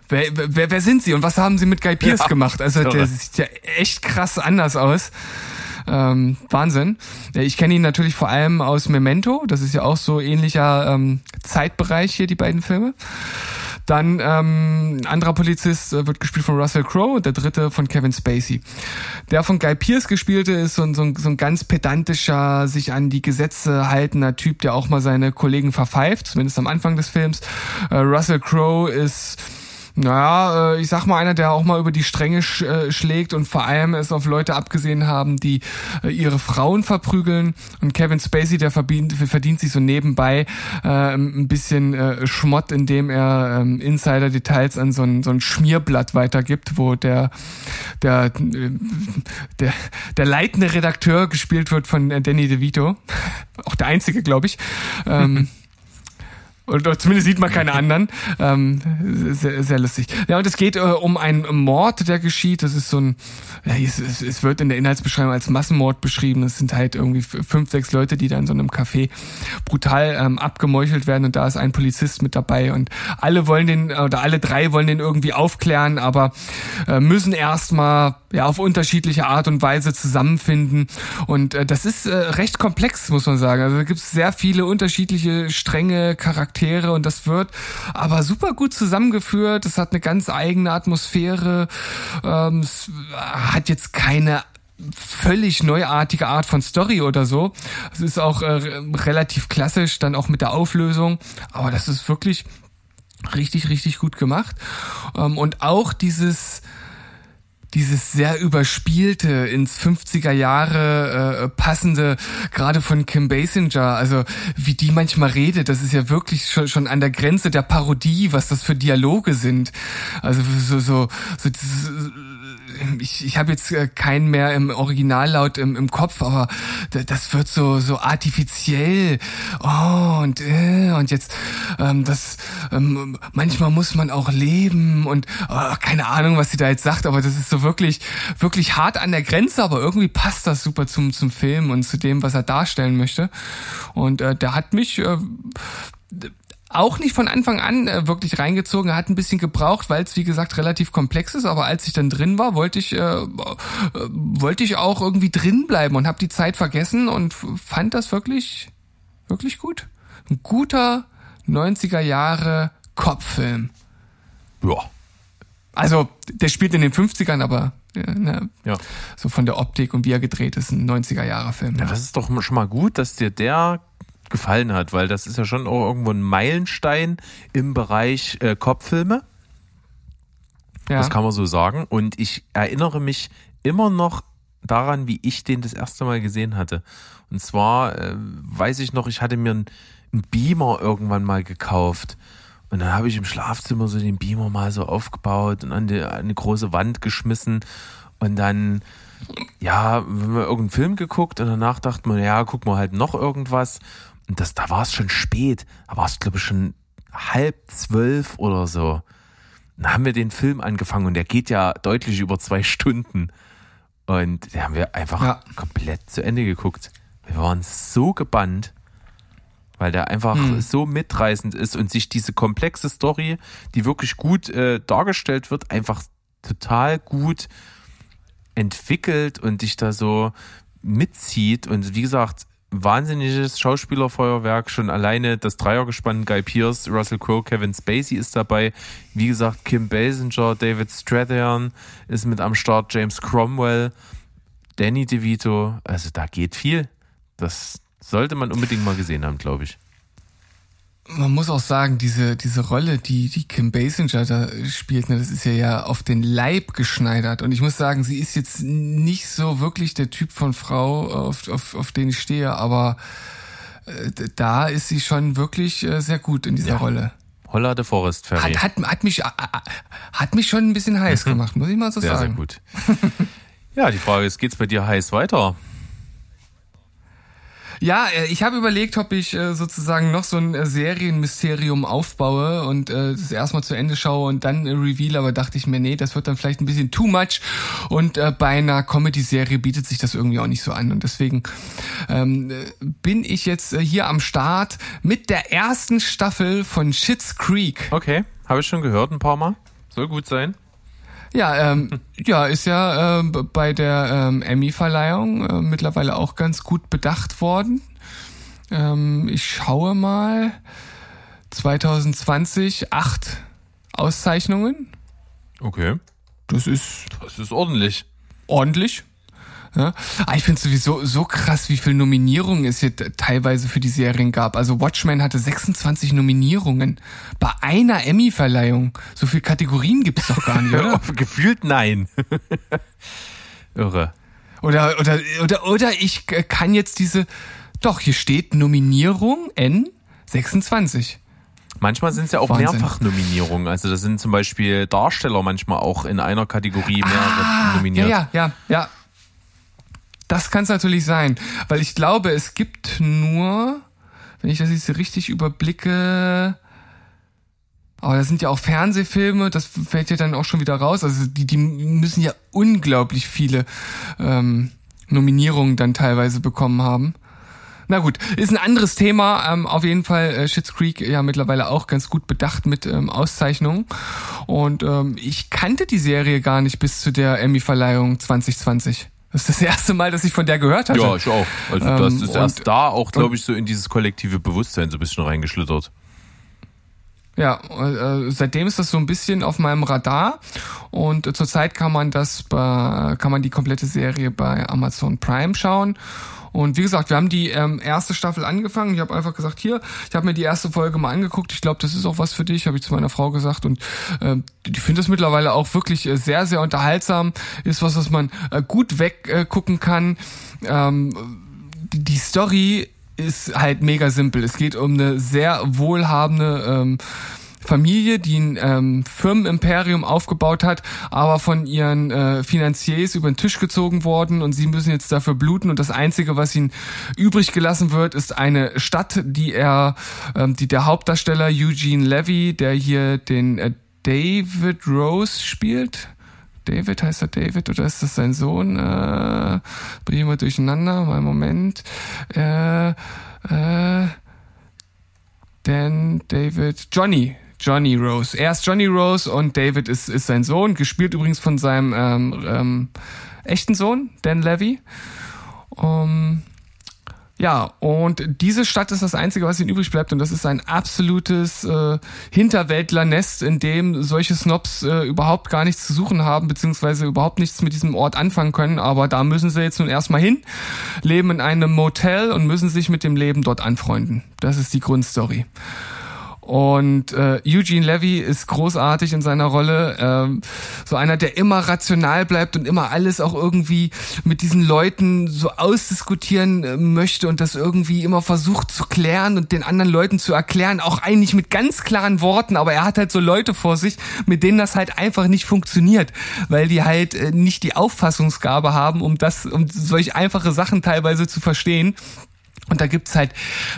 Wer, wer, wer sind sie und was haben sie mit Guy Pierce ja, gemacht? Also der sieht ja echt krass anders aus. Ähm, Wahnsinn. Ich kenne ihn natürlich vor allem aus Memento. Das ist ja auch so ähnlicher ähm, Zeitbereich hier, die beiden Filme. Dann ähm, ein anderer Polizist äh, wird gespielt von Russell Crowe und der dritte von Kevin Spacey. Der von Guy Pierce gespielte ist so, so, so ein ganz pedantischer, sich an die Gesetze haltender Typ, der auch mal seine Kollegen verpfeift, zumindest am Anfang des Films. Äh, Russell Crowe ist naja, äh, ich sag mal, einer, der auch mal über die Stränge sch äh, schlägt und vor allem es auf Leute abgesehen haben, die äh, ihre Frauen verprügeln. Und Kevin Spacey, der verdient, verdient sich so nebenbei äh, ein bisschen äh, Schmott, indem er äh, Insider-Details an so ein, so ein Schmierblatt weitergibt, wo der, der, der, der leitende Redakteur gespielt wird von Danny DeVito. (laughs) auch der einzige, glaube ich. Ähm, (laughs) Oder zumindest sieht man keine anderen. Ähm, sehr, sehr lustig. Ja, und es geht äh, um einen Mord, der geschieht. Das ist so ein, ja, es, es, es wird in der Inhaltsbeschreibung als Massenmord beschrieben. Es sind halt irgendwie fünf, sechs Leute, die da in so einem Café brutal ähm, abgemeuchelt werden und da ist ein Polizist mit dabei und alle wollen den, oder alle drei wollen den irgendwie aufklären, aber äh, müssen erstmal ja auf unterschiedliche Art und Weise zusammenfinden. Und äh, das ist äh, recht komplex, muss man sagen. Also da gibt es sehr viele unterschiedliche strenge Charaktere und das wird aber super gut zusammengeführt. Es hat eine ganz eigene Atmosphäre. Ähm, es hat jetzt keine völlig neuartige Art von Story oder so. Es ist auch äh, relativ klassisch, dann auch mit der Auflösung. Aber das ist wirklich richtig, richtig gut gemacht. Ähm, und auch dieses dieses sehr überspielte ins 50er Jahre äh, passende gerade von Kim Basinger also wie die manchmal redet das ist ja wirklich schon, schon an der Grenze der Parodie was das für Dialoge sind. Also so so so dieses, ich, ich habe jetzt äh, keinen mehr im Originallaut im, im Kopf, aber das wird so so artifiziell. Oh und äh, und jetzt ähm, das ähm, manchmal muss man auch leben und oh, keine Ahnung, was sie da jetzt sagt, aber das ist so wirklich wirklich hart an der Grenze, aber irgendwie passt das super zum zum Film und zu dem, was er darstellen möchte. Und äh, der hat mich äh, auch nicht von Anfang an äh, wirklich reingezogen. Er hat ein bisschen gebraucht, weil es wie gesagt relativ komplex ist. Aber als ich dann drin war, wollte ich äh, äh, wollte ich auch irgendwie drin bleiben und habe die Zeit vergessen und fand das wirklich wirklich gut. Ein guter 90er Jahre Kopffilm. Ja. Also der spielt in den 50ern, aber ja, ne, ja. so von der Optik und wie er gedreht ist, ein 90er Jahre Film. Ja, das ist doch schon mal gut, dass dir der gefallen hat, weil das ist ja schon auch irgendwo ein Meilenstein im Bereich äh, Kopffilme. Ja. Das kann man so sagen. Und ich erinnere mich immer noch daran, wie ich den das erste Mal gesehen hatte. Und zwar äh, weiß ich noch, ich hatte mir einen Beamer irgendwann mal gekauft. Und dann habe ich im Schlafzimmer so den Beamer mal so aufgebaut und an, die, an eine große Wand geschmissen. Und dann, ja, haben wir irgendeinen Film geguckt und danach dachte man, ja, gucken wir halt noch irgendwas. Und das, da war es schon spät. Da war es, glaube ich, schon halb zwölf oder so. Dann haben wir den Film angefangen und der geht ja deutlich über zwei Stunden. Und den haben wir einfach ja. komplett zu Ende geguckt. Wir waren so gebannt, weil der einfach hm. so mitreißend ist und sich diese komplexe Story, die wirklich gut äh, dargestellt wird, einfach total gut entwickelt und dich da so mitzieht. Und wie gesagt, wahnsinniges Schauspielerfeuerwerk. Schon alleine das Dreiergespann Guy Pierce, Russell Crowe, Kevin Spacey ist dabei. Wie gesagt, Kim Basinger, David Strathairn ist mit am Start, James Cromwell, Danny DeVito. Also da geht viel. Das sollte man unbedingt mal gesehen haben, glaube ich man muss auch sagen, diese, diese Rolle, die, die Kim Basinger da spielt, ne, das ist ja ja auf den Leib geschneidert. Und ich muss sagen, sie ist jetzt nicht so wirklich der Typ von Frau, auf, auf, auf den ich stehe, aber äh, da ist sie schon wirklich äh, sehr gut in dieser ja. Rolle. Holla de Forest Ferry. Hat, hat, hat, mich, hat mich schon ein bisschen heiß (laughs) gemacht, muss ich mal so sehr, sagen. Sehr gut. (laughs) ja, die Frage ist, geht's bei dir heiß weiter? Ja, äh, ich habe überlegt, ob ich äh, sozusagen noch so ein äh, Serienmysterium aufbaue und das erstmal zu Ende schaue und dann reveal, aber dachte ich mir, nee, das wird dann vielleicht ein bisschen too much und bei einer Comedy-Serie bietet sich das irgendwie auch nicht so an und deswegen ähm, bin ich jetzt hier am Start mit der ersten Staffel von Schitt's Creek. Okay, habe ich schon gehört ein paar Mal. Soll gut sein. Ja, ähm, ja, ist ja äh, bei der ähm, Emmy-Verleihung äh, mittlerweile auch ganz gut bedacht worden. Ähm, ich schaue mal. 2020 acht Auszeichnungen. Okay. Das ist. Das ist ordentlich. Ordentlich. Ja. Ah, ich finde sowieso so krass, wie viel Nominierungen es hier teilweise für die Serien gab. Also Watchmen hatte 26 Nominierungen bei einer Emmy-Verleihung. So viele Kategorien gibt's doch gar nicht, oder? (laughs) Gefühlt nein. (laughs) Irre. Oder, oder, oder, oder ich kann jetzt diese, doch, hier steht Nominierung N 26. Manchmal sind es ja auch Mehrfachnominierungen. Also das sind zum Beispiel Darsteller manchmal auch in einer Kategorie mehrere ah, nominiert. Ja, ja, ja. Das kann es natürlich sein, weil ich glaube, es gibt nur, wenn ich das jetzt richtig überblicke, aber das sind ja auch Fernsehfilme, das fällt ja dann auch schon wieder raus. Also die, die müssen ja unglaublich viele ähm, Nominierungen dann teilweise bekommen haben. Na gut, ist ein anderes Thema. Ähm, auf jeden Fall äh, Schitt's Creek ja mittlerweile auch ganz gut bedacht mit ähm, Auszeichnungen. Und ähm, ich kannte die Serie gar nicht bis zu der Emmy-Verleihung 2020. Das ist das erste Mal, dass ich von der gehört habe. Ja, ich auch. Also das ähm, ist erst da auch, glaube ich, so in dieses kollektive Bewusstsein so ein bisschen reingeschlittert. Ja, äh, seitdem ist das so ein bisschen auf meinem Radar und zurzeit kann man das bei, kann man die komplette Serie bei Amazon Prime schauen und wie gesagt, wir haben die ähm, erste Staffel angefangen. Ich habe einfach gesagt, hier, ich habe mir die erste Folge mal angeguckt. Ich glaube, das ist auch was für dich, habe ich zu meiner Frau gesagt. Und äh, die findet es mittlerweile auch wirklich äh, sehr, sehr unterhaltsam. Ist was, was man äh, gut weggucken äh, kann. Ähm, die Story ist halt mega simpel. Es geht um eine sehr wohlhabende ähm, Familie, die ein ähm, Firmenimperium aufgebaut hat, aber von ihren äh, Finanziers über den Tisch gezogen worden und sie müssen jetzt dafür bluten und das Einzige, was ihnen übrig gelassen wird, ist eine Stadt, die er, ähm, die der Hauptdarsteller Eugene Levy, der hier den äh, David Rose spielt, David, heißt er David oder ist das sein Sohn? Äh, bringen wir durcheinander, mal Moment. Äh, äh, Dan, David, Johnny, Johnny Rose. Er ist Johnny Rose und David ist, ist sein Sohn, gespielt übrigens von seinem ähm, ähm, echten Sohn, Dan Levy. Um, ja, und diese Stadt ist das Einzige, was ihnen übrig bleibt. Und das ist ein absolutes äh, Hinterwäldlernest, in dem solche Snobs äh, überhaupt gar nichts zu suchen haben, beziehungsweise überhaupt nichts mit diesem Ort anfangen können. Aber da müssen sie jetzt nun erstmal hin, leben in einem Motel und müssen sich mit dem Leben dort anfreunden. Das ist die Grundstory. Und äh, Eugene Levy ist großartig in seiner Rolle. Ähm, so einer, der immer rational bleibt und immer alles auch irgendwie mit diesen Leuten so ausdiskutieren äh, möchte und das irgendwie immer versucht zu klären und den anderen Leuten zu erklären. Auch eigentlich mit ganz klaren Worten, aber er hat halt so Leute vor sich, mit denen das halt einfach nicht funktioniert, weil die halt äh, nicht die Auffassungsgabe haben, um das, um solch einfache Sachen teilweise zu verstehen. Und da gibt's halt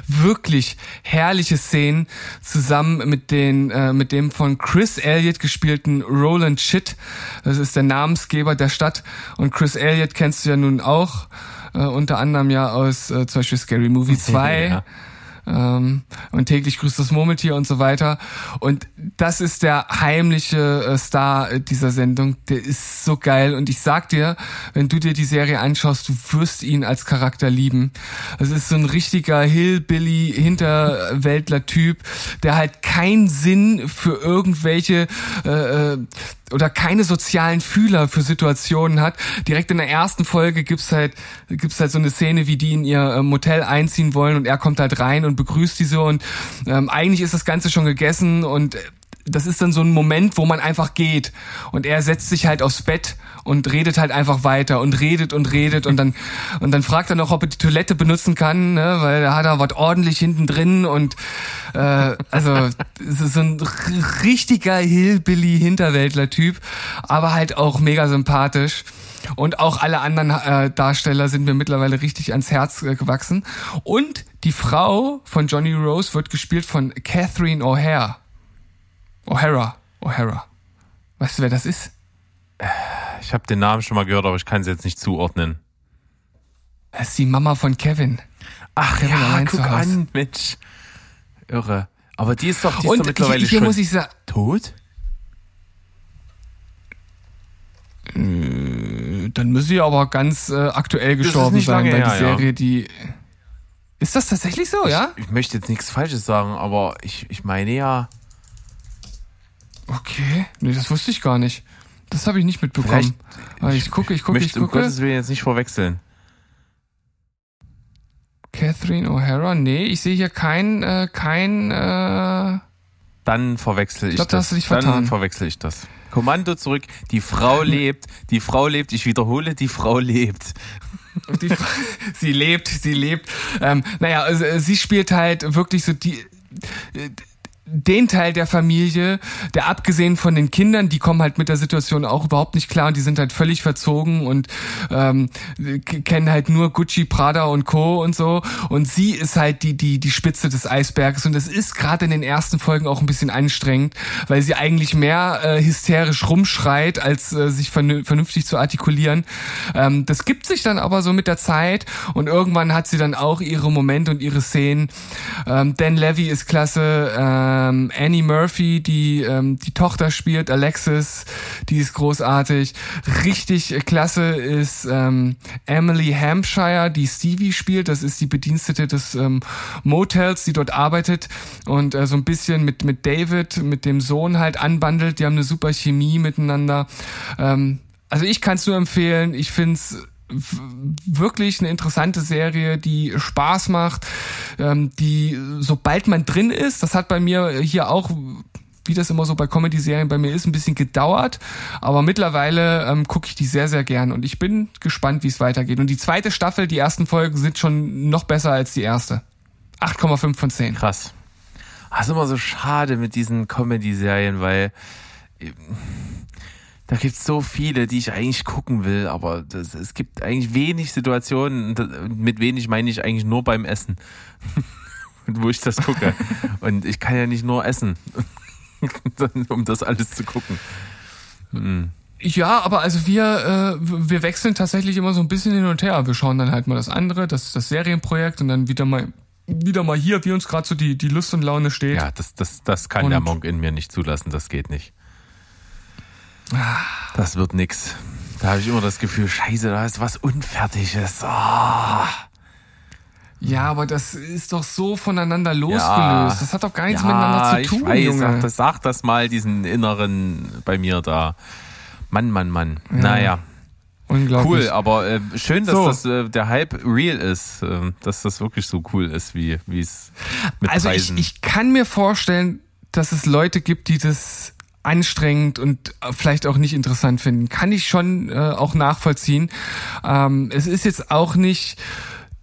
wirklich herrliche Szenen zusammen mit den äh, mit dem von Chris Elliott gespielten Roland Shit. Das ist der Namensgeber der Stadt. Und Chris Elliott kennst du ja nun auch äh, unter anderem ja aus äh, zum Beispiel Scary Movie 2. ja ähm, und täglich grüßt das Murmeltier und so weiter. Und das ist der heimliche äh, Star dieser Sendung. Der ist so geil. Und ich sag dir, wenn du dir die Serie anschaust, du wirst ihn als Charakter lieben. Es ist so ein richtiger Hillbilly, Hinterwäldler-Typ, der halt keinen Sinn für irgendwelche äh, äh oder keine sozialen Fühler für Situationen hat. Direkt in der ersten Folge gibt's halt gibt's halt so eine Szene, wie die in ihr äh, Motel einziehen wollen und er kommt halt rein und begrüßt die so und ähm, eigentlich ist das Ganze schon gegessen und äh, das ist dann so ein Moment, wo man einfach geht und er setzt sich halt aufs Bett und redet halt einfach weiter und redet und redet und dann und dann fragt er noch, ob er die Toilette benutzen kann, ne, weil da hat er was ordentlich hinten drin und äh, also es ist so ein richtiger Hillbilly Hinterwäldler Typ, aber halt auch mega sympathisch. Und auch alle anderen äh, Darsteller sind mir mittlerweile richtig ans Herz äh, gewachsen. Und die Frau von Johnny Rose wird gespielt von Catherine O'Hare. O'Hara. O'Hara. Weißt du, wer das ist? Ich habe den Namen schon mal gehört, aber ich kann sie jetzt nicht zuordnen. Das ist die Mama von Kevin. Ach Kevin ja, guck an, Mensch. Irre. Aber die ist doch, die ist doch mittlerweile hier schon muss ich sagen, tot? Äh, dann müsste sie aber ganz äh, aktuell gestorben sein, weil her, die Serie, ja. die. Ist das tatsächlich so, ich, ja? Ich möchte jetzt nichts Falsches sagen, aber ich, ich meine ja. Okay, nee, das wusste ich gar nicht. Das habe ich nicht mitbekommen. Aber ich gucke, ich gucke, ich gucke. Um Gottes Willen jetzt nicht verwechseln. Catherine O'Hara? Nee, ich sehe hier kein, äh, kein, äh Dann verwechsel ich, ich glaub, das. Hast du. Dann verwechsel ich das. Kommando zurück. Die Frau lebt. Die Frau lebt. Ich wiederhole, die Frau lebt. Die, (laughs) sie lebt, sie lebt. Ähm, naja, also, sie spielt halt wirklich so die den Teil der Familie, der abgesehen von den Kindern, die kommen halt mit der Situation auch überhaupt nicht klar und die sind halt völlig verzogen und ähm, kennen halt nur Gucci, Prada und Co. und so. Und sie ist halt die, die, die Spitze des Eisbergs und es ist gerade in den ersten Folgen auch ein bisschen anstrengend, weil sie eigentlich mehr äh, hysterisch rumschreit, als äh, sich vernünftig zu artikulieren. Ähm, das gibt sich dann aber so mit der Zeit und irgendwann hat sie dann auch ihre Momente und ihre Szenen. Ähm, Dan Levy ist klasse. Äh, ähm, Annie Murphy, die ähm, die Tochter spielt, Alexis, die ist großartig. Richtig klasse ist ähm, Emily Hampshire, die Stevie spielt. Das ist die Bedienstete des ähm, Motels, die dort arbeitet und äh, so ein bisschen mit mit David, mit dem Sohn halt anbandelt. Die haben eine super Chemie miteinander. Ähm, also ich kann es nur empfehlen. Ich finde es wirklich eine interessante Serie, die Spaß macht, ähm, die sobald man drin ist, das hat bei mir hier auch wie das immer so bei Comedy-Serien bei mir ist, ein bisschen gedauert. Aber mittlerweile ähm, gucke ich die sehr, sehr gern und ich bin gespannt, wie es weitergeht. Und die zweite Staffel, die ersten Folgen sind schon noch besser als die erste. 8,5 von 10. Krass. Das ist immer so schade mit diesen Comedy-Serien, weil da gibt es so viele, die ich eigentlich gucken will, aber das, es gibt eigentlich wenig Situationen, mit wenig meine ich eigentlich nur beim Essen, (laughs) wo ich das gucke. Und ich kann ja nicht nur essen, (laughs) um das alles zu gucken. Hm. Ja, aber also wir, äh, wir wechseln tatsächlich immer so ein bisschen hin und her. Wir schauen dann halt mal das andere, das, das Serienprojekt und dann wieder mal wieder mal hier, wie uns gerade so die, die Lust und Laune steht. Ja, das, das, das kann und der Monk in mir nicht zulassen, das geht nicht. Das wird nix. Da habe ich immer das Gefühl, scheiße, da ist was Unfertiges. Oh. Ja, aber das ist doch so voneinander losgelöst. Ja, das hat doch gar nichts ja, miteinander zu tun. Ich weiß, Junge. Sag, sag das mal, diesen inneren bei mir da. Mann, Mann, Mann. Ja. Naja. Unglaublich. Cool, aber äh, schön, dass So. das, äh, der Hype real ist, äh, dass das wirklich so cool ist, wie wie es mit Also ich, ich kann mir vorstellen, dass es Leute gibt, die das anstrengend und äh, vielleicht auch nicht interessant finden. Kann ich schon äh, auch nachvollziehen. Ähm, es ist jetzt auch nicht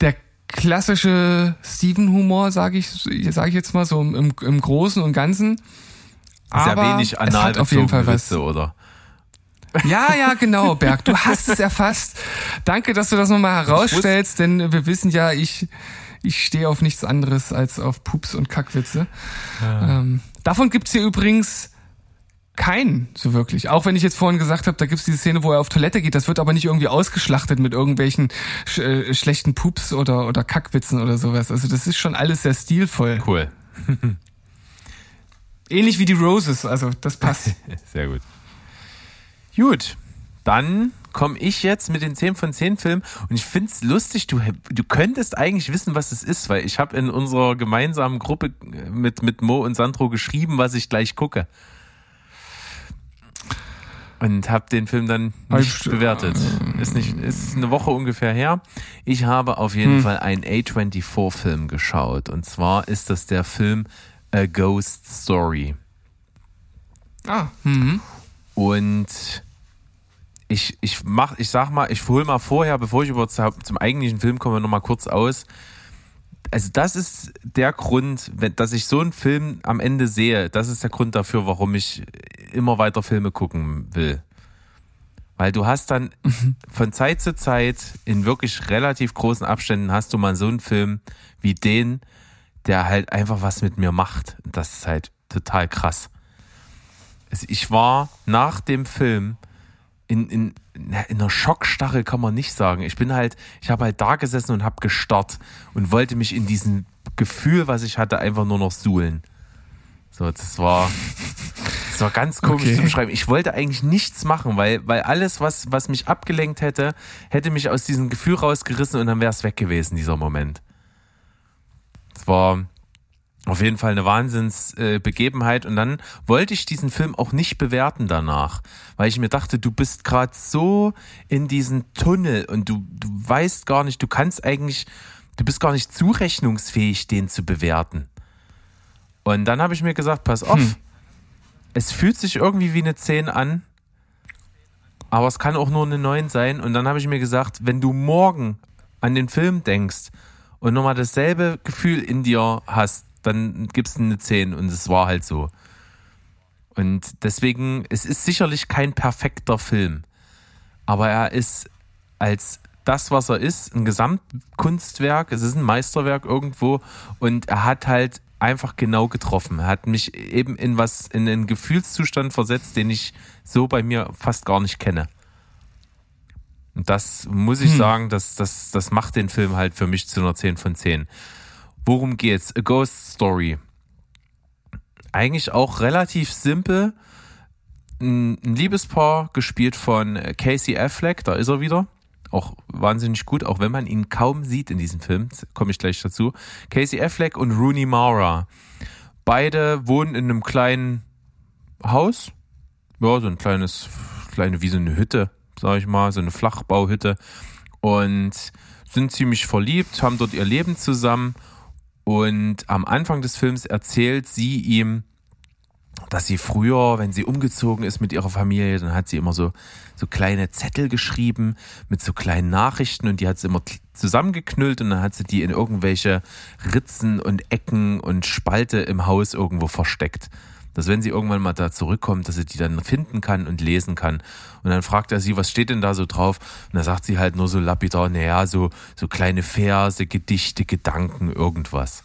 der klassische Steven-Humor, sage ich, sage ich jetzt mal so im, im Großen und Ganzen. Sehr Aber wenig es hat auf jeden Fall was. Witze, oder? Ja, ja, genau, Berg. Du hast es erfasst. Danke, dass du das nochmal herausstellst, denn wir wissen ja, ich, ich stehe auf nichts anderes als auf Pups und Kackwitze. Ähm, davon gibt's hier übrigens keinen, so wirklich. Auch wenn ich jetzt vorhin gesagt habe, da gibt's diese Szene, wo er auf Toilette geht, das wird aber nicht irgendwie ausgeschlachtet mit irgendwelchen sch äh, schlechten Pups oder, oder Kackwitzen oder sowas. Also das ist schon alles sehr stilvoll. Cool. (laughs) Ähnlich wie die Roses, also das passt. (laughs) Sehr gut. Gut, dann komme ich jetzt mit den 10 von 10 Filmen und ich finde es lustig, du, du könntest eigentlich wissen, was es ist, weil ich habe in unserer gemeinsamen Gruppe mit, mit Mo und Sandro geschrieben, was ich gleich gucke. Und habe den Film dann nicht Halb- bewertet. Ist, nicht, ist eine Woche ungefähr her. Ich habe auf jeden Fall einen A24-Film geschaut. Und zwar ist das der Film A Ghost Story. Ah, mhm. Und ich, ich mach, ich sag mal, ich hole mal vorher, bevor ich über zum, zum eigentlichen Film komme, noch mal kurz aus. Also das ist der Grund, dass ich so einen Film am Ende sehe. Das ist der Grund dafür, warum ich immer weiter Filme gucken will. Weil du hast dann (laughs) von Zeit zu Zeit in wirklich relativ großen Abständen hast du mal so einen Film wie den, der halt einfach was mit mir macht. Und das ist halt total krass. Also ich war nach dem Film in, in, in einer Schockstarre, kann man nicht sagen. Ich bin halt, ich habe halt da gesessen und habe gestarrt und wollte mich in diesem Gefühl, was ich hatte, einfach nur noch suhlen. So, das war, das war ganz komisch Okay. zu beschreiben. Ich wollte eigentlich nichts machen, weil, weil alles, was, was mich abgelenkt hätte, hätte mich aus diesem Gefühl rausgerissen und dann wäre es weg gewesen, dieser Moment. Es war auf jeden Fall eine Wahnsinnsbegebenheit äh, und dann wollte ich diesen Film auch nicht bewerten danach, weil ich mir dachte, du bist gerade so in diesen Tunnel und du, du weißt gar nicht, du kannst eigentlich, du bist gar nicht zurechnungsfähig, den zu bewerten. Und dann habe ich mir gesagt, pass auf, es fühlt sich irgendwie wie eine 10 an, aber es kann auch nur eine 9 sein. Und dann habe ich mir gesagt, wenn du morgen an den Film denkst und nochmal dasselbe Gefühl in dir hast, dann gibst du eine 10 und es war halt so. Und deswegen, es ist sicherlich kein perfekter Film, aber er ist als das, was er ist, ein Gesamtkunstwerk, es ist ein Meisterwerk irgendwo und er hat halt einfach genau getroffen. Er hat mich eben in was, in einen Gefühlszustand versetzt, den ich so bei mir fast gar nicht kenne. Und das muss ich sagen, das, das, das macht den Film halt für mich zu einer 10 von 10. Worum geht's? A Ghost Story. Eigentlich auch relativ simpel. Ein Liebespaar, gespielt von Casey Affleck, da ist er wieder. Auch wahnsinnig gut, auch wenn man ihn kaum sieht in diesem Film, komme ich gleich dazu. Casey Affleck und Rooney Mara. Beide wohnen in einem kleinen Haus. Ja, so ein kleines, kleine, wie so eine Hütte, sag ich mal, so eine Flachbauhütte. Und sind ziemlich verliebt, haben dort ihr Leben zusammen. Und am Anfang des Films erzählt sie ihm, dass sie früher, wenn sie umgezogen ist mit ihrer Familie, dann hat sie immer so, so kleine Zettel geschrieben mit so kleinen Nachrichten und die hat sie immer zusammengeknüllt und dann hat sie die in irgendwelche Ritzen und Ecken und Spalte im Haus irgendwo versteckt. Dass wenn sie irgendwann mal da zurückkommt, dass sie die dann finden kann und lesen kann. Und dann fragt er sie, was steht denn da so drauf? Und da sagt sie halt nur so lapidar, naja, so, so kleine Verse, Gedichte, Gedanken, irgendwas.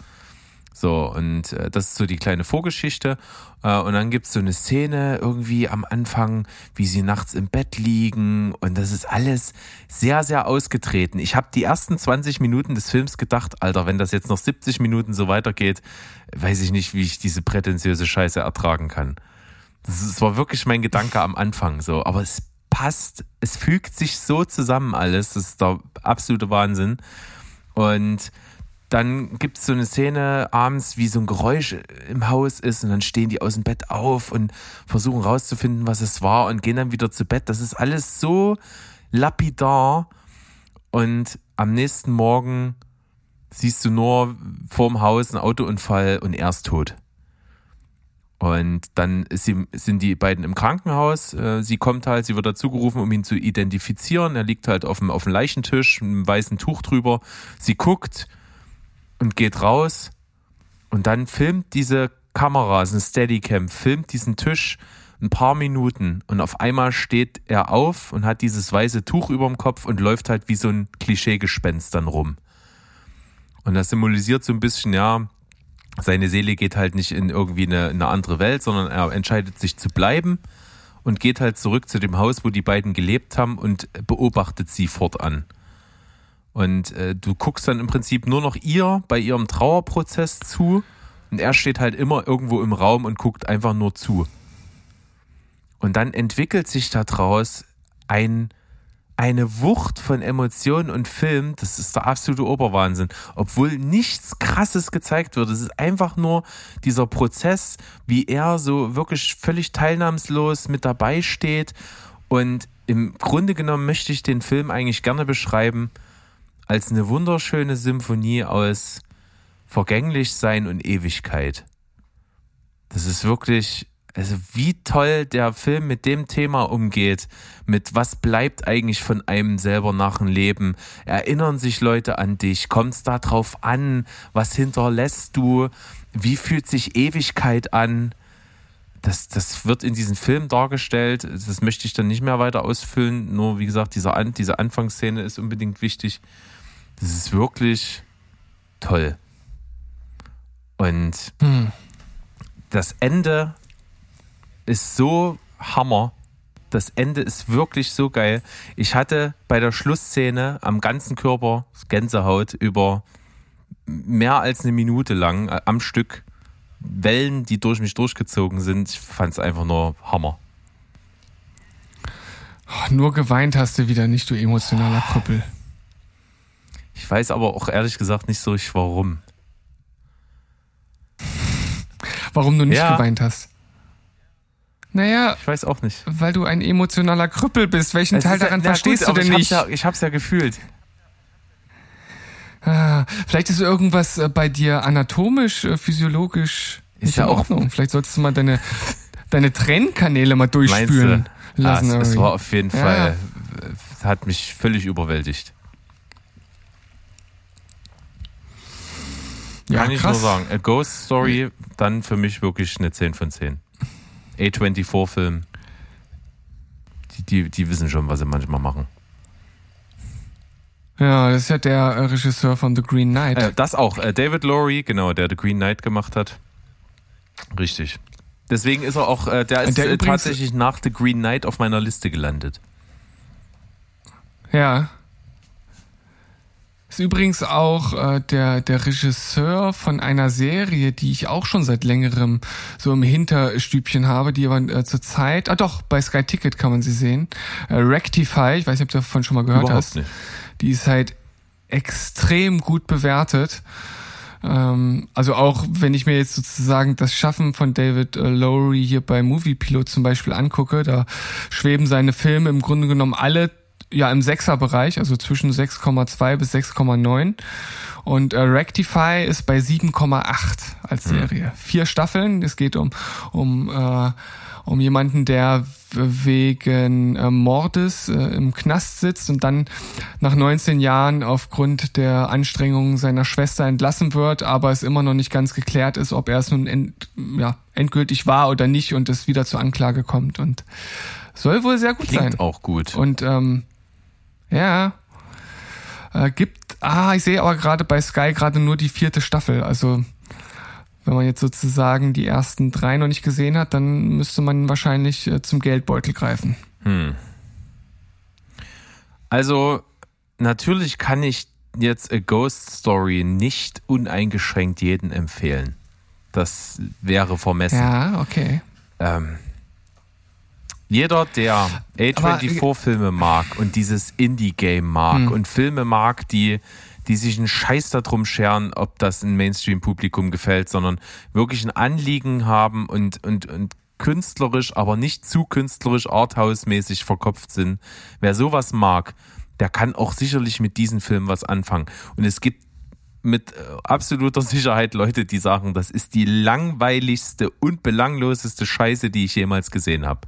So, und äh, das ist so die kleine Vorgeschichte. Äh, und dann gibt's so eine Szene irgendwie am Anfang, wie sie nachts im Bett liegen. Und das ist alles sehr, sehr ausgetreten. Ich habe die ersten 20 Minuten des Films gedacht, Alter, wenn das jetzt noch 70 Minuten so weitergeht, weiß ich nicht, wie ich diese prätentiöse Scheiße ertragen kann. Das, war wirklich mein Gedanke am Anfang so. Aber es passt, es fügt sich so zusammen alles. Das ist der absolute Wahnsinn. Und dann gibt es so eine Szene abends, wie so ein Geräusch im Haus ist und dann stehen die aus dem Bett auf und versuchen rauszufinden, was es war und gehen dann wieder zu Bett. Das ist alles so lapidar und am nächsten Morgen siehst du nur vorm Haus einen Autounfall und er ist tot. Und dann sind die beiden im Krankenhaus. Äh, sie kommt halt, sie wird dazu gerufen, um ihn zu identifizieren. Er liegt halt auf dem, auf dem Leichentisch, mit einem weißen Tuch drüber. Sie guckt und geht raus. Und dann filmt diese Kamera, ist ein Steadicam, filmt diesen Tisch ein paar Minuten und auf einmal steht er auf und hat dieses weiße Tuch über dem Kopf und läuft halt wie so ein Klischeegespenst dann rum. Und das symbolisiert so ein bisschen, ja, seine Seele geht halt nicht in irgendwie eine, eine andere Welt, sondern er entscheidet sich zu bleiben und geht halt zurück zu dem Haus, wo die beiden gelebt haben und beobachtet sie fortan. Und äh, du guckst dann im Prinzip nur noch ihr bei ihrem Trauerprozess zu und er steht halt immer irgendwo im Raum und guckt einfach nur zu. Und dann entwickelt sich daraus ein eine Wucht von Emotionen und Film, das ist der absolute Oberwahnsinn. Obwohl nichts Krasses gezeigt wird. Es ist einfach nur dieser Prozess, wie er so wirklich völlig teilnahmslos mit dabei steht. Und im Grunde genommen möchte ich den Film eigentlich gerne beschreiben als eine wunderschöne Symphonie aus Vergänglichsein und Ewigkeit. Das ist wirklich also wie toll der Film mit dem Thema umgeht, mit was bleibt eigentlich von einem selber nach dem Leben, erinnern sich Leute an dich, kommt es darauf an, was hinterlässt du, wie fühlt sich Ewigkeit an, das, das wird in diesem Film dargestellt, das möchte ich dann nicht mehr weiter ausfüllen, nur wie gesagt, diese, an, diese Anfangsszene ist unbedingt wichtig, das ist wirklich toll. Und hm. das Ende ist so Hammer. Das Ende ist wirklich so geil. Ich hatte bei der Schlussszene am ganzen Körper Gänsehaut über mehr als eine Minute lang äh, am Stück Wellen, die durch mich durchgezogen sind. Ich fand es einfach nur Hammer. Oh, nur geweint hast du wieder nicht, du emotionaler Krüppel. Ich weiß aber auch ehrlich gesagt nicht so richtig warum. Warum du nicht ja. geweint hast? Naja. Ich weiß auch nicht. Weil du ein emotionaler Krüppel bist. Welchen es Teil daran ja, verstehst gut, du denn ich nicht? Hab's ja, ich hab's ja gefühlt. Ah, vielleicht ist irgendwas äh, bei dir anatomisch, äh, physiologisch ist nicht ja in Ordnung. Vielleicht solltest du mal deine, (laughs) deine Trennkanäle mal durchspülen lassen. Ah, es, war auf jeden. Fall, äh, hat mich völlig überwältigt. Ja, Kann ich krass. nur sagen. A Ghost Story, dann für mich wirklich eine 10 von 10. A24-Film. Die, die, die wissen schon, was sie manchmal machen. Ja, das ist ja der äh, Regisseur von The Green Knight. Äh, das auch. Äh, David Lowry, genau, der The Green Knight gemacht hat. Richtig. Deswegen ist er auch, äh, der ist der äh, tatsächlich nach The Green Knight auf meiner Liste gelandet. Ja. Ist übrigens auch äh, der, der Regisseur von einer Serie, die ich auch schon seit längerem so im Hinterstübchen habe, die aber äh, zur Zeit, ah doch, bei Sky Ticket kann man sie sehen. Äh, Rectify, ich weiß nicht, ob du davon schon mal gehört Überhaupt hast. Nicht. Die ist halt extrem gut bewertet. Ähm, also auch wenn ich mir jetzt sozusagen das Schaffen von David äh, Lowry hier bei Movie Pilot zum Beispiel angucke, da schweben seine Filme im Grunde genommen alle ja im Sechser-Bereich, also zwischen 6,2 bis 6,9. Und äh, Rectify ist bei 7,8 als hm. Serie. Mhm. Vier Staffeln. Es geht um um äh, um jemanden, der wegen äh, Mordes äh, im Knast sitzt und dann nach 19 Jahren aufgrund der Anstrengungen seiner Schwester entlassen wird, aber es immer noch nicht ganz geklärt ist, ob er es nun end, ja, endgültig war oder nicht und es wieder zur Anklage kommt und soll wohl sehr gut Klingt sein. auch gut. Und ähm, ja. Äh, gibt, ah, ich sehe aber gerade bei Sky gerade nur die vierte Staffel. Also, wenn man jetzt sozusagen die ersten drei noch nicht gesehen hat, dann müsste man wahrscheinlich äh, zum Geldbeutel greifen. Hm. Also, natürlich kann ich jetzt A Ghost Story nicht uneingeschränkt jeden empfehlen. Das wäre vermessen. Ja, okay. Ähm, jeder, der A24-Filme mag und dieses Indie-Game mag mhm. und Filme mag, die, die sich einen Scheiß darum scheren, ob das ein Mainstream-Publikum gefällt, sondern wirklich ein Anliegen haben und, und, und künstlerisch, aber nicht zu künstlerisch arthouse-mäßig verkopft sind. Wer sowas mag, der kann auch sicherlich mit diesem Film was anfangen. Und es gibt mit äh, absoluter (laughs) Sicherheit Leute, die sagen, das ist die langweiligste und belangloseste Scheiße, die ich jemals gesehen habe.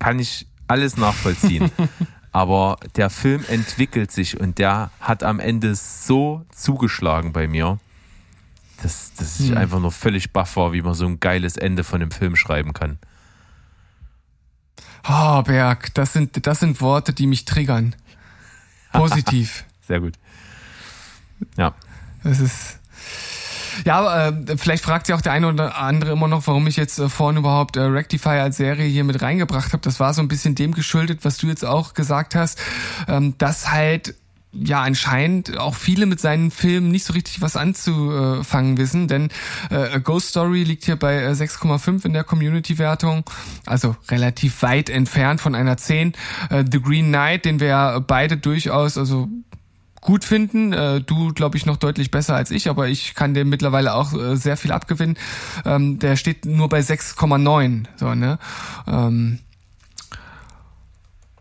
Kann ich alles nachvollziehen. (laughs) Aber der Film entwickelt sich und der hat am Ende so zugeschlagen bei mir, dass, dass ich hm. einfach nur völlig baff war, wie man so ein geiles Ende von dem Film schreiben kann. Oh, Berg, das sind, das sind Worte, die mich triggern. Positiv. (laughs) Sehr gut. Ja. Das ist. Ja, äh, vielleicht fragt sich auch der eine oder andere immer noch, warum ich jetzt äh, vorhin überhaupt äh, Rectify als Serie hier mit reingebracht habe. Das war so ein bisschen dem geschuldet, was du jetzt auch gesagt hast, ähm, dass halt ja anscheinend auch viele mit seinen Filmen nicht so richtig was anzufangen wissen, denn äh, Ghost Story liegt hier bei 6,5 äh, in der Community-Wertung, also relativ weit entfernt von einer 10. Äh, The Green Knight, den wir beide durchaus, also gut finden. Äh, du, glaube ich, noch deutlich besser als ich, aber ich kann dem mittlerweile auch äh, sehr viel abgewinnen. Ähm, der steht nur bei 6,9. So, ne? Ähm,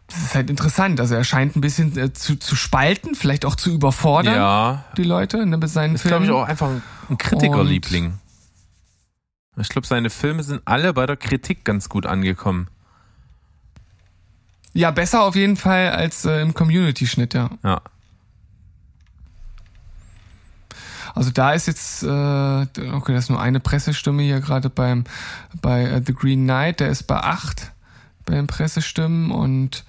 das ist halt interessant. Also er scheint ein bisschen äh, zu, zu spalten, vielleicht auch zu überfordern, ja. die Leute ne, mit seinen ist, Filmen. glaube ich, auch einfach ein Kritikerliebling. Ich glaube, seine Filme sind alle bei der Kritik ganz gut angekommen. Ja, besser auf jeden Fall als äh, im Community-Schnitt, ja. Ja. Also da ist jetzt, äh, okay, das ist nur eine Pressestimme hier gerade beim bei uh, The Green Knight, der ist bei acht bei den Pressestimmen und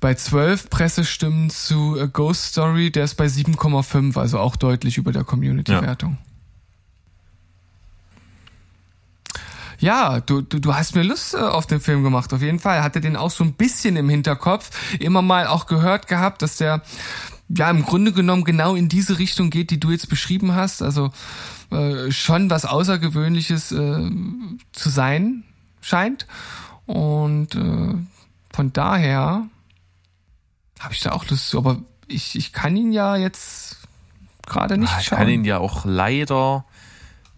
bei zwölf Pressestimmen zu A Ghost Story, der ist bei 7,5, also auch deutlich über der Community-Wertung. Ja. ja, du, du, du hast mir Lust äh, auf den Film gemacht, auf jeden Fall. Hatte den auch so ein bisschen im Hinterkopf, immer mal auch gehört gehabt, dass der ja im Grunde genommen genau in diese Richtung geht, die du jetzt beschrieben hast. Also äh, schon was Außergewöhnliches äh, zu sein scheint. Und äh, von daher habe ich da auch Lust zu. Aber ich, ich kann ihn ja jetzt gerade nicht ah, ich schauen. Ich kann ihn ja auch leider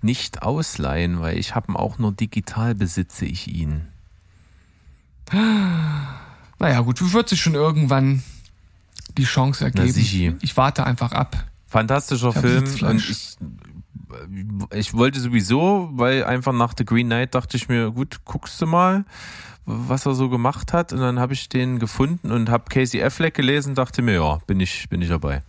nicht ausleihen, weil ich habe ihn auch nur digital besitze ich ihn. Naja, gut, wird sich schon irgendwann die Chance ergeben. Ich warte einfach ab. Fantastischer Film. Und ich, ich wollte sowieso, weil einfach nach The Green Knight dachte ich mir, gut, guckst du mal, was er so gemacht hat. Und dann habe ich den gefunden und habe Casey Affleck gelesen, dachte mir, ja, bin ich, bin ich dabei.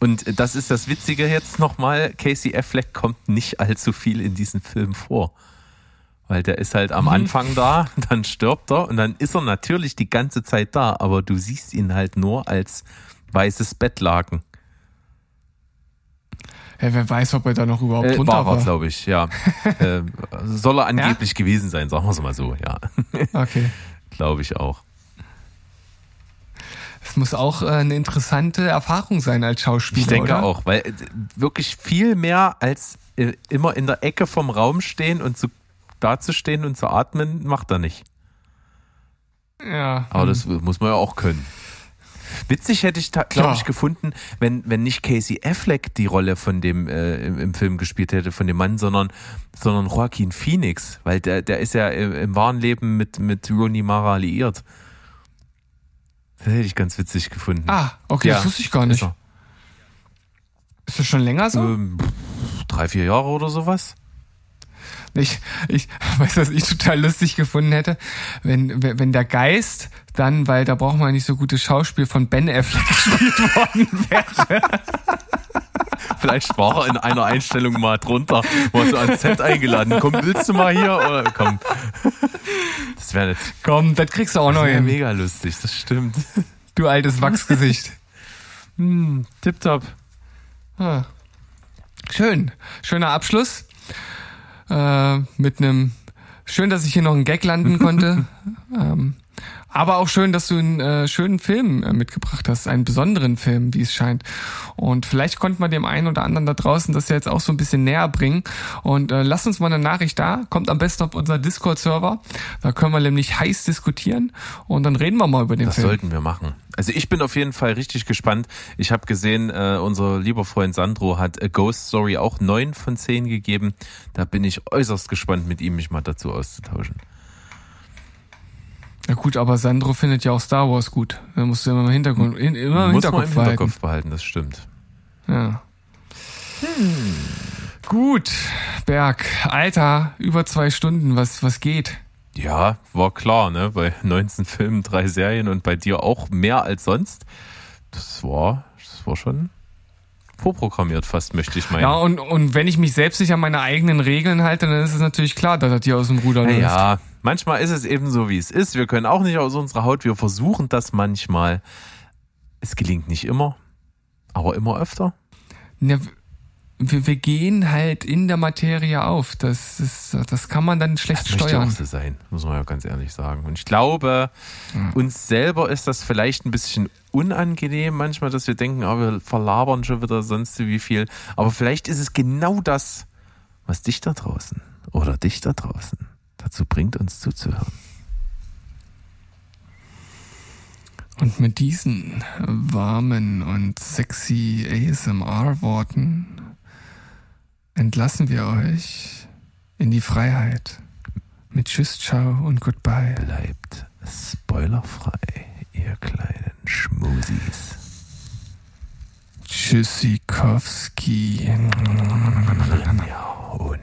Und das ist das Witzige jetzt nochmal, Casey Affleck kommt nicht allzu viel in diesem Film vor. Weil der ist halt am mhm. Anfang da, (laughs) dann stirbt er und dann ist er natürlich die ganze Zeit da, aber du siehst ihn halt nur als weißes Bettlaken. Ja, wer weiß, ob er da noch überhaupt äh, drunter war. War glaube ich, ja. (laughs) äh, soll er angeblich ja? gewesen sein, sagen wir es mal so, ja. (laughs) Okay. glaube ich auch. Es muss auch äh, eine interessante Erfahrung sein als Schauspieler. Ich denke oder? auch, weil äh, wirklich viel mehr als äh, immer in der Ecke vom Raum stehen und zu dazustehen und zu atmen, macht er nicht. Ja. Aber das muss man ja auch können. Witzig hätte ich, glaube ich, gefunden, wenn, wenn nicht Casey Affleck die Rolle von dem äh, im, im, Film gespielt hätte, von dem Mann, sondern, sondern Joaquin Phoenix, weil der, der ist ja im, im wahren Leben mit, mit Rooney Mara liiert. Das hätte ich ganz witzig gefunden. Ah, okay, ja, das wusste ich gar nicht. Ist, ist das schon länger so? Ähm, drei, vier Jahre oder sowas. Ich, ich (laughs) weiß, was ich total lustig gefunden hätte, wenn, wenn der Geist dann, weil da braucht man nicht so gutes Schauspiel von Ben Affleck (laughs) gespielt worden wäre. Vielleicht war er in einer Einstellung mal drunter, war so ans Set eingeladen. Komm, willst du mal hier? Oder komm. Das wäre nicht. Komm, das kriegst du auch noch hin. mega lustig, das stimmt. Du altes Wachsgesicht. hm, tipptopp. Ah. Schön. Schöner Abschluss äh, mit einem schön, dass ich hier noch einen Gag landen konnte. (laughs) ähm, Aber auch schön, dass du einen äh, schönen Film äh, mitgebracht hast, einen besonderen Film, wie es scheint. Und vielleicht konnte man dem einen oder anderen da draußen das ja jetzt auch so ein bisschen näher bringen. Und äh, lass uns mal eine Nachricht da, kommt am besten auf unser Discord-Server. Da können wir nämlich heiß diskutieren und dann reden wir mal über den das Film. Das sollten wir machen. Also ich bin auf jeden Fall richtig gespannt. Ich habe gesehen, äh, unser lieber Freund Sandro hat A Ghost Story auch neun von zehn gegeben. Da bin ich äußerst gespannt, mit ihm mich mal dazu auszutauschen. Ja gut, aber Sandro findet ja auch Star Wars gut. Da musst du immer im Hintergrund, in, immer im Muss Hinterkopf, man im Hinterkopf behalten. das stimmt. Ja. Hm. Gut, Berg, Alter, über zwei Stunden, was, was geht? Ja, war klar, ne? Bei 19 Filmen, drei Serien und bei dir auch mehr als sonst. Das war, das war schon vorprogrammiert fast, möchte ich meinen. Ja, und, und wenn ich mich selbst nicht an meine eigenen Regeln halte, dann ist es natürlich klar, dass das hier aus dem Ruder läuft. Ja, manchmal ist es eben so, wie es ist. Wir können auch nicht aus unserer Haut. Wir versuchen das manchmal. Es gelingt nicht immer, aber immer öfter. Ja, wir, wir gehen halt in der Materie auf. Das, ist, das kann man dann schlecht das steuern. Auch so sein, muss man ja ganz ehrlich sagen. Und ich glaube, ja. uns selber ist das vielleicht ein bisschen unangenehm manchmal, dass wir denken, ah, wir verlabern schon wieder sonst wie viel. Aber vielleicht ist es genau das, was dich da draußen oder dich da draußen dazu bringt, uns zuzuhören. Und mit diesen warmen und sexy ASMR-Worten entlassen wir euch in die Freiheit. Mit Tschüss, Ciao und Goodbye. Bleibt spoilerfrei, ihr kleinen Schmusis. Tschüssikowski. Ja, und